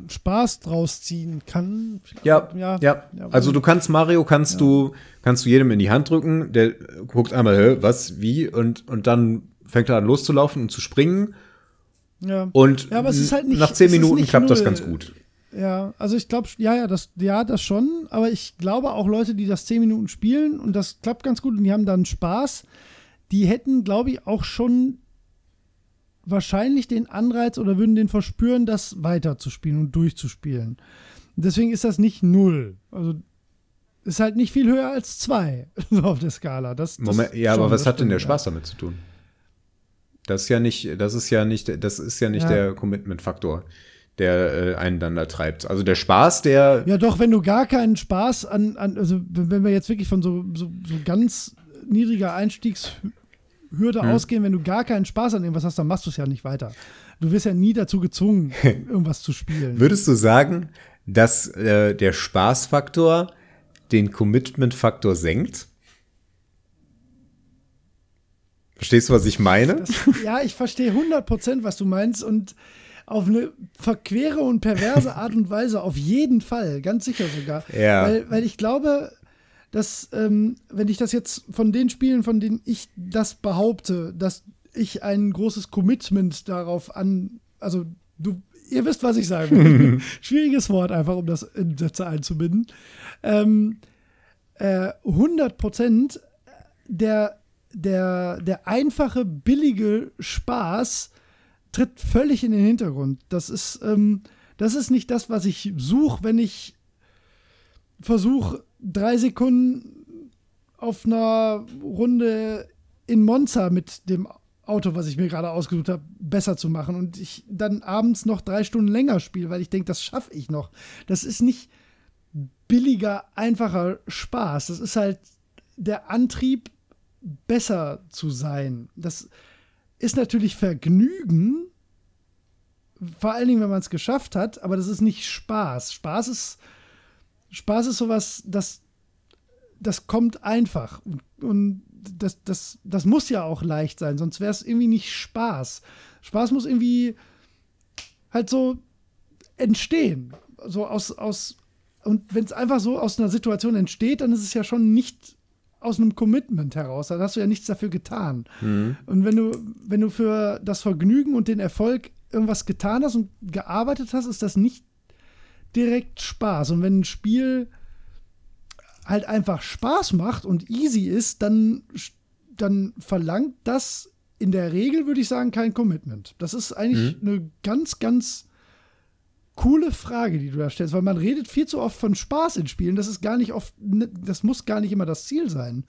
Spaß draus ziehen kann. Ja, ja, ja. Also du kannst Mario kannst ja. du kannst du jedem in die Hand drücken, der guckt einmal, was, wie und und dann fängt er an loszulaufen und zu springen ja. Und ja, halt nicht, nach zehn Minuten klappt null. das ganz gut. Ja, also ich glaube, ja, ja, das, ja, das schon, aber ich glaube auch Leute, die das zehn Minuten spielen und das klappt ganz gut und die haben dann Spaß, die hätten, glaube ich, auch schon wahrscheinlich den Anreiz oder würden den verspüren, das weiterzuspielen und durchzuspielen. Deswegen ist das nicht null. Also ist halt nicht viel höher als zwei so auf der Skala. Das, das Moment, ja, aber was hat denn der Spaß damit zu tun? Das ist ja nicht, das ist ja nicht, das ist ja nicht ja. der Commitment-Faktor, der äh, einen dann da treibt. Also der Spaß, der. Ja, doch, wenn du gar keinen Spaß an, an also wenn wir jetzt wirklich von so, so, so ganz niedriger Einstiegshürde hm. ausgehen, wenn du gar keinen Spaß an irgendwas hast, dann machst du es ja nicht weiter. Du wirst ja nie dazu gezwungen, irgendwas zu spielen. Würdest du sagen, dass äh, der Spaßfaktor den Commitment-Faktor senkt? Verstehst du, was ich meine? Das, ja, ich verstehe 100 Prozent, was du meinst und auf eine verquere und perverse Art und Weise auf jeden Fall, ganz sicher sogar. Ja. Weil, weil ich glaube, dass, ähm, wenn ich das jetzt von den Spielen, von denen ich das behaupte, dass ich ein großes Commitment darauf an, also du, ihr wisst, was ich sagen will. Schwieriges Wort einfach, um das in Sätze einzubinden. Ähm, äh, 100 Prozent der der, der einfache, billige Spaß tritt völlig in den Hintergrund. Das ist, ähm, das ist nicht das, was ich suche, wenn ich versuche, drei Sekunden auf einer Runde in Monza mit dem Auto, was ich mir gerade ausgesucht habe, besser zu machen und ich dann abends noch drei Stunden länger spiele, weil ich denke, das schaffe ich noch. Das ist nicht billiger, einfacher Spaß. Das ist halt der Antrieb, besser zu sein. Das ist natürlich Vergnügen, vor allen Dingen, wenn man es geschafft hat, aber das ist nicht Spaß. Spaß ist, Spaß ist sowas, das, das kommt einfach. Und das, das, das muss ja auch leicht sein, sonst wäre es irgendwie nicht Spaß. Spaß muss irgendwie halt so entstehen. So aus, aus, und wenn es einfach so aus einer Situation entsteht, dann ist es ja schon nicht aus einem Commitment heraus. Da hast du ja nichts dafür getan. Mhm. Und wenn du, wenn du für das Vergnügen und den Erfolg irgendwas getan hast und gearbeitet hast, ist das nicht direkt Spaß. Und wenn ein Spiel halt einfach Spaß macht und easy ist, dann, dann verlangt das in der Regel, würde ich sagen, kein Commitment. Das ist eigentlich mhm. eine ganz, ganz coole Frage, die du da stellst, weil man redet viel zu oft von Spaß in Spielen. Das ist gar nicht oft, ne, das muss gar nicht immer das Ziel sein.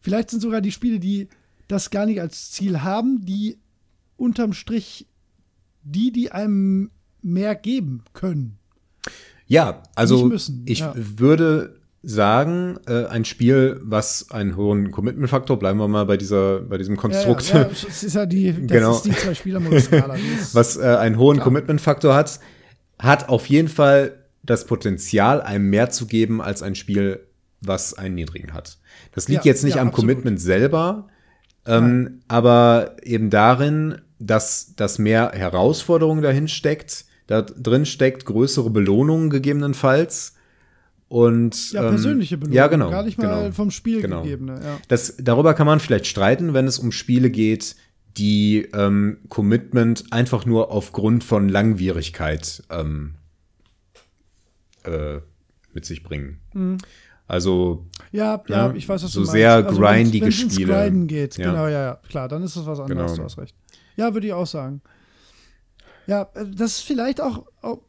Vielleicht sind sogar die Spiele, die das gar nicht als Ziel haben, die unterm Strich die, die einem mehr geben können. Ja, also ich ja. würde sagen, äh, ein Spiel, was einen hohen Commitment-Faktor, bleiben wir mal bei dieser, bei diesem Konstrukt. Ja, ja, ja das ist ja die, das genau. ist die zwei spieler Was äh, einen hohen Commitment-Faktor hat, hat auf jeden Fall das Potenzial, einem mehr zu geben als ein Spiel, was einen niedrigen hat. Das liegt ja, jetzt nicht ja, am absolut. Commitment selber, ähm, aber eben darin, dass, dass mehr Herausforderungen dahin steckt, da drin steckt größere Belohnungen gegebenenfalls. Und, ja, persönliche Belohnungen, ja, genau, gar nicht mal genau, vom Spiel genau. gegebene. Ja. Das, darüber kann man vielleicht streiten, wenn es um Spiele geht, die ähm, Commitment einfach nur aufgrund von Langwierigkeit ähm, äh, mit sich bringen. Mhm. Also ja, ja, ne, ich weiß, was so du sehr also, grindige wenn's, wenn's Spiele. Grinden geht, ja. genau, ja, ja, klar, dann ist es was anderes, genau. du hast recht. Ja, würde ich auch sagen. Ja, äh, das ist vielleicht auch, auch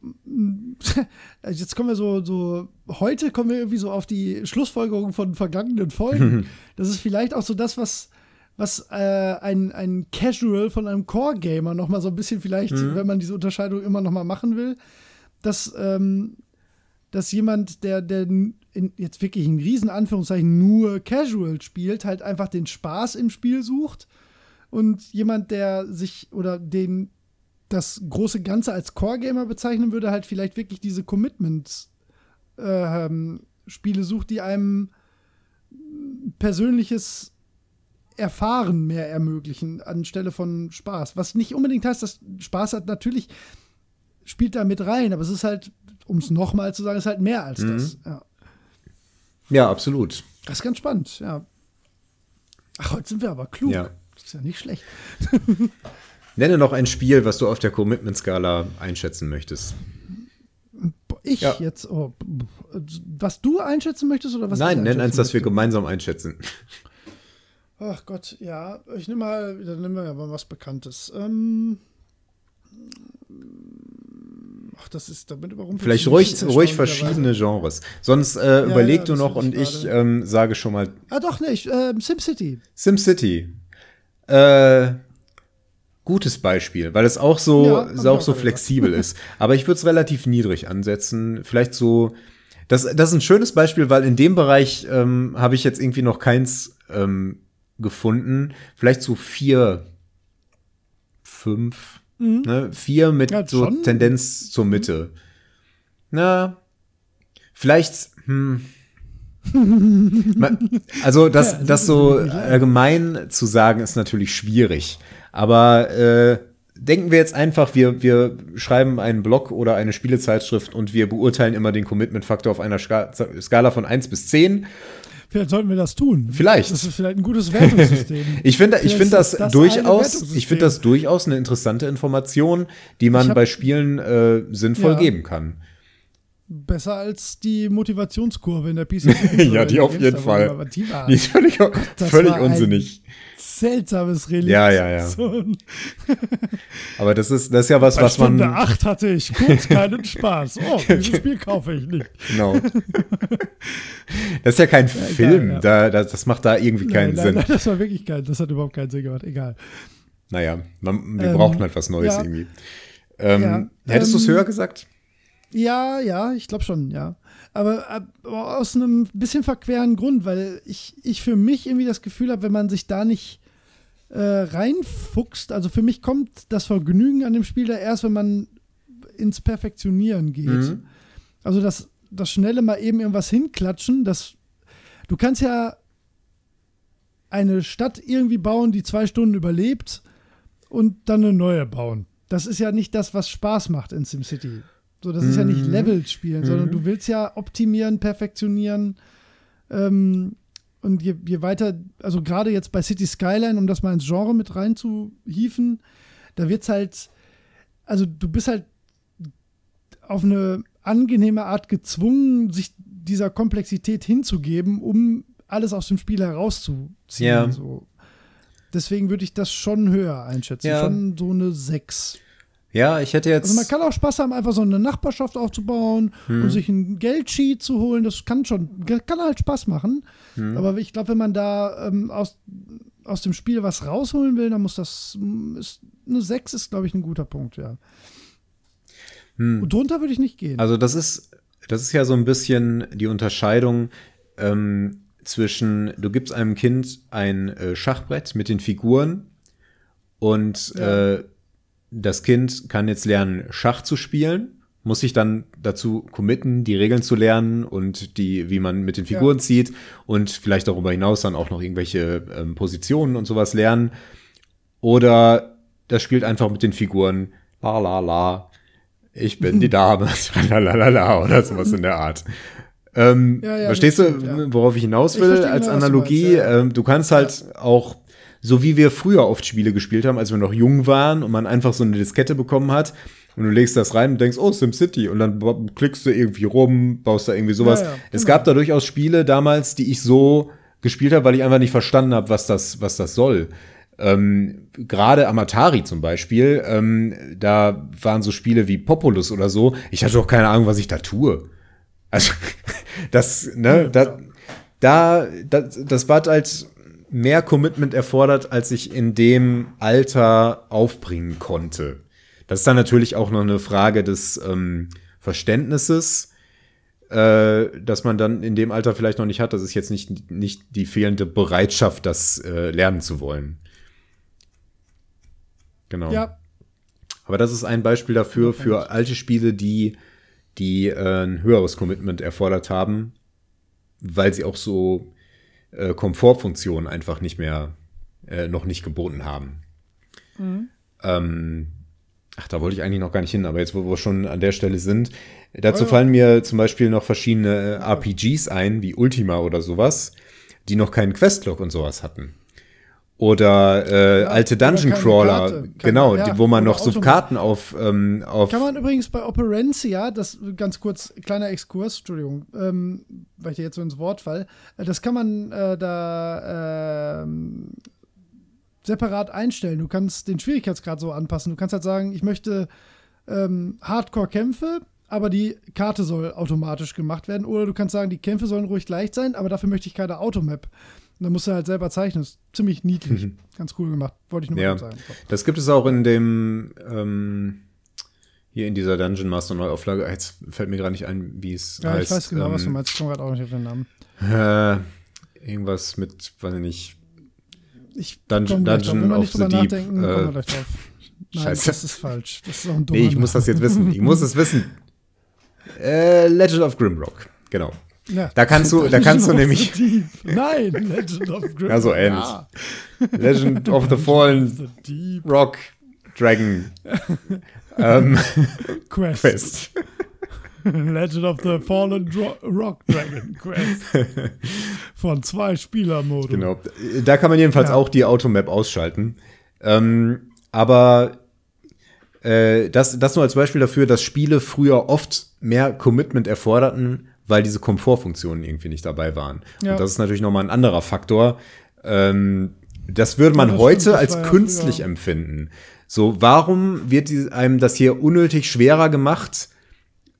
jetzt kommen wir so, so, heute kommen wir irgendwie so auf die Schlussfolgerung von vergangenen Folgen. das ist vielleicht auch so das, was, was äh, ein, ein Casual von einem Core-Gamer noch mal so ein bisschen vielleicht, mhm. wenn man diese Unterscheidung immer noch mal machen will, dass, ähm, dass jemand, der, der in, jetzt wirklich in riesen Anführungszeichen nur Casual spielt, halt einfach den Spaß im Spiel sucht und jemand, der sich oder den das große Ganze als Core-Gamer bezeichnen würde, halt vielleicht wirklich diese Commitments-Spiele äh, sucht, die einem persönliches Erfahren mehr ermöglichen, anstelle von Spaß. Was nicht unbedingt heißt, dass Spaß hat, natürlich spielt da mit rein, aber es ist halt, um es nochmal zu sagen, ist halt mehr als mhm. das. Ja. ja, absolut. Das ist ganz spannend, ja. Ach, heute sind wir aber klug. Ja. Das ist ja nicht schlecht. Nenne noch ein Spiel, was du auf der Commitment-Skala einschätzen möchtest. Ich ja. jetzt, oh, was du einschätzen möchtest oder was Nein, nenn eins, das wir gemeinsam einschätzen. Ach Gott, ja. Ich nehme mal, dann nehmen wir ja mal was Bekanntes. Ähm, ach, das ist damit überrumpelt. Vielleicht ruhig, ruhig verschiedene Genres. Sonst äh, ja, überleg ja, du noch und ich ähm, sage schon mal. Ah, doch nicht. Ähm, SimCity. SimCity. Äh, gutes Beispiel, weil es auch so, ja, auch so flexibel ist. Aber ich würde es relativ niedrig ansetzen. Vielleicht so. Das, das ist ein schönes Beispiel, weil in dem Bereich ähm, habe ich jetzt irgendwie noch keins ähm, gefunden. Vielleicht so vier, fünf, mhm. ne? vier mit ja, so schon. Tendenz zur Mitte. Na, vielleicht, hm. also das, das so allgemein zu sagen, ist natürlich schwierig. Aber äh, denken wir jetzt einfach, wir, wir schreiben einen Blog oder eine Spielezeitschrift und wir beurteilen immer den Commitment-Faktor auf einer Skala von 1 bis 10. Vielleicht sollten wir das tun. Vielleicht. Das ist vielleicht ein gutes Wertungssystem. ich finde ich find das, das durchaus, ich finde das durchaus eine interessante Information, die man bei Spielen äh, sinnvoll ja. geben kann. Besser als die Motivationskurve in der PC. ja, die auf jeden Fall. Die, die ist völlig, Gott, völlig unsinnig seltsames Relikt. Ja, ja, ja. So Aber das ist, das ist ja was, Bei was Stunde man. 8 hatte ich kurz keinen Spaß. Oh, dieses Spiel kaufe ich nicht. Genau. Das ist ja kein ja, Film. Egal, ja. Da, das, das, macht da irgendwie keinen nein, Sinn. Nein, das war wirklich kein, das hat überhaupt keinen Sinn gemacht. Egal. Naja, man, wir ähm, brauchen halt was Neues ja. irgendwie. Ähm, hättest du es ähm, höher gesagt? Ja, ja, ich glaube schon, ja. Aber, aber, aus einem bisschen verqueren Grund, weil ich, ich für mich irgendwie das Gefühl habe, wenn man sich da nicht äh, reinfuchst. Also für mich kommt das Vergnügen an dem Spiel da erst, wenn man ins Perfektionieren geht. Mhm. Also das, das schnelle mal eben irgendwas hinklatschen, das du kannst ja eine Stadt irgendwie bauen, die zwei Stunden überlebt und dann eine neue bauen. Das ist ja nicht das, was Spaß macht in SimCity. So, das mhm. ist ja nicht mhm. Level spielen, mhm. sondern du willst ja optimieren, perfektionieren. Ähm, und je, je weiter, also gerade jetzt bei City Skyline, um das mal ins Genre mit reinzuhieven, da wird es halt, also du bist halt auf eine angenehme Art gezwungen, sich dieser Komplexität hinzugeben, um alles aus dem Spiel herauszuziehen. Ja. So. Deswegen würde ich das schon höher einschätzen. Ja. Schon so eine 6. Ja, ich hätte jetzt. Also man kann auch Spaß haben, einfach so eine Nachbarschaft aufzubauen hm. und sich ein Geldsheet zu holen. Das kann schon, kann halt Spaß machen. Hm. Aber ich glaube, wenn man da ähm, aus, aus dem Spiel was rausholen will, dann muss das. Ist, eine 6 ist, glaube ich, ein guter Punkt, ja. Hm. Und drunter würde ich nicht gehen. Also, das ist, das ist ja so ein bisschen die Unterscheidung ähm, zwischen, du gibst einem Kind ein äh, Schachbrett mit den Figuren und ja. äh, das Kind kann jetzt lernen, Schach zu spielen, muss sich dann dazu committen, die Regeln zu lernen und die, wie man mit den Figuren ja. zieht und vielleicht darüber hinaus dann auch noch irgendwelche ähm, Positionen und sowas lernen. Oder das spielt einfach mit den Figuren la la la, ich bin die Dame, la la la la oder sowas in der Art. Ähm, ja, ja, verstehst du, worauf ich hinaus will? Ich als genau, Analogie, du, ähm, du, kannst halt auch, so wie wir früher oft Spiele gespielt haben, als wir noch jung waren und man einfach so eine Diskette bekommen hat und du legst das rein und denkst, oh, SimCity und dann klickst du irgendwie rum, baust da irgendwie sowas. Genau. Es gab da durchaus Spiele damals, die ich so gespielt habe, weil ich einfach nicht verstanden habe, was das, was das soll. Ähm, Gerade am Atari zum Beispiel, ähm, da waren so Spiele wie Populus oder so. Ich hatte auch keine Ahnung, was ich da tue. Also, das, ne, da, da, das, das war halt mehr Commitment erfordert, als ich in dem Alter aufbringen konnte. Das ist dann natürlich auch noch eine Frage des ähm, Verständnisses, äh, dass man dann in dem Alter vielleicht noch nicht hat. Das ist jetzt nicht, nicht die fehlende Bereitschaft, das äh, lernen zu wollen. Genau. Ja. Aber das ist ein Beispiel dafür, für alte Spiele, die die äh, ein höheres Commitment erfordert haben, weil sie auch so äh, Komfortfunktionen einfach nicht mehr, äh, noch nicht geboten haben. Mhm. Ähm, ach, da wollte ich eigentlich noch gar nicht hin, aber jetzt, wo wir schon an der Stelle sind, dazu oh ja. fallen mir zum Beispiel noch verschiedene äh, RPGs ein, wie Ultima oder sowas, die noch keinen Questlog und sowas hatten. Oder äh, ja, alte Dungeon Crawler, Karte, genau, ja, die, wo man noch so Karten auf, ähm, auf. Kann man übrigens bei Operencia, das ganz kurz, kleiner Exkurs, Entschuldigung, ähm, weil ich dir jetzt so ins Wort fall, äh, das kann man äh, da äh, separat einstellen. Du kannst den Schwierigkeitsgrad so anpassen. Du kannst halt sagen, ich möchte ähm, Hardcore-Kämpfe, aber die Karte soll automatisch gemacht werden. Oder du kannst sagen, die Kämpfe sollen ruhig leicht sein, aber dafür möchte ich keine Automap. Und dann musst du halt selber zeichnen. Das ist ziemlich niedlich. Mhm. Ganz cool gemacht. Wollte ich nur ja. mal sagen. Das gibt es auch in dem, ähm, hier in dieser Dungeon Master Neuauflage. Jetzt fällt mir gerade nicht ein, wie es ja, heißt. Ja, ich weiß genau, ähm, was du ähm, meinst. Ich komme gerade auch nicht auf den Namen. Äh, irgendwas mit, weiß ich nicht. Ich Dungeon, Dungeon of the Deep. Nachdenken, äh. Nein, Scheiße. das ist falsch. Das ist auch ein dummer Nee, ich muss das jetzt wissen. Ich muss es wissen. Äh, Legend of Grimrock. Genau. Ja. Da kannst du, da kannst du nämlich. Nein, Legend of Grimrock. Ja, so ähnlich. Ja. Legend of the Fallen the Rock Dragon ähm, Quest. Quest. Legend of the Fallen Dro Rock Dragon Quest. Von zwei Spielermodus. Genau. Da kann man jedenfalls ja. auch die Automap ausschalten. Ähm, aber äh, das, das nur als Beispiel dafür, dass Spiele früher oft mehr Commitment erforderten weil diese Komfortfunktionen irgendwie nicht dabei waren. Ja. Und das ist natürlich nochmal ein anderer Faktor. Ähm, das würde man ja, das heute stimmt, als künstlich ja empfinden. So, warum wird einem das hier unnötig schwerer gemacht,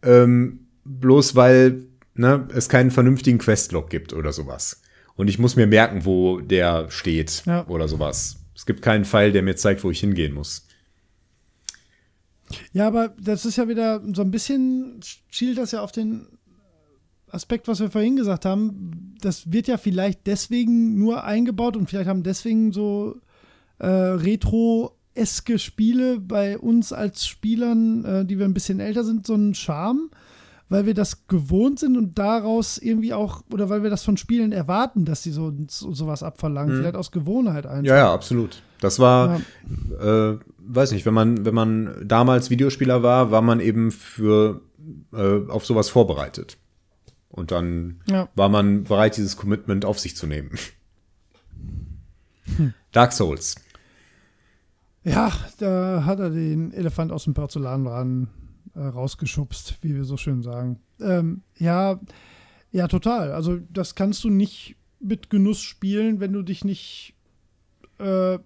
ähm, bloß weil ne, es keinen vernünftigen Questlog gibt oder sowas. Und ich muss mir merken, wo der steht ja. oder sowas. Es gibt keinen Pfeil, der mir zeigt, wo ich hingehen muss. Ja, aber das ist ja wieder so ein bisschen, schielt das ja auf den Aspekt, was wir vorhin gesagt haben, das wird ja vielleicht deswegen nur eingebaut und vielleicht haben deswegen so äh, retro-eske Spiele bei uns als Spielern, äh, die wir ein bisschen älter sind, so einen Charme, weil wir das gewohnt sind und daraus irgendwie auch, oder weil wir das von Spielen erwarten, dass sie so, so sowas abverlangen, mhm. vielleicht aus Gewohnheit einfach. Ja, ja, absolut. Das war, ja. äh, weiß nicht, wenn man, wenn man damals Videospieler war, war man eben für äh, auf sowas vorbereitet. Und dann ja. war man bereit, dieses Commitment auf sich zu nehmen. Hm. Dark Souls. Ja, da hat er den Elefant aus dem Porzellanladen äh, rausgeschubst, wie wir so schön sagen. Ähm, ja, ja, total. Also das kannst du nicht mit Genuss spielen, wenn du dich nicht äh,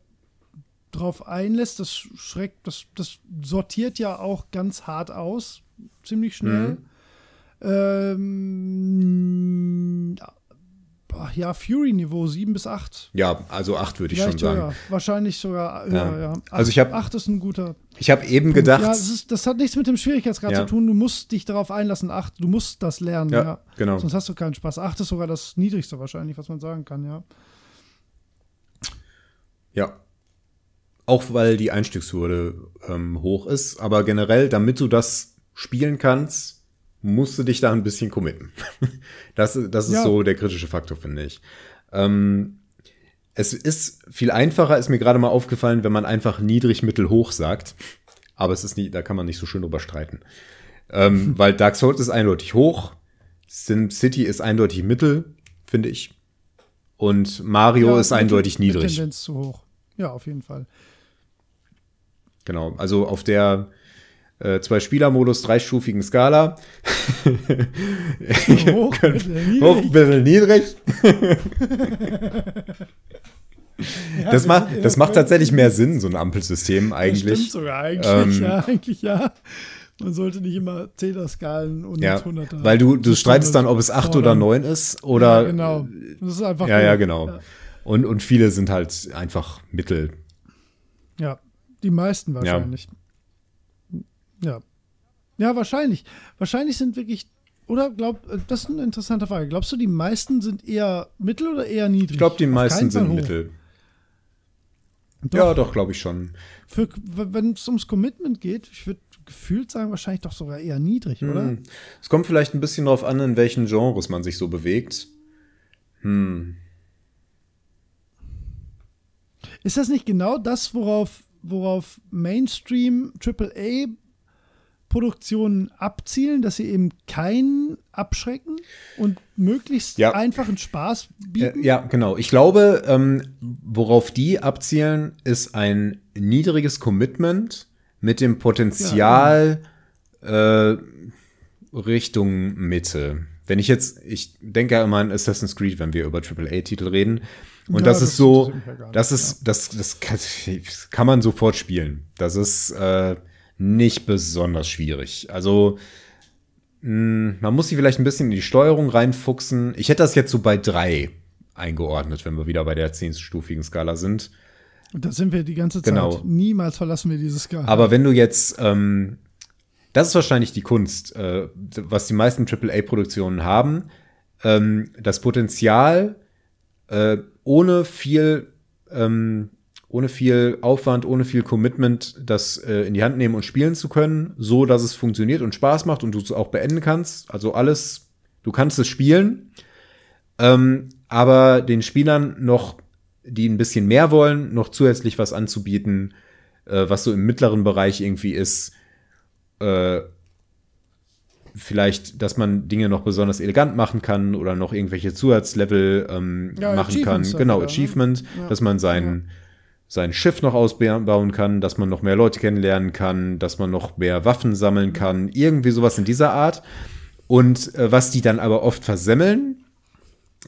drauf einlässt. Das schreckt, das, das sortiert ja auch ganz hart aus, ziemlich schnell. Mhm. Ähm, ja, Fury-Niveau 7 bis 8. Ja, also 8 würde ich Vielleicht schon sagen. Höher. Wahrscheinlich sogar höher, ja. ja. 8, also ich habe 8 ist ein guter. Ich habe eben Punkt. gedacht. Ja, das, ist, das, hat nichts mit dem Schwierigkeitsgrad ja. zu tun. Du musst dich darauf einlassen. 8, du musst das lernen. Ja, ja, genau. Sonst hast du keinen Spaß. 8 ist sogar das niedrigste wahrscheinlich, was man sagen kann, ja. Ja. Auch weil die Einstiegshürde ähm, hoch ist. Aber generell, damit du das spielen kannst, musst du dich da ein bisschen committen. Das, das ist ja. so der kritische Faktor, finde ich. Ähm, es ist viel einfacher, ist mir gerade mal aufgefallen, wenn man einfach niedrig, mittel, hoch sagt. Aber es ist nie, da kann man nicht so schön drüber streiten. Ähm, weil Dark Souls ist eindeutig hoch, Sim City ist eindeutig mittel, finde ich. Und Mario ja, ist eindeutig niedrig. Tendenz zu hoch. Ja, auf jeden Fall. Genau, also auf der äh, zwei Spieler-Modus dreistufigen Skala. hoch, mittel, hoch, mittel, niedrig. ja, das, macht, das macht tatsächlich mehr Sinn, so ein Ampelsystem eigentlich. Das stimmt sogar eigentlich, ähm, ja, eigentlich ja. Man sollte nicht immer Zehner-Skalen und ja, 100er. Weil du, du streitest dann, ob es 8 oder 9 ist oder. Ja, genau. Das ist einfach. Ja, cool. ja, genau. Ja. Und, und viele sind halt einfach Mittel. Ja, die meisten wahrscheinlich. Ja. Ja, ja wahrscheinlich. Wahrscheinlich sind wirklich. Oder glaub, das ist eine interessante Frage. Glaubst du, die meisten sind eher mittel oder eher niedrig? Ich glaube, die meisten sind mittel. Doch. Ja, doch, glaube ich schon. wenn es ums Commitment geht, ich würde gefühlt sagen, wahrscheinlich doch sogar eher niedrig, hm. oder? Es kommt vielleicht ein bisschen darauf an, in welchen Genres man sich so bewegt. Hm. Ist das nicht genau das, worauf, worauf Mainstream AAA Produktionen abzielen, dass sie eben keinen abschrecken und möglichst ja. einfachen Spaß bieten? Äh, ja, genau. Ich glaube, ähm, worauf die abzielen, ist ein niedriges Commitment mit dem Potenzial ja, äh, Richtung Mitte. Wenn ich jetzt, ich denke ja immer an Assassin's Creed, wenn wir über AAA-Titel reden. Und ja, das, das, ist so, das ist, das, das kann, das kann, man sofort spielen. Das ist äh, nicht besonders schwierig. Also, mh, hm, man muss sich vielleicht ein bisschen in die Steuerung reinfuchsen. Ich hätte das jetzt so bei drei eingeordnet, wenn wir wieder bei der zehnstufigen Skala sind. Und da sind wir die ganze Zeit. Genau. Niemals verlassen wir dieses Skala. Aber wenn du jetzt, ähm, das ist wahrscheinlich die Kunst, äh, was die meisten AAA-Produktionen haben, ähm, das Potenzial, äh, ohne viel, ähm, ohne viel Aufwand, ohne viel Commitment, das äh, in die Hand nehmen und spielen zu können, so dass es funktioniert und Spaß macht und du es auch beenden kannst. Also alles, du kannst es spielen, ähm, aber den Spielern noch die ein bisschen mehr wollen, noch zusätzlich was anzubieten, äh, was so im mittleren Bereich irgendwie ist. Äh, vielleicht, dass man Dinge noch besonders elegant machen kann oder noch irgendwelche Zusatzlevel ähm, ja, machen kann. Genau, wieder, ne? Achievement, ne? dass man sein, ja. Sein Schiff noch ausbauen kann, dass man noch mehr Leute kennenlernen kann, dass man noch mehr Waffen sammeln kann, irgendwie sowas in dieser Art. Und äh, was die dann aber oft versemmeln,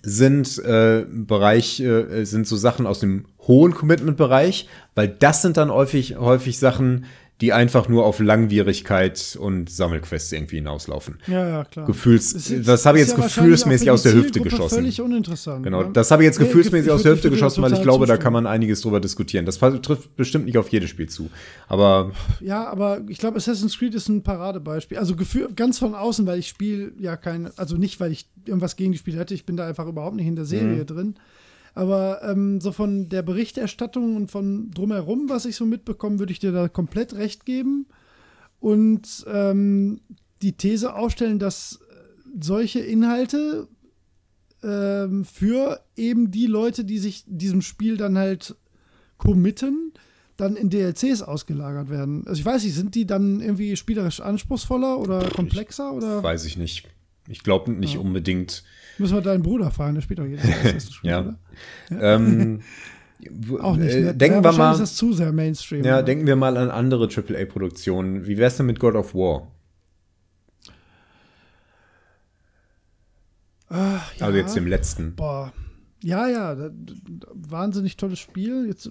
sind äh, Bereich, äh, sind so Sachen aus dem hohen Commitment-Bereich, weil das sind dann häufig, häufig Sachen, die einfach nur auf Langwierigkeit und Sammelquests irgendwie hinauslaufen. Ja, ja, klar. Gefühls, ist, das habe ich jetzt ja gefühlsmäßig aus der Hüfte geschossen. Völlig uninteressant. Genau, ne? das habe ich jetzt gefühlsmäßig nee, aus der Hüfte geschossen, weil ich glaube, zustimmen. da kann man einiges drüber diskutieren. Das trifft bestimmt nicht auf jedes Spiel zu. Aber. Ja, aber ich glaube, Assassin's Creed ist ein Paradebeispiel. Also Gefühl, ganz von außen, weil ich spiele ja keine, also nicht, weil ich irgendwas gegen die Spiele hätte, ich bin da einfach überhaupt nicht in der Serie mhm. drin. Aber ähm, so von der Berichterstattung und von drumherum, was ich so mitbekomme, würde ich dir da komplett recht geben. Und ähm, die These aufstellen, dass solche Inhalte ähm, für eben die Leute, die sich diesem Spiel dann halt committen, dann in DLCs ausgelagert werden. Also ich weiß nicht, sind die dann irgendwie spielerisch anspruchsvoller oder komplexer? Ich oder? Weiß ich nicht. Ich glaube nicht ja. unbedingt. Müssen wir deinen Bruder fragen, der spielt doch jedes Spiel, ja. ja. Ähm, Auch nicht. Ne? denken wir mal. ist das zu sehr Mainstream. Ja, oder? denken wir mal an andere AAA-Produktionen. Wie wär's denn mit God of War? Ach, ja. Also jetzt dem letzten. Boah. Ja, ja, da, wahnsinnig tolles Spiel. Jetzt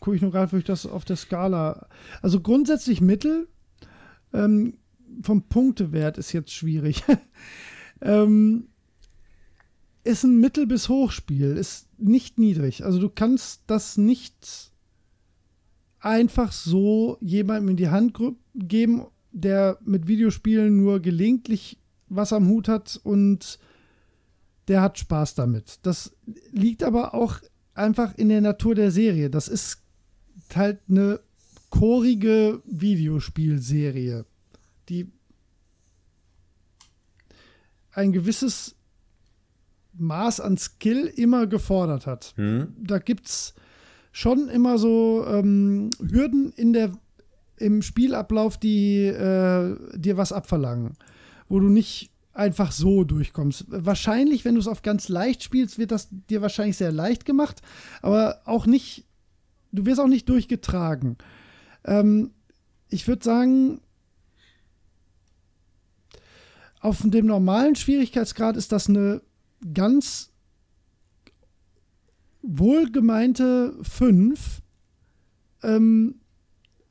gucke ich nur gerade, wo ich das auf der Skala. Also grundsätzlich Mittel. Ähm, vom Punktewert ist jetzt schwierig. ähm, ist ein Mittel- bis Hochspiel, ist nicht niedrig. Also du kannst das nicht einfach so jemandem in die Hand geben, der mit Videospielen nur gelegentlich was am Hut hat und der hat Spaß damit. Das liegt aber auch einfach in der Natur der Serie. Das ist halt eine chorige Videospielserie die ein gewisses Maß an Skill immer gefordert hat. Mhm. Da gibt es schon immer so ähm, Hürden in der, im Spielablauf, die äh, dir was abverlangen, wo du nicht einfach so durchkommst. Wahrscheinlich, wenn du es auf ganz leicht spielst, wird das dir wahrscheinlich sehr leicht gemacht, aber auch nicht, du wirst auch nicht durchgetragen. Ähm, ich würde sagen, auf dem normalen Schwierigkeitsgrad ist das eine ganz wohlgemeinte 5. Ähm,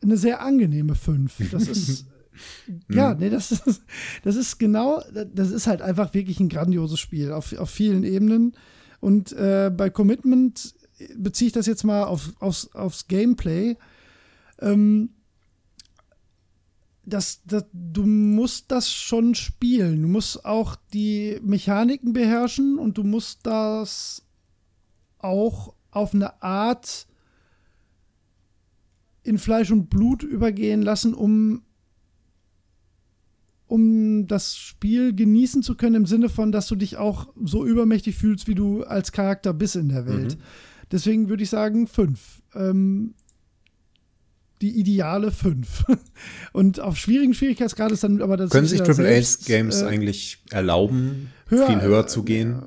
eine sehr angenehme 5. Das ist. ja, nee, das ist, das ist genau, das ist halt einfach wirklich ein grandioses Spiel auf, auf vielen Ebenen. Und äh, bei Commitment beziehe ich das jetzt mal auf, aufs, aufs Gameplay. Ähm, das, das, du musst das schon spielen. Du musst auch die Mechaniken beherrschen und du musst das auch auf eine Art in Fleisch und Blut übergehen lassen, um, um das Spiel genießen zu können, im Sinne von, dass du dich auch so übermächtig fühlst, wie du als Charakter bist in der Welt. Mhm. Deswegen würde ich sagen, fünf. Ähm, die ideale 5. Und auf schwierigen Schwierigkeitsgrad ist dann aber das. Können sich AAA-Games äh, eigentlich erlauben, höher, viel höher zu gehen?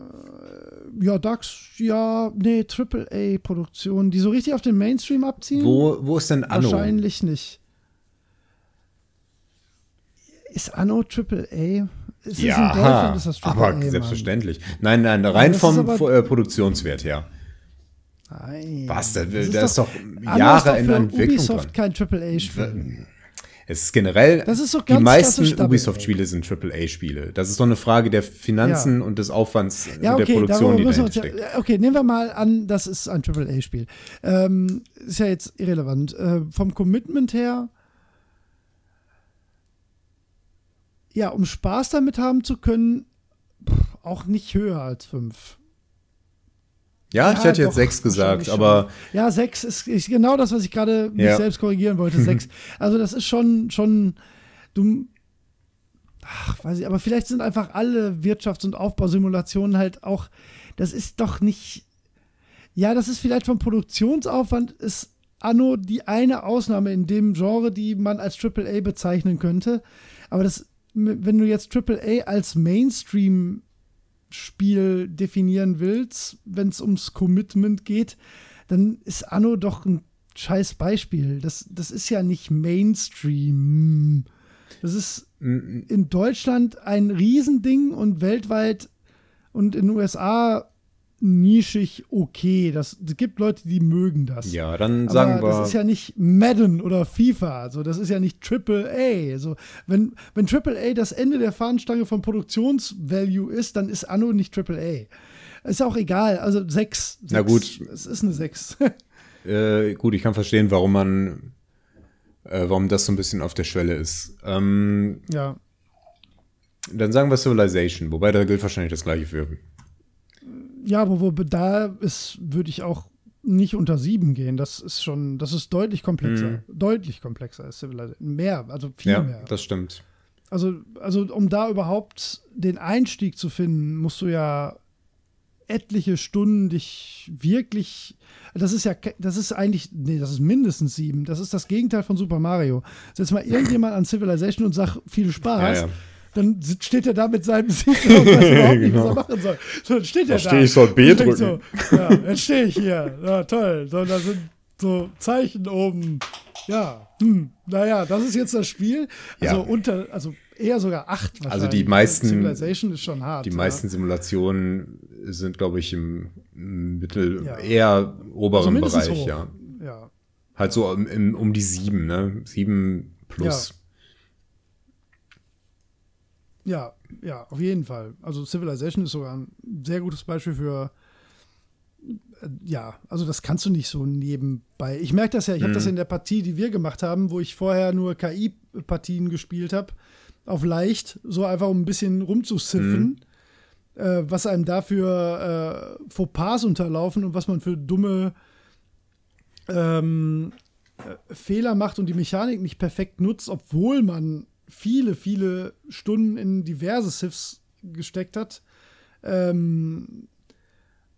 Äh, ja, DAX, ja, nee, AAA-Produktionen, die so richtig auf den Mainstream abziehen. Wo, wo ist denn Anno? Wahrscheinlich nicht. Ist Anno AAA? Ist ja, aber selbstverständlich. Nein, nein, rein vom äh, Produktionswert her. Nein. Was? Da, das, da ist, doch, Jahre in Entwicklung. Ubisoft dran. kein AAA-Spiel. Es ist generell, das ist die meisten Ubisoft-Spiele sind AAA-Spiele. Das ist doch eine Frage der Finanzen ja. und des Aufwands ja, okay, der Produktion, die dahinter steckt. Ja, okay, nehmen wir mal an, das ist ein AAA-Spiel. Ähm, ist ja jetzt irrelevant. Äh, vom Commitment her, ja, um Spaß damit haben zu können, pff, auch nicht höher als fünf. Ja, ja, ich hätte jetzt sechs gesagt, aber. Ja, sechs ist, ist, genau das, was ich gerade mich ja. selbst korrigieren wollte. Sechs. Also, das ist schon, schon. Du. Ach, weiß ich, aber vielleicht sind einfach alle Wirtschafts- und Aufbausimulationen halt auch. Das ist doch nicht. Ja, das ist vielleicht vom Produktionsaufwand, ist Anno die eine Ausnahme in dem Genre, die man als AAA bezeichnen könnte. Aber das, wenn du jetzt AAA als Mainstream Spiel definieren willst, wenn es ums Commitment geht, dann ist Anno doch ein scheiß Beispiel. Das, das ist ja nicht Mainstream. Das ist in Deutschland ein Riesending und weltweit und in den USA nischig okay. Das, das gibt Leute, die mögen das. Ja, dann Aber sagen wir. Das ist ja nicht Madden oder FIFA. Also das ist ja nicht Triple A. Also wenn, wenn Triple A das Ende der Fahnenstange von Produktionsvalue ist, dann ist Anno nicht Triple A. Ist auch egal. Also sechs. sechs. Na gut. Es ist eine sechs. äh, gut, ich kann verstehen, warum man, äh, warum das so ein bisschen auf der Schwelle ist. Ähm, ja. Dann sagen wir Civilization, wobei da gilt wahrscheinlich das gleiche für ja, aber wo, da ist, würde ich auch nicht unter sieben gehen. Das ist schon, das ist deutlich komplexer. Mhm. Deutlich komplexer als Civilization. Mehr, also viel ja, mehr. Das stimmt. Also, also, um da überhaupt den Einstieg zu finden, musst du ja etliche Stunden dich wirklich. Das ist ja, das ist eigentlich, nee, das ist mindestens sieben. Das ist das Gegenteil von Super Mario. Setz mal irgendjemand an Civilization und sag viel Spaß. Ja, ja dann steht er da mit seinem Sieg und weiß überhaupt nicht, was er genau. machen soll. So, dann steht er da. stehe ich so ein B drücken. So, ja, jetzt stehe ich hier. Ja, toll. So, da sind so Zeichen oben. Ja, hm, naja, das ist jetzt das Spiel. Also ja. unter, also eher sogar acht Also die meisten Civilization ist schon hart. Die ja. meisten Simulationen sind, glaube ich, im Mittel ja. eher oberen also Bereich, hoch. ja. ja. Halt so im, um die sieben, ne? Sieben plus. Ja, ja, auf jeden Fall. Also Civilization ist sogar ein sehr gutes Beispiel für äh, ja, also das kannst du nicht so nebenbei. Ich merke das ja, ich mhm. habe das in der Partie, die wir gemacht haben, wo ich vorher nur KI-Partien gespielt habe, auf leicht, so einfach um ein bisschen rumzusiffen, mhm. äh, was einem dafür äh, Fauxpas unterlaufen und was man für dumme ähm, äh, Fehler macht und die Mechanik nicht perfekt nutzt, obwohl man viele, viele Stunden in diverse Sifs gesteckt hat. ähm,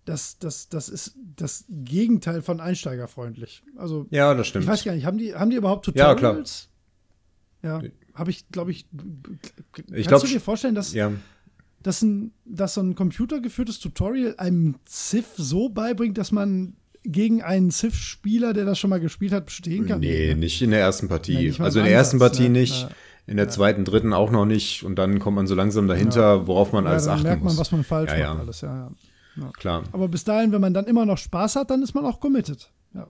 das, das, das ist das Gegenteil von einsteigerfreundlich. Also, ja, das stimmt. Ich weiß gar nicht, haben die, haben die überhaupt Tutorials? Ja, klar. Ja, habe ich, glaube ich. ich kannst du dir vorstellen, dass, ja. dass, ein, dass so ein computergeführtes Tutorial einem Civ so beibringt, dass man gegen einen Civ-Spieler, der das schon mal gespielt hat, bestehen kann? Nee, ne? nicht in der ersten Partie. Nee, also in der ersten Partie ne? nicht. Ja. In der ja. zweiten, dritten auch noch nicht. Und dann kommt man so langsam dahinter, worauf man alles achten muss. merkt man, was man falsch macht. Alles, ja, ja. Ja. Klar. Aber bis dahin, wenn man dann immer noch Spaß hat, dann ist man auch committed. Ja.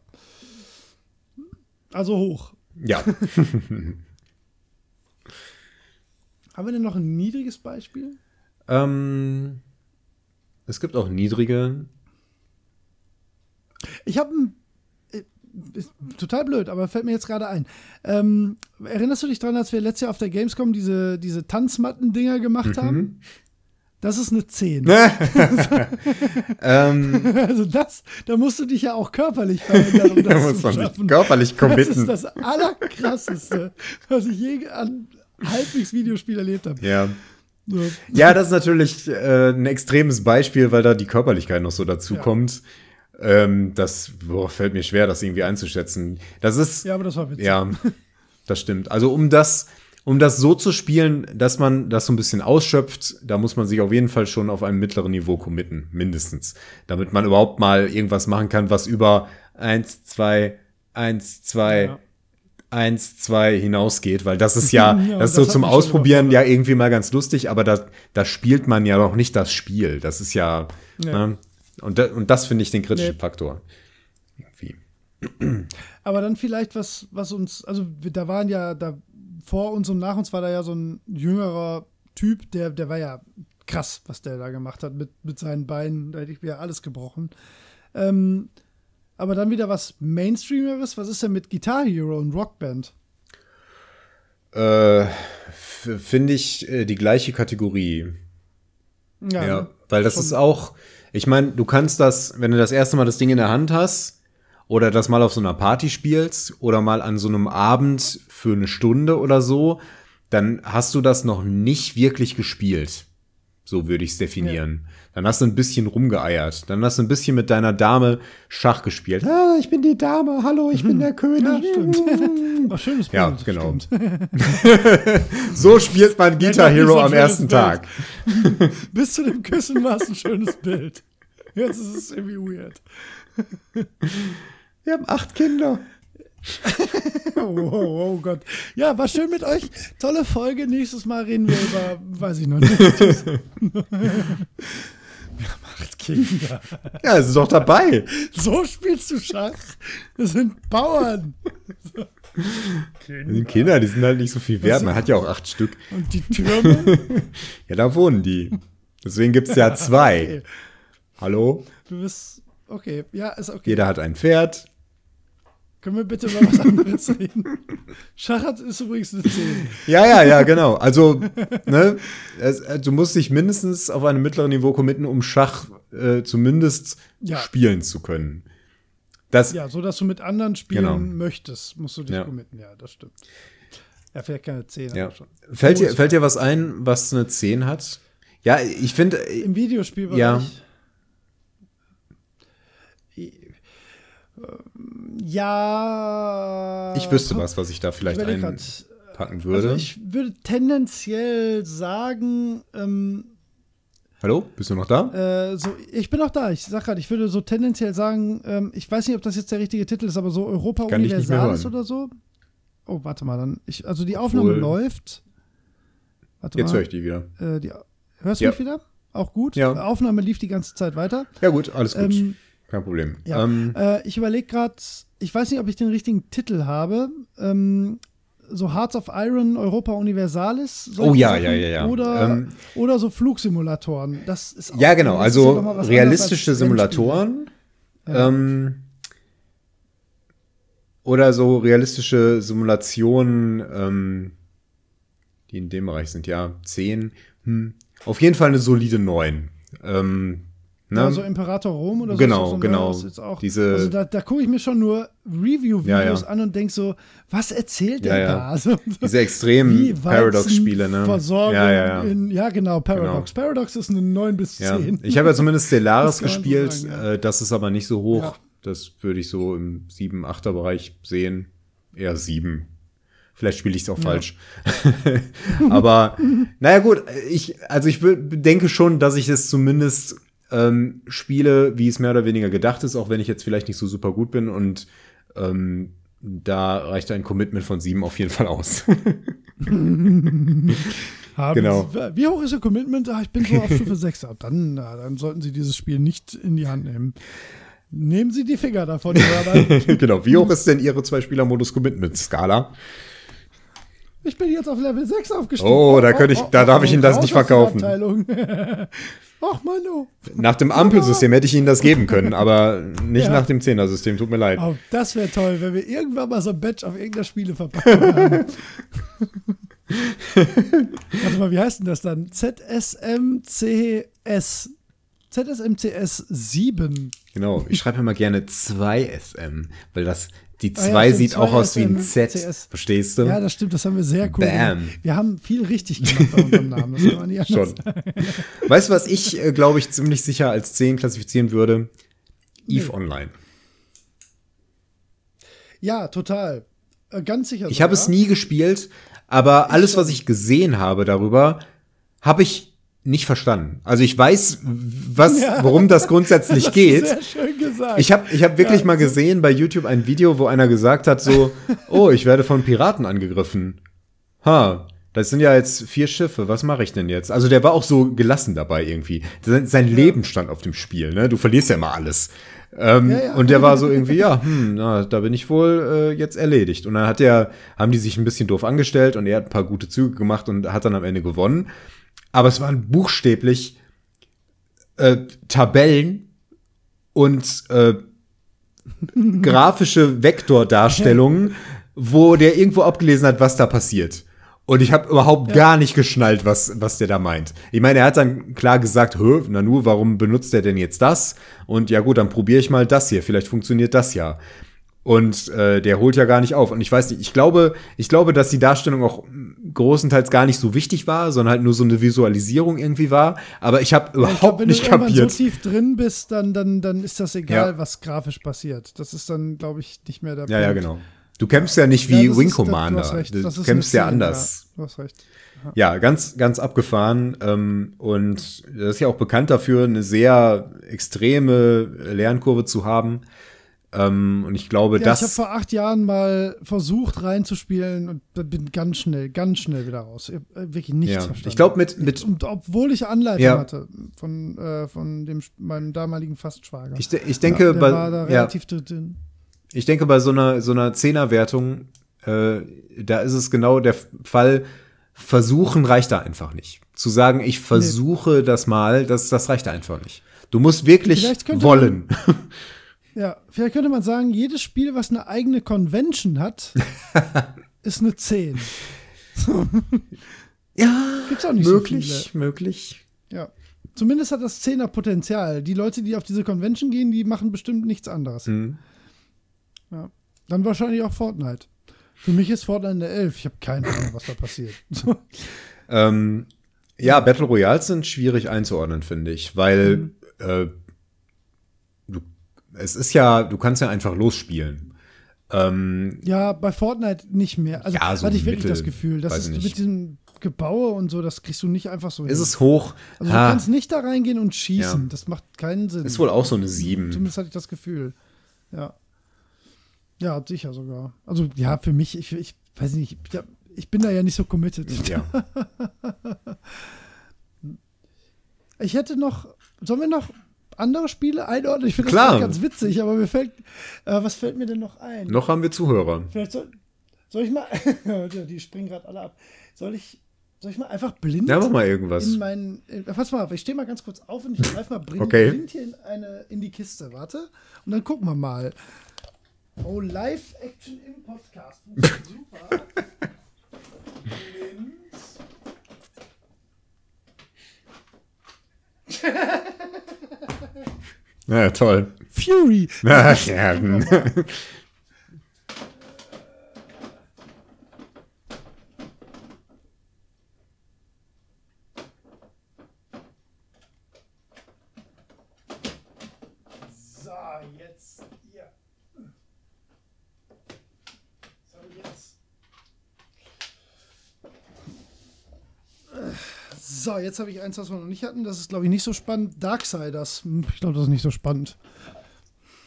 Also hoch. Ja. Haben wir denn noch ein niedriges Beispiel? Ähm, es gibt auch niedrige. Ich habe ein. Äh, total blöd, aber fällt mir jetzt gerade ein. Ähm, erinnerst du dich daran, als wir letztes Jahr auf der Gamescom diese, diese Tanzmatten-Dinger gemacht mhm. haben? Das ist eine 10. ähm, also das, da musst du dich ja auch körperlich verändern, um das da muss man Sich körperlich committen. Das ist das Allerkrasseste, was ich je an halbwegs Videospiel erlebt habe. Ja. So. Ja, das ist natürlich äh, ein extremes Beispiel, weil da die Körperlichkeit noch so dazu ja. kommt. Ähm, das boah, fällt mir schwer, das irgendwie einzuschätzen. Das ist. Ja, aber das war witzig. Ja, das stimmt. Also um das um das so zu spielen, dass man das so ein bisschen ausschöpft, da muss man sich auf jeden Fall schon auf einem mittleren Niveau committen, mindestens. Damit man überhaupt mal irgendwas machen kann, was über eins, zwei, eins, zwei, ja. eins, zwei hinausgeht, weil das ist ja, ja das ist so zum Ausprobieren ja irgendwie mal ganz lustig, aber da, da spielt man ja noch nicht das Spiel. Das ist ja, ja. Ne? Und, da, und das finde ich den kritischen nee. Faktor. Irgendwie. Aber dann vielleicht was, was uns, also da waren ja, da vor uns und nach uns war da ja so ein jüngerer Typ, der, der war ja krass, was der da gemacht hat mit, mit seinen Beinen. Da hätte ich mir alles gebrochen. Ähm, aber dann wieder was Mainstreameres. Was ist denn mit Guitar Hero und Rockband? Äh, Finde ich äh, die gleiche Kategorie. Ja, ja weil das ist auch, ich meine, du kannst das, wenn du das erste Mal das Ding in der Hand hast, oder das mal auf so einer Party spielst oder mal an so einem Abend für eine Stunde oder so, dann hast du das noch nicht wirklich gespielt. So würde ich es definieren. Ja. Dann hast du ein bisschen rumgeeiert. Dann hast du ein bisschen mit deiner Dame Schach gespielt. Ah, ich bin die Dame. Hallo, ich bin der König. Ja, stimmt. Ach, schönes Bild. Ja, genau. so spielt man Guitar Hero am ersten Bild. Tag. Bis zu dem Küssen war es ein schönes Bild. Jetzt ist es irgendwie weird. Wir haben acht Kinder. oh, oh, oh, Gott. Ja, war schön mit euch. Tolle Folge. Nächstes Mal reden wir über, weiß ich noch nicht. Wir haben acht Kinder. Ja, es ist doch dabei. So spielst du Schach. Das sind Bauern. Kinder. Die Kinder, die sind halt nicht so viel wert. Man hat ja auch acht Stück. Und die Türme? ja, da wohnen die. Deswegen gibt es ja zwei. Okay. Hallo? Du bist. Okay, ja, ist okay. Jeder hat ein Pferd. Können wir bitte über was anderes reden? Schach ist übrigens eine 10. Ja, ja, ja, genau. Also, ne, es, äh, du musst dich mindestens auf einem mittleren Niveau committen, um Schach äh, zumindest ja. spielen zu können. Das, ja, so dass du mit anderen spielen genau. möchtest, musst du dich ja. committen. Ja, das stimmt. Ja, vielleicht keine 10, ja. schon. Fällt dir, fällt dir was ein, was eine 10 hat? Ja, ich finde. Im Videospielbereich. Ja. Ja. Ich wüsste was, was ich da vielleicht ich einpacken würde. Also ich würde tendenziell sagen. Ähm, Hallo, bist du noch da? Äh, so, ich bin noch da. Ich sag gerade, ich würde so tendenziell sagen, ähm, ich weiß nicht, ob das jetzt der richtige Titel ist, aber so Europa Universalis oder so. Oh, warte mal, dann. Ich, also die Aufnahme Wohl. läuft. Warte jetzt höre ich die wieder. Äh, die, hörst du ja. mich wieder? Auch gut. Ja. Aufnahme lief die ganze Zeit weiter. Ja, gut, alles gut. Ähm, kein Problem. Ja. Ähm, äh, ich überlege gerade, ich weiß nicht, ob ich den richtigen Titel habe. Ähm, so Hearts of Iron Europa Universalis. Oh ja, ja, ja, ja. Oder, ähm, oder so Flugsimulatoren. Das ist auch, ja, genau. Also realistische Simulatoren. Ja. Ähm, oder so realistische Simulationen, ähm, die in dem Bereich sind, ja, 10. Hm. Auf jeden Fall eine solide 9. Ähm, Ne? Ja, so Imperator Rom oder so. Genau, so genau. Auch, Diese, also da, da gucke ich mir schon nur Review-Videos ja, ja. an und denke so, was erzählt der da? Also, Diese extremen Paradox-Spiele, ne? Versorgung ja, ja, ja. In, ja, genau, Paradox. Genau. Paradox ist eine 9 bis 10. Ich habe ja zumindest Stellaris gespielt, so sagen, äh, das ist aber nicht so hoch. Das würde ich so im 7-8er-Bereich sehen. Eher 7. Vielleicht spiele ich es auch falsch. aber naja gut, ich, also ich denke schon, dass ich es zumindest ähm, spiele, wie es mehr oder weniger gedacht ist, auch wenn ich jetzt vielleicht nicht so super gut bin und ähm, da reicht ein Commitment von sieben auf jeden Fall aus. genau. Sie, wie hoch ist Ihr Commitment? Ach, ich bin so auf Stufe 6. Ah, dann, na, dann sollten Sie dieses Spiel nicht in die Hand nehmen. Nehmen Sie die Finger davon. genau. Wie hoch ist denn Ihre Zwei-Spieler-Modus-Commitment-Skala? Ich bin jetzt auf Level 6 aufgestiegen. Oh, da, könnte ich, oh, da oh, darf ich Ihnen das nicht verkaufen. Ach, Manu. Nach dem Ampelsystem hätte ich Ihnen das geben können, aber nicht ja. nach dem Zehner-System. Tut mir leid. Oh, das wäre toll, wenn wir irgendwann mal so ein Badge auf irgendeiner Spiele verpacken haben. Warte mal, wie heißt denn das dann? ZSMCS. ZSMCS 7. Genau, ich schreibe immer gerne 2SM, weil das die 2 ah, ja, sieht auch aus wie ein Z. CS. Verstehst du? Ja, das stimmt, das haben wir sehr cool Bam. Gemacht. Wir haben viel richtig gemacht bei unserem Namen. Das kann man nicht Schon. weißt du, was ich, äh, glaube ich, ziemlich sicher als 10 klassifizieren würde? Eve nee. Online. Ja, total. Äh, ganz sicher. Ich habe es nie gespielt, aber alles, was ich gesehen habe darüber, habe ich nicht verstanden. Also ich weiß, was, worum das grundsätzlich das geht. Sehr schön gesagt. Ich habe ich hab wirklich ja. mal gesehen bei YouTube ein Video, wo einer gesagt hat so, oh, ich werde von Piraten angegriffen. Ha, das sind ja jetzt vier Schiffe, was mache ich denn jetzt? Also der war auch so gelassen dabei irgendwie. Sein, sein ja. Leben stand auf dem Spiel, ne? Du verlierst ja immer alles. Ähm, ja, ja. Und der war so irgendwie, ja, hm, na, da bin ich wohl äh, jetzt erledigt. Und dann hat er, haben die sich ein bisschen doof angestellt und er hat ein paar gute Züge gemacht und hat dann am Ende gewonnen aber es waren buchstäblich äh, Tabellen und äh, grafische Vektordarstellungen, wo der irgendwo abgelesen hat, was da passiert. Und ich habe überhaupt ja. gar nicht geschnallt, was, was der da meint. Ich meine, er hat dann klar gesagt, Hö, na nur, warum benutzt er denn jetzt das? Und ja gut, dann probiere ich mal das hier. Vielleicht funktioniert das ja. Und äh, der holt ja gar nicht auf. Und ich weiß nicht, ich glaube, ich glaube, dass die Darstellung auch großenteils gar nicht so wichtig war, sondern halt nur so eine Visualisierung irgendwie war. Aber ich habe überhaupt glaub, wenn nicht kapiert. Wenn du so tief drin bist, dann, dann, dann ist das egal, ja. was grafisch passiert. Das ist dann, glaube ich, nicht mehr der Ja, Punkt. ja, genau. Du kämpfst ja nicht wie ja, Wing Commander. Du, du kämpfst ja anders. Ja, du hast recht. Ja, ganz, ganz abgefahren. Ähm, und das ist ja auch bekannt dafür, eine sehr extreme Lernkurve zu haben. Ähm, und ich glaube, ja, das. Ich habe vor acht Jahren mal versucht reinzuspielen und bin ganz schnell, ganz schnell wieder raus. Ich äh, wirklich nichts ja. verstanden. Ich glaube, mit, mit. Und obwohl ich Anleitung ja. hatte von, äh, von dem, meinem damaligen Fastschwager. Ich, ich denke, ja, bei. War da relativ dünn. Ich denke, bei so einer, so einer Zehnerwertung, äh, da ist es genau der Fall, versuchen reicht da einfach nicht. Zu sagen, ich versuche nee. das mal, das, das reicht einfach nicht. Du musst wirklich wollen. Ja, vielleicht könnte man sagen, jedes Spiel, was eine eigene Convention hat, ist eine 10. ja, gibt's auch nicht möglich, so möglich. Ja. Zumindest hat das 10er Potenzial. Die Leute, die auf diese Convention gehen, die machen bestimmt nichts anderes. Mhm. Ja. Dann wahrscheinlich auch Fortnite. Für mich ist Fortnite eine 11. Ich habe keine Ahnung, was da passiert. ähm, ja, Battle Royals sind schwierig einzuordnen, finde ich, weil mhm. äh, es ist ja, du kannst ja einfach losspielen. Ähm, ja, bei Fortnite nicht mehr. Also ja, so hatte ich wirklich das Gefühl, dass es mit diesem Gebaue und so, das kriegst du nicht einfach so hin. Ist es hoch? Also ha. du kannst nicht da reingehen und schießen. Ja. Das macht keinen Sinn. Ist wohl auch so eine 7. Zumindest hatte ich das Gefühl. Ja. Ja, sicher sogar. Also ja, für mich, ich, ich weiß nicht, ich, ich bin da ja nicht so committed. Ja. ich hätte noch, sollen wir noch andere Spiele einordnen? Ich finde das ganz witzig, aber mir fällt, äh, was fällt mir denn noch ein? Noch haben wir Zuhörer. Vielleicht soll, soll ich mal, die springen gerade alle ab. Soll ich, soll ich mal einfach blind ja, mach mal irgendwas. in meinen, äh, pass mal, ich stehe mal ganz kurz auf und ich greife mal blind, okay. blind hier in, eine, in die Kiste, warte. Und dann gucken wir mal. Oh, Live-Action im Podcast. Super. blind. Ja, toll. Fury. ja. So, jetzt habe ich eins, was wir noch nicht hatten. Das ist, glaube ich, nicht so spannend. Darksiders. Hm, ich glaube, das ist nicht so spannend.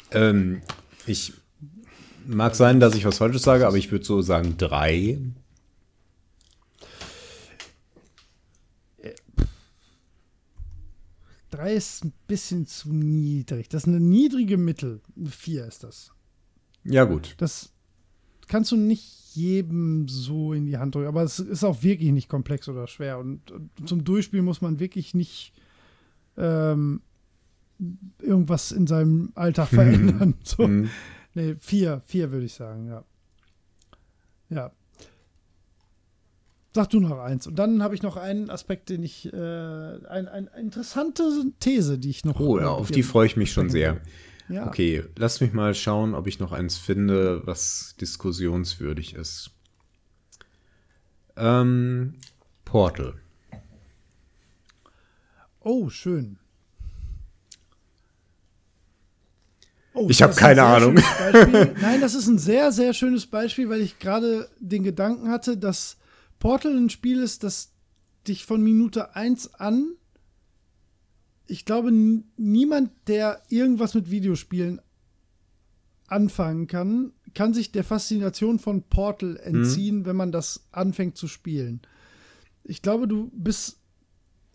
Ähm, ich mag sein, dass ich was Falsches sage, aber ich würde so sagen drei. Drei ist ein bisschen zu niedrig. Das ist eine niedrige Mittel. Vier ist das. Ja, gut. Das kannst du nicht jedem so in die Hand drücken. Aber es ist auch wirklich nicht komplex oder schwer. Und, und zum Durchspielen muss man wirklich nicht ähm, irgendwas in seinem Alltag verändern. so. Mhm. Nee, vier, vier würde ich sagen, ja. Ja. Sag du noch eins. Und dann habe ich noch einen Aspekt, den ich, äh, ein, ein, eine interessante These, die ich noch. Oh ja, auf die freue ich mich schon sehr. Ja. Okay, lass mich mal schauen, ob ich noch eins finde, was diskussionswürdig ist. Ähm, Portal. Oh, schön. Oh, ich habe keine Ahnung. Nein, das ist ein sehr, sehr schönes Beispiel, weil ich gerade den Gedanken hatte, dass Portal ein Spiel ist, das dich von Minute 1 an ich glaube, niemand, der irgendwas mit Videospielen anfangen kann, kann sich der Faszination von Portal entziehen, mhm. wenn man das anfängt zu spielen. Ich glaube, du bist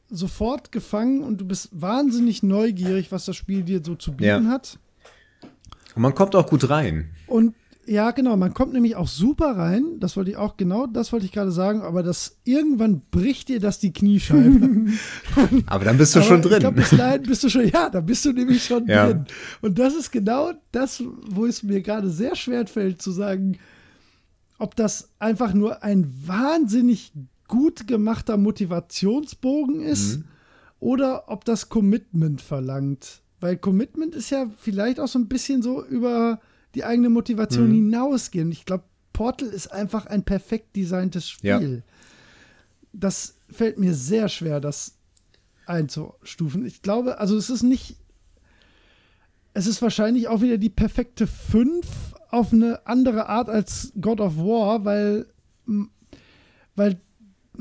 sofort gefangen und du bist wahnsinnig neugierig, was das Spiel dir so zu bieten ja. hat. Und man kommt auch gut rein. Und ja, genau. Man kommt nämlich auch super rein. Das wollte ich auch, genau das wollte ich gerade sagen. Aber das irgendwann bricht dir das die Kniescheibe. aber dann bist du schon drin. Ich glaube, bis dahin bist du schon, ja, da bist du nämlich schon ja. drin. Und das ist genau das, wo es mir gerade sehr schwer fällt, zu sagen, ob das einfach nur ein wahnsinnig gut gemachter Motivationsbogen ist mhm. oder ob das Commitment verlangt. Weil Commitment ist ja vielleicht auch so ein bisschen so über die eigene Motivation mhm. hinausgehen. Ich glaube, Portal ist einfach ein perfekt designtes Spiel. Ja. Das fällt mir sehr schwer, das einzustufen. Ich glaube, also es ist nicht. Es ist wahrscheinlich auch wieder die perfekte 5 auf eine andere Art als God of War, weil, weil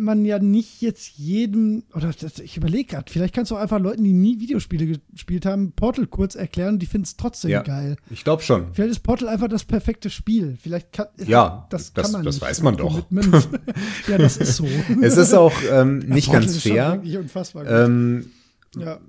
man ja nicht jetzt jedem, oder das, ich überlege gerade, vielleicht kannst du auch einfach Leuten, die nie Videospiele gespielt haben, Portal kurz erklären und die finden es trotzdem ja, geil. Ich glaube schon. Vielleicht ist Portal einfach das perfekte Spiel. Vielleicht kann ja, das, das kann man. Das nicht weiß man doch. ja, das ist so. Es ist auch ähm, nicht ja, ganz fair. Ähm, ja.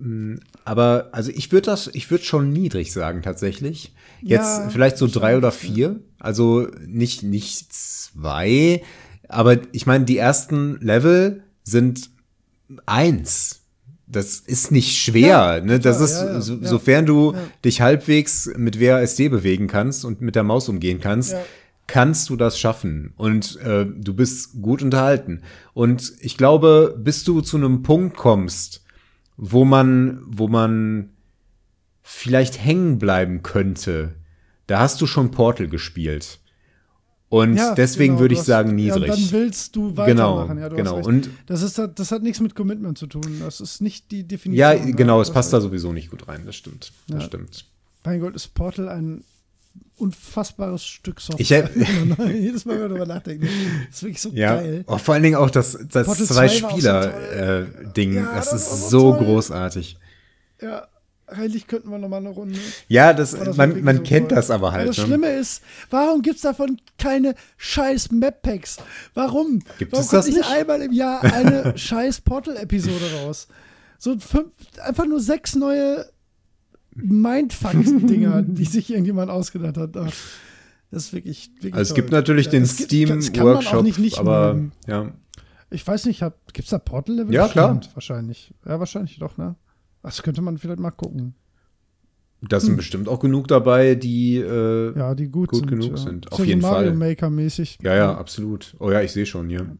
Mm, aber also ich würde das, ich würde schon niedrig sagen tatsächlich. Jetzt ja, vielleicht so drei oder vier. Also nicht nicht zwei aber ich meine, die ersten Level sind eins. Das ist nicht schwer. Ja, ne? Das klar, ist, ja, ja, so, sofern du dich halbwegs mit WASD bewegen kannst und mit der Maus umgehen kannst, kannst du das schaffen. Und äh, du bist gut unterhalten. Und ich glaube, bis du zu einem Punkt kommst, wo man, wo man vielleicht hängen bleiben könnte, da hast du schon Portal gespielt. Und ja, deswegen genau, würde ich hast, sagen niedrig. Ja, dann willst du weitermachen. Genau, ja, du genau. Und das, ist, das hat nichts mit Commitment zu tun. Das ist nicht die Definition. Ja, genau, es passt da sowieso nicht gut rein. Das stimmt. Das ja. stimmt. Mein Gott, ist Portal ein unfassbares Stück Software. Ich Jedes Mal, wenn wir darüber nachdenken. Das ist wirklich so ja. geil. Oh, vor allen Dingen auch das, das Zwei-Spieler-Ding. So äh, das, das ist so toll. großartig. Ja, eigentlich könnten wir noch mal eine Runde. Ja, das, das man, man so kennt toll. das aber halt. Aber das ne? Schlimme ist, warum gibt es davon keine scheiß Map-Packs? Warum? Gibt warum es das nicht einmal im Jahr eine scheiß Portal-Episode raus? So fünf, einfach nur sechs neue Mindfuck-Dinger, die sich irgendjemand ausgedacht hat. Das ist wirklich, wirklich Also es gibt natürlich ja, den Steam-Workshop, aber mögen. ja. Ich weiß nicht, gibt es da Portal-Level? Ja, klar. Wahrscheinlich. Ja, wahrscheinlich doch, ne? Das könnte man vielleicht mal gucken. Da sind hm. bestimmt auch genug dabei, die, äh, ja, die gut, gut sind, genug ja. sind. Auf so jeden Mario Fall. Maker mäßig. Ja, ja, absolut. Oh ja, ich sehe schon hier.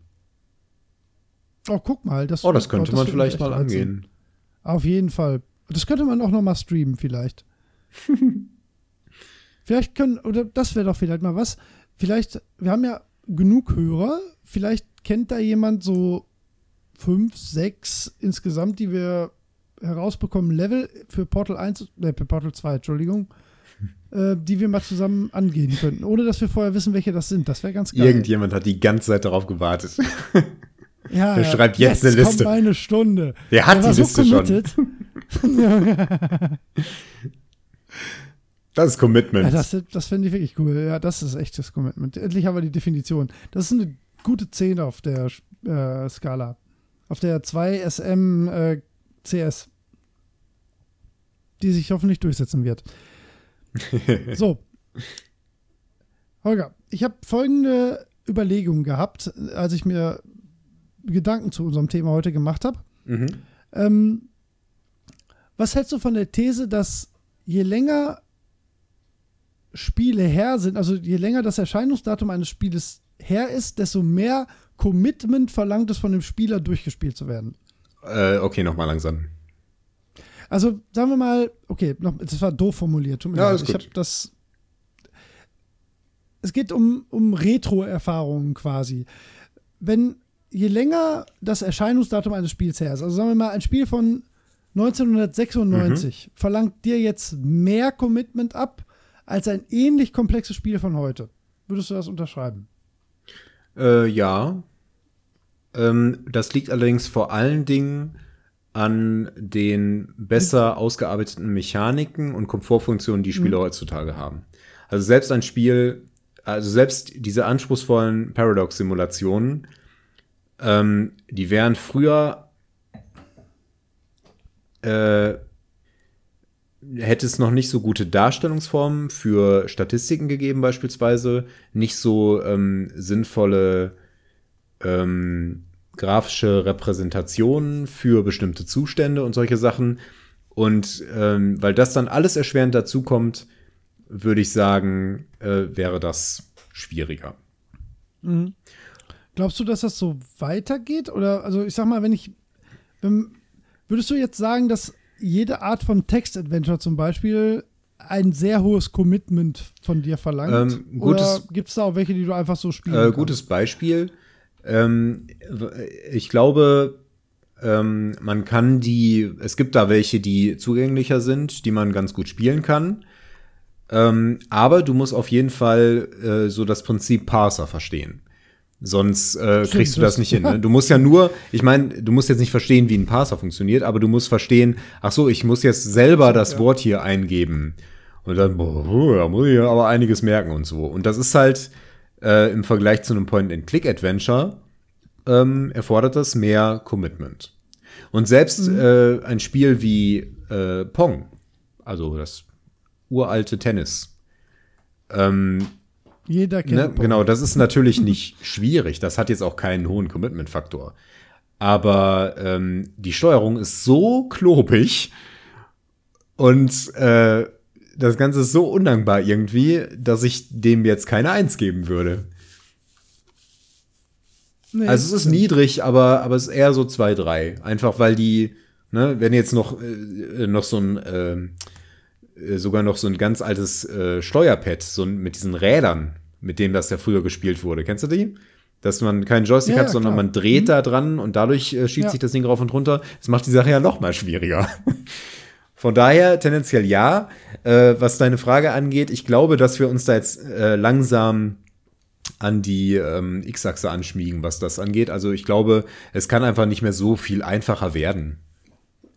Oh, guck mal. Das, oh, das könnte oh, das man vielleicht mal angehen. Auf jeden Fall. Das könnte man auch noch mal streamen, vielleicht. vielleicht können, oder das wäre doch vielleicht mal was. Vielleicht, wir haben ja genug Hörer, vielleicht kennt da jemand so fünf, sechs insgesamt, die wir herausbekommen, Level für Portal 1, äh, für Portal 2, Entschuldigung, äh, die wir mal zusammen angehen könnten, ohne dass wir vorher wissen, welche das sind. Das wäre ganz geil. Irgendjemand hat die ganze Zeit darauf gewartet. Ja, Der schreibt jetzt, jetzt eine Liste. Kommt eine Stunde. Der hat Der die Liste so schon. das ist Commitment. Ja, das, das finde ich wirklich cool. Ja, das ist echtes Commitment. Endlich haben wir die Definition. Das ist eine gute 10 auf der äh, Skala. Auf der 2 SM äh, CS. Die sich hoffentlich durchsetzen wird. so. Holger, ich habe folgende Überlegung gehabt, als ich mir Gedanken zu unserem Thema heute gemacht habe. Mhm. Ähm, was hältst du von der These, dass je länger Spiele her sind, also je länger das Erscheinungsdatum eines Spieles her ist, desto mehr Commitment verlangt es von dem Spieler, durchgespielt zu werden? Äh, okay, nochmal langsam. Also sagen wir mal, okay, noch, das war doof formuliert. Tut mir ja, leid. Ich habe das. Es geht um, um Retro-Erfahrungen quasi. Wenn je länger das Erscheinungsdatum eines Spiels her ist, also sagen wir mal, ein Spiel von 1996 mhm. verlangt dir jetzt mehr Commitment ab als ein ähnlich komplexes Spiel von heute. Würdest du das unterschreiben? Äh, ja. Ähm, das liegt allerdings vor allen Dingen an den besser ausgearbeiteten Mechaniken und Komfortfunktionen, die Spiele mhm. heutzutage haben. Also selbst ein Spiel, also selbst diese anspruchsvollen Paradox-Simulationen ähm, die wären früher äh, hätte es noch nicht so gute Darstellungsformen für Statistiken gegeben, beispielsweise, nicht so ähm, sinnvolle ähm, grafische Repräsentationen für bestimmte Zustände und solche Sachen. Und ähm, weil das dann alles erschwerend dazu kommt, würde ich sagen, äh, wäre das schwieriger. Mhm. Glaubst du, dass das so weitergeht? Oder, also ich sag mal, wenn ich. Wenn, würdest du jetzt sagen, dass jede Art von Text-Adventure zum Beispiel ein sehr hohes Commitment von dir verlangt? Ähm, gutes, Oder gibt es da auch welche, die du einfach so spielen äh, Gutes Beispiel. Ähm, ich glaube, ähm, man kann die, es gibt da welche, die zugänglicher sind, die man ganz gut spielen kann. Ähm, aber du musst auf jeden Fall äh, so das Prinzip Parser verstehen. Sonst äh, kriegst du das nicht hin. Ne? Du musst ja nur, ich meine, du musst jetzt nicht verstehen, wie ein Parser funktioniert, aber du musst verstehen, ach so, ich muss jetzt selber das ja. Wort hier eingeben. Und dann, boah, da muss ich aber einiges merken und so. Und das ist halt äh, im Vergleich zu einem Point-and-Click-Adventure ähm, erfordert das mehr Commitment. Und selbst mhm. äh, ein Spiel wie äh, Pong, also das uralte Tennis, ähm, jeder kennt ne? Genau, das ist natürlich nicht schwierig. Das hat jetzt auch keinen hohen Commitment-Faktor. Aber ähm, die Steuerung ist so klobig und äh, das Ganze ist so undankbar irgendwie, dass ich dem jetzt keine Eins geben würde. Nee, also es ist niedrig, aber, aber es ist eher so zwei, drei. Einfach weil die, ne, wenn jetzt noch, äh, noch so ein äh, sogar noch so ein ganz altes äh, Steuerpad, so mit diesen Rädern, mit denen das ja früher gespielt wurde. Kennst du die? Dass man keinen Joystick ja, hat, sondern klar. man dreht mhm. da dran und dadurch äh, schiebt ja. sich das Ding rauf und runter. Das macht die Sache ja noch mal schwieriger. Von daher tendenziell ja. Äh, was deine Frage angeht, ich glaube, dass wir uns da jetzt äh, langsam an die ähm, X-Achse anschmiegen, was das angeht. Also ich glaube, es kann einfach nicht mehr so viel einfacher werden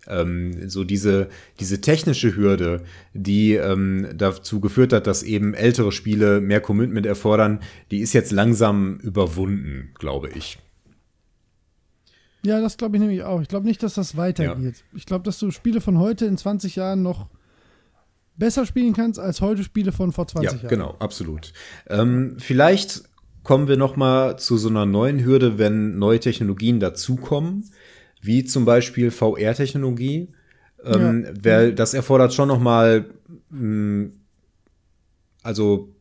ähm, so diese, diese technische Hürde, die ähm, dazu geführt hat, dass eben ältere Spiele mehr Commitment erfordern, die ist jetzt langsam überwunden, glaube ich. Ja, das glaube ich nämlich auch. Ich glaube nicht, dass das weitergeht. Ja. Ich glaube, dass du Spiele von heute in 20 Jahren noch besser spielen kannst als heute Spiele von vor 20 ja, Jahren. Genau, absolut. Ähm, vielleicht kommen wir noch mal zu so einer neuen Hürde, wenn neue Technologien dazukommen wie zum Beispiel VR-Technologie. Ähm, ja. weil das erfordert schon noch mal, mh, hm, also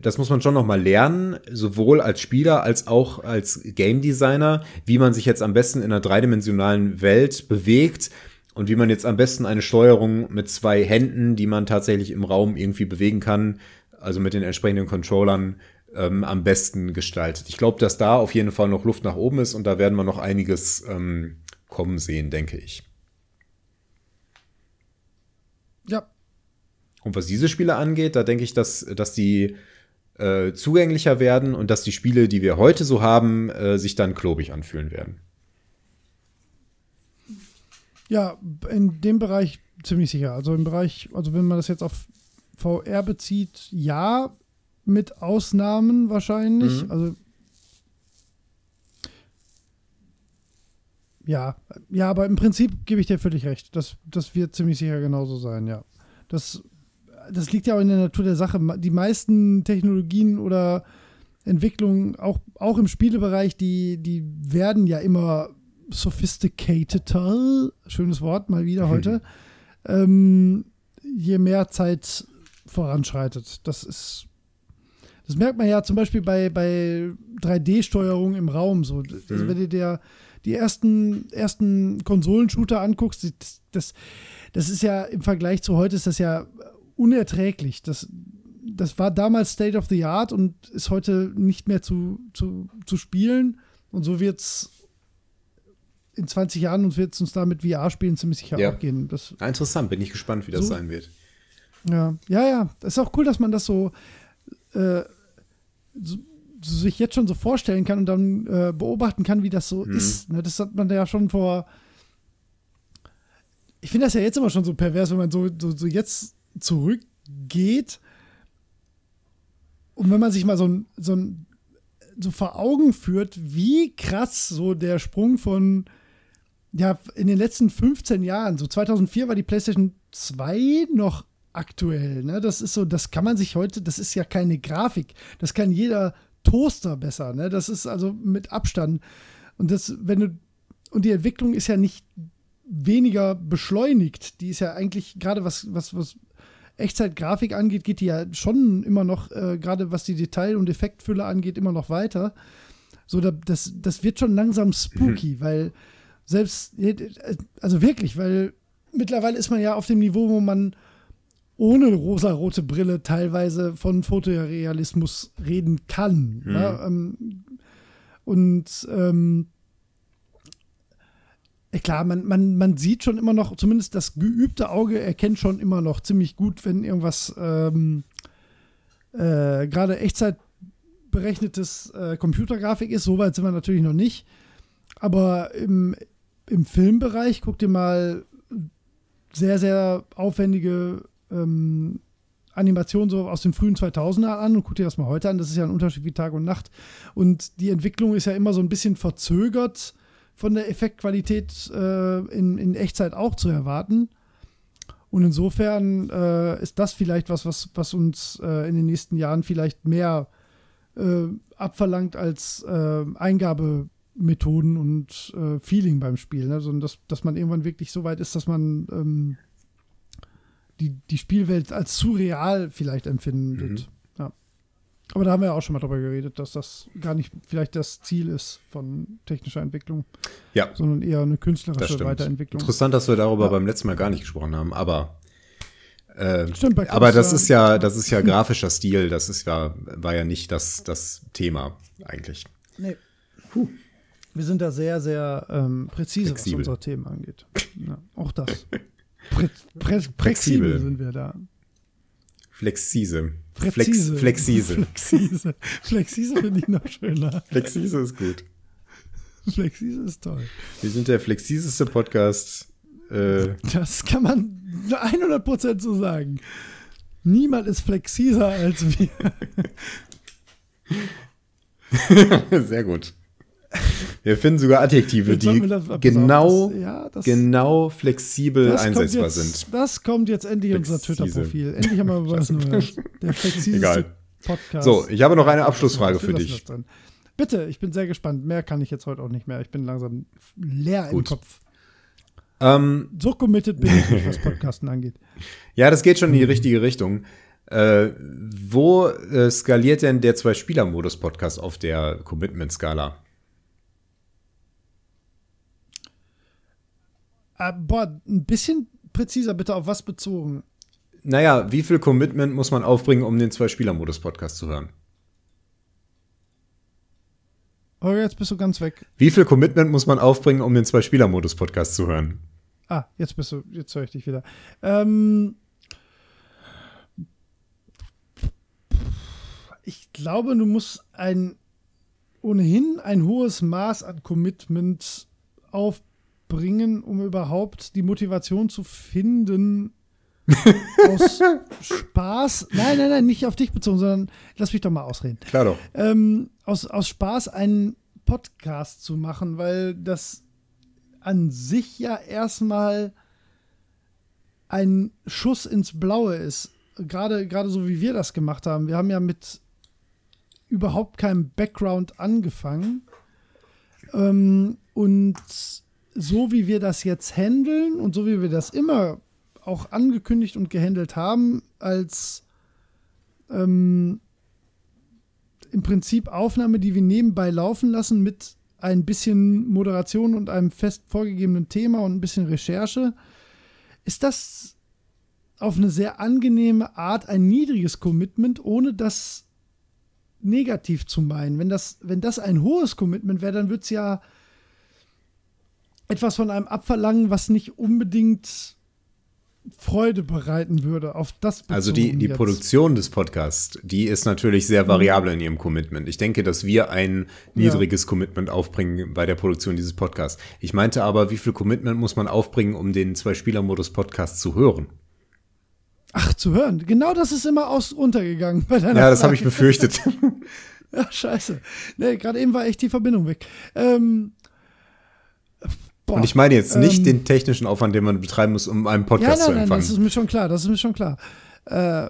das muss man schon noch mal lernen, sowohl als Spieler als auch als Game Designer, wie man sich jetzt am besten in einer dreidimensionalen Welt bewegt und wie man jetzt am besten eine Steuerung mit zwei Händen, die man tatsächlich im Raum irgendwie bewegen kann, also mit den entsprechenden Controllern, ähm, am besten gestaltet. Ich glaube, dass da auf jeden Fall noch Luft nach oben ist und da werden wir noch einiges ähm, kommen sehen, denke ich. Ja. Und was diese Spiele angeht, da denke ich, dass, dass die äh, zugänglicher werden und dass die Spiele, die wir heute so haben, äh, sich dann klobig anfühlen werden. Ja, in dem Bereich ziemlich sicher. Also im Bereich, also wenn man das jetzt auf VR bezieht, ja, mit Ausnahmen wahrscheinlich. Mhm. Also ja, ja, aber im Prinzip gebe ich dir völlig recht. Das, das wird ziemlich sicher genauso sein, ja. Das, das liegt ja auch in der Natur der Sache. Die meisten Technologien oder Entwicklungen, auch, auch im Spielebereich, die, die werden ja immer sophisticateder, schönes Wort mal wieder heute, ähm, je mehr Zeit voranschreitet. Das ist, das merkt man ja zum Beispiel bei, bei 3D-Steuerung im Raum so. Also mhm. wenn du dir die ersten, ersten Konsolenshooter anguckst, das, das ist ja im Vergleich zu heute ist das ja unerträglich. Das, das war damals State of the Art und ist heute nicht mehr zu, zu, zu spielen. Und so wird es in 20 Jahren und wird es uns da mit VR-Spielen ziemlich sicher ja. auch gehen. Das, ah, Interessant, bin ich gespannt, wie das so, sein wird. Ja, ja, ja. Das ist auch cool, dass man das so, äh, so, sich jetzt schon so vorstellen kann und dann äh, beobachten kann, wie das so mhm. ist. Ne? Das hat man ja schon vor. Ich finde das ja jetzt immer schon so pervers, wenn man so, so, so jetzt zurückgeht und wenn man sich mal so so so vor Augen führt, wie krass so der Sprung von ja, in den letzten 15 Jahren, so 2004 war die PlayStation 2 noch aktuell, ne? Das ist so, das kann man sich heute, das ist ja keine Grafik, das kann jeder Toaster besser, ne? Das ist also mit Abstand und das wenn du und die Entwicklung ist ja nicht weniger beschleunigt, die ist ja eigentlich gerade was was was Echtzeitgrafik angeht, geht die ja schon immer noch äh, gerade was die Detail- und Effektfülle angeht immer noch weiter. So, das, das wird schon langsam spooky, mhm. weil selbst, also wirklich, weil mittlerweile ist man ja auf dem Niveau, wo man ohne rosa-rote Brille teilweise von Fotorealismus reden kann. Mhm. Ja, ähm, und ähm, klar, man, man, man sieht schon immer noch, zumindest das geübte Auge erkennt schon immer noch ziemlich gut, wenn irgendwas ähm, äh, gerade echtzeitberechnetes äh, Computergrafik ist. Soweit sind wir natürlich noch nicht. Aber im, im Filmbereich, guck dir mal sehr, sehr aufwendige ähm, Animationen so aus den frühen 2000er an und guck dir das mal heute an. Das ist ja ein Unterschied wie Tag und Nacht. Und die Entwicklung ist ja immer so ein bisschen verzögert von der Effektqualität äh, in, in Echtzeit auch zu erwarten. Und insofern äh, ist das vielleicht was, was, was uns äh, in den nächsten Jahren vielleicht mehr äh, abverlangt als äh, Eingabe Methoden und äh, Feeling beim Spiel. Ne? Sondern dass, dass man irgendwann wirklich so weit ist, dass man ähm, die, die Spielwelt als zu real vielleicht empfindet. Mhm. Aber da haben wir ja auch schon mal drüber geredet, dass das gar nicht vielleicht das Ziel ist von technischer Entwicklung. Ja. Sondern eher eine künstlerische Weiterentwicklung. Interessant, dass wir darüber ja. beim letzten Mal gar nicht gesprochen haben, aber äh, Stimmt, aber das ist ja, das ist ja grafischer Stil, das ist ja, war ja nicht das, das Thema eigentlich. Nee. Puh. Wir sind da sehr, sehr ähm, präzise, flexibel. was unsere Themen angeht. Ja, auch das. Prä, prä, flexibel sind wir da. Flexise. Flex, flexise. Flexise. Flexise finde ich noch schöner. Flexise ist gut. Flexise ist toll. Wir sind der flexiseste Podcast. Äh das kann man 100% so sagen. Niemand ist flexiser als wir. Sehr gut. Wir finden sogar Adjektive, die genau, das, ja, das, genau flexibel einsetzbar jetzt, sind. Das kommt jetzt endlich in unser Twitter-Profil. Endlich haben wir was Neues. Der flexibelste Podcast. So, ich habe noch eine Abschlussfrage für dich. Bitte, ich bin sehr gespannt. Mehr kann ich jetzt heute auch nicht mehr. Ich bin langsam leer Gut. im Kopf. Ähm, so committed bin ich nicht, was Podcasten angeht. Ja, das geht schon in die richtige Richtung. Äh, wo äh, skaliert denn der Zwei-Spieler-Modus-Podcast auf der Commitment-Skala? Äh, boah, ein bisschen präziser bitte auf was bezogen. Naja, wie viel Commitment muss man aufbringen, um den Zwei-Spieler-Modus-Podcast zu hören? Oh, jetzt bist du ganz weg. Wie viel Commitment muss man aufbringen, um den Zwei-Spieler-Modus-Podcast zu hören? Ah, jetzt bist du, jetzt höre ich dich wieder. Ähm, ich glaube, du musst ein ohnehin ein hohes Maß an Commitment aufbringen, um überhaupt die Motivation zu finden, aus Spaß, nein, nein, nein, nicht auf dich bezogen, sondern lass mich doch mal ausreden. Klar doch. Ähm, aus, aus Spaß einen Podcast zu machen, weil das an sich ja erstmal ein Schuss ins Blaue ist. Gerade, gerade so wie wir das gemacht haben. Wir haben ja mit überhaupt keinem Background angefangen. Ähm, und so wie wir das jetzt handeln und so wie wir das immer auch angekündigt und gehandelt haben, als ähm, im Prinzip Aufnahme, die wir nebenbei laufen lassen mit ein bisschen Moderation und einem fest vorgegebenen Thema und ein bisschen Recherche, ist das auf eine sehr angenehme Art ein niedriges Commitment, ohne das negativ zu meinen. Wenn das, wenn das ein hohes Commitment wäre, dann würde es ja etwas von einem abverlangen, was nicht unbedingt Freude bereiten würde. Auf das Also die, die Produktion des Podcasts, die ist natürlich sehr mhm. variabel in ihrem Commitment. Ich denke, dass wir ein niedriges ja. Commitment aufbringen bei der Produktion dieses Podcasts. Ich meinte aber, wie viel Commitment muss man aufbringen, um den Zwei-Spieler-Modus-Podcast zu hören? Ach, zu hören. Genau das ist immer aus untergegangen bei deiner Ja, das habe ich befürchtet. ja, scheiße. Nee, gerade eben war echt die Verbindung weg. Ähm, Boah, und ich meine jetzt nicht ähm, den technischen Aufwand, den man betreiben muss, um einen Podcast ja, nein, zu empfangen. Nein, das ist mir schon klar, das ist mir schon klar. Äh,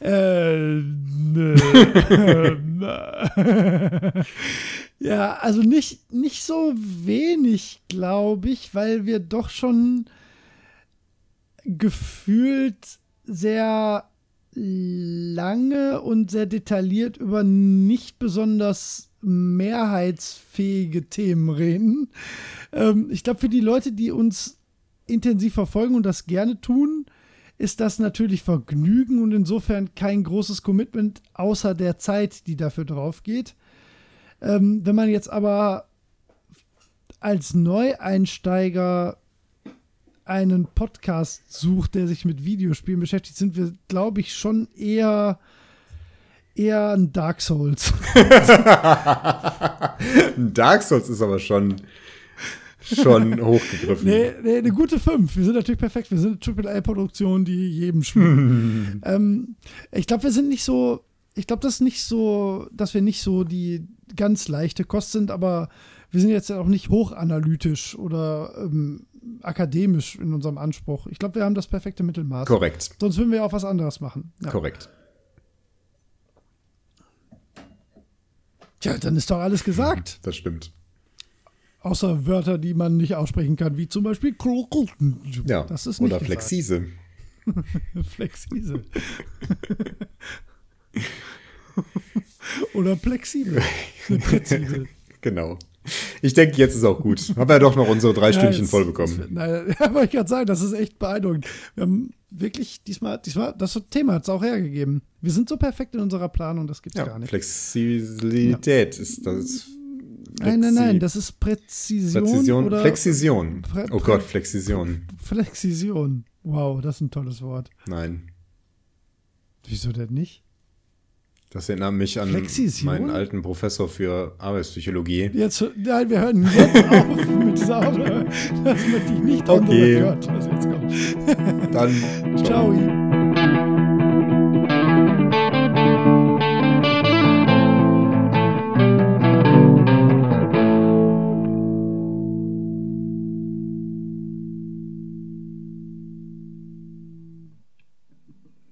äh, ja, also nicht, nicht so wenig, glaube ich, weil wir doch schon gefühlt sehr lange und sehr detailliert über nicht besonders mehrheitsfähige Themen reden. Ähm, ich glaube, für die Leute, die uns intensiv verfolgen und das gerne tun, ist das natürlich Vergnügen und insofern kein großes Commitment außer der Zeit, die dafür drauf geht. Ähm, wenn man jetzt aber als Neueinsteiger einen Podcast sucht, der sich mit Videospielen beschäftigt, sind wir, glaube ich, schon eher eher ein Dark Souls. Dark Souls ist aber schon schon hochgegriffen. Nee, nee, eine gute 5. Wir sind natürlich perfekt. Wir sind eine AAA-Produktion, die jedem schmeckt. ähm, ich glaube, wir sind nicht so, ich glaube, das ist nicht so, dass wir nicht so die ganz leichte Kost sind, aber wir sind jetzt auch nicht hochanalytisch oder ähm, akademisch in unserem Anspruch. Ich glaube, wir haben das perfekte Mittelmaß. Korrekt. Sonst würden wir auch was anderes machen. Ja. Korrekt. Tja, dann ist doch alles gesagt. Das stimmt. Außer Wörter, die man nicht aussprechen kann, wie zum Beispiel Ja, das ist nicht oder Flexise. Flexise. oder flexibel. Präzise. Genau. Ich denke, jetzt ist auch gut. Haben wir ja doch noch unsere drei ja, Stündchen voll bekommen. Nein, ja, wollte ich gerade sagen, das ist echt beeindruckend. Wir haben wirklich diesmal, diesmal, das Thema hat es auch hergegeben. Wir sind so perfekt in unserer Planung, das gibt es ja, gar nicht. Flexibilität ja. ist das. Nein, nein, nein, das ist Präzision. Präzision oder Flexision. Prä oh Gott, Flexision. Flexision. Wow, das ist ein tolles Wort. Nein. Wieso denn nicht? Das erinnert mich an meinen alten Professor für Arbeitspsychologie. Jetzt, nein, wir hören jetzt auf mit Aufnahme. Das möchte ich nicht okay. Gott, was jetzt kommt. Dann ciao. ciao.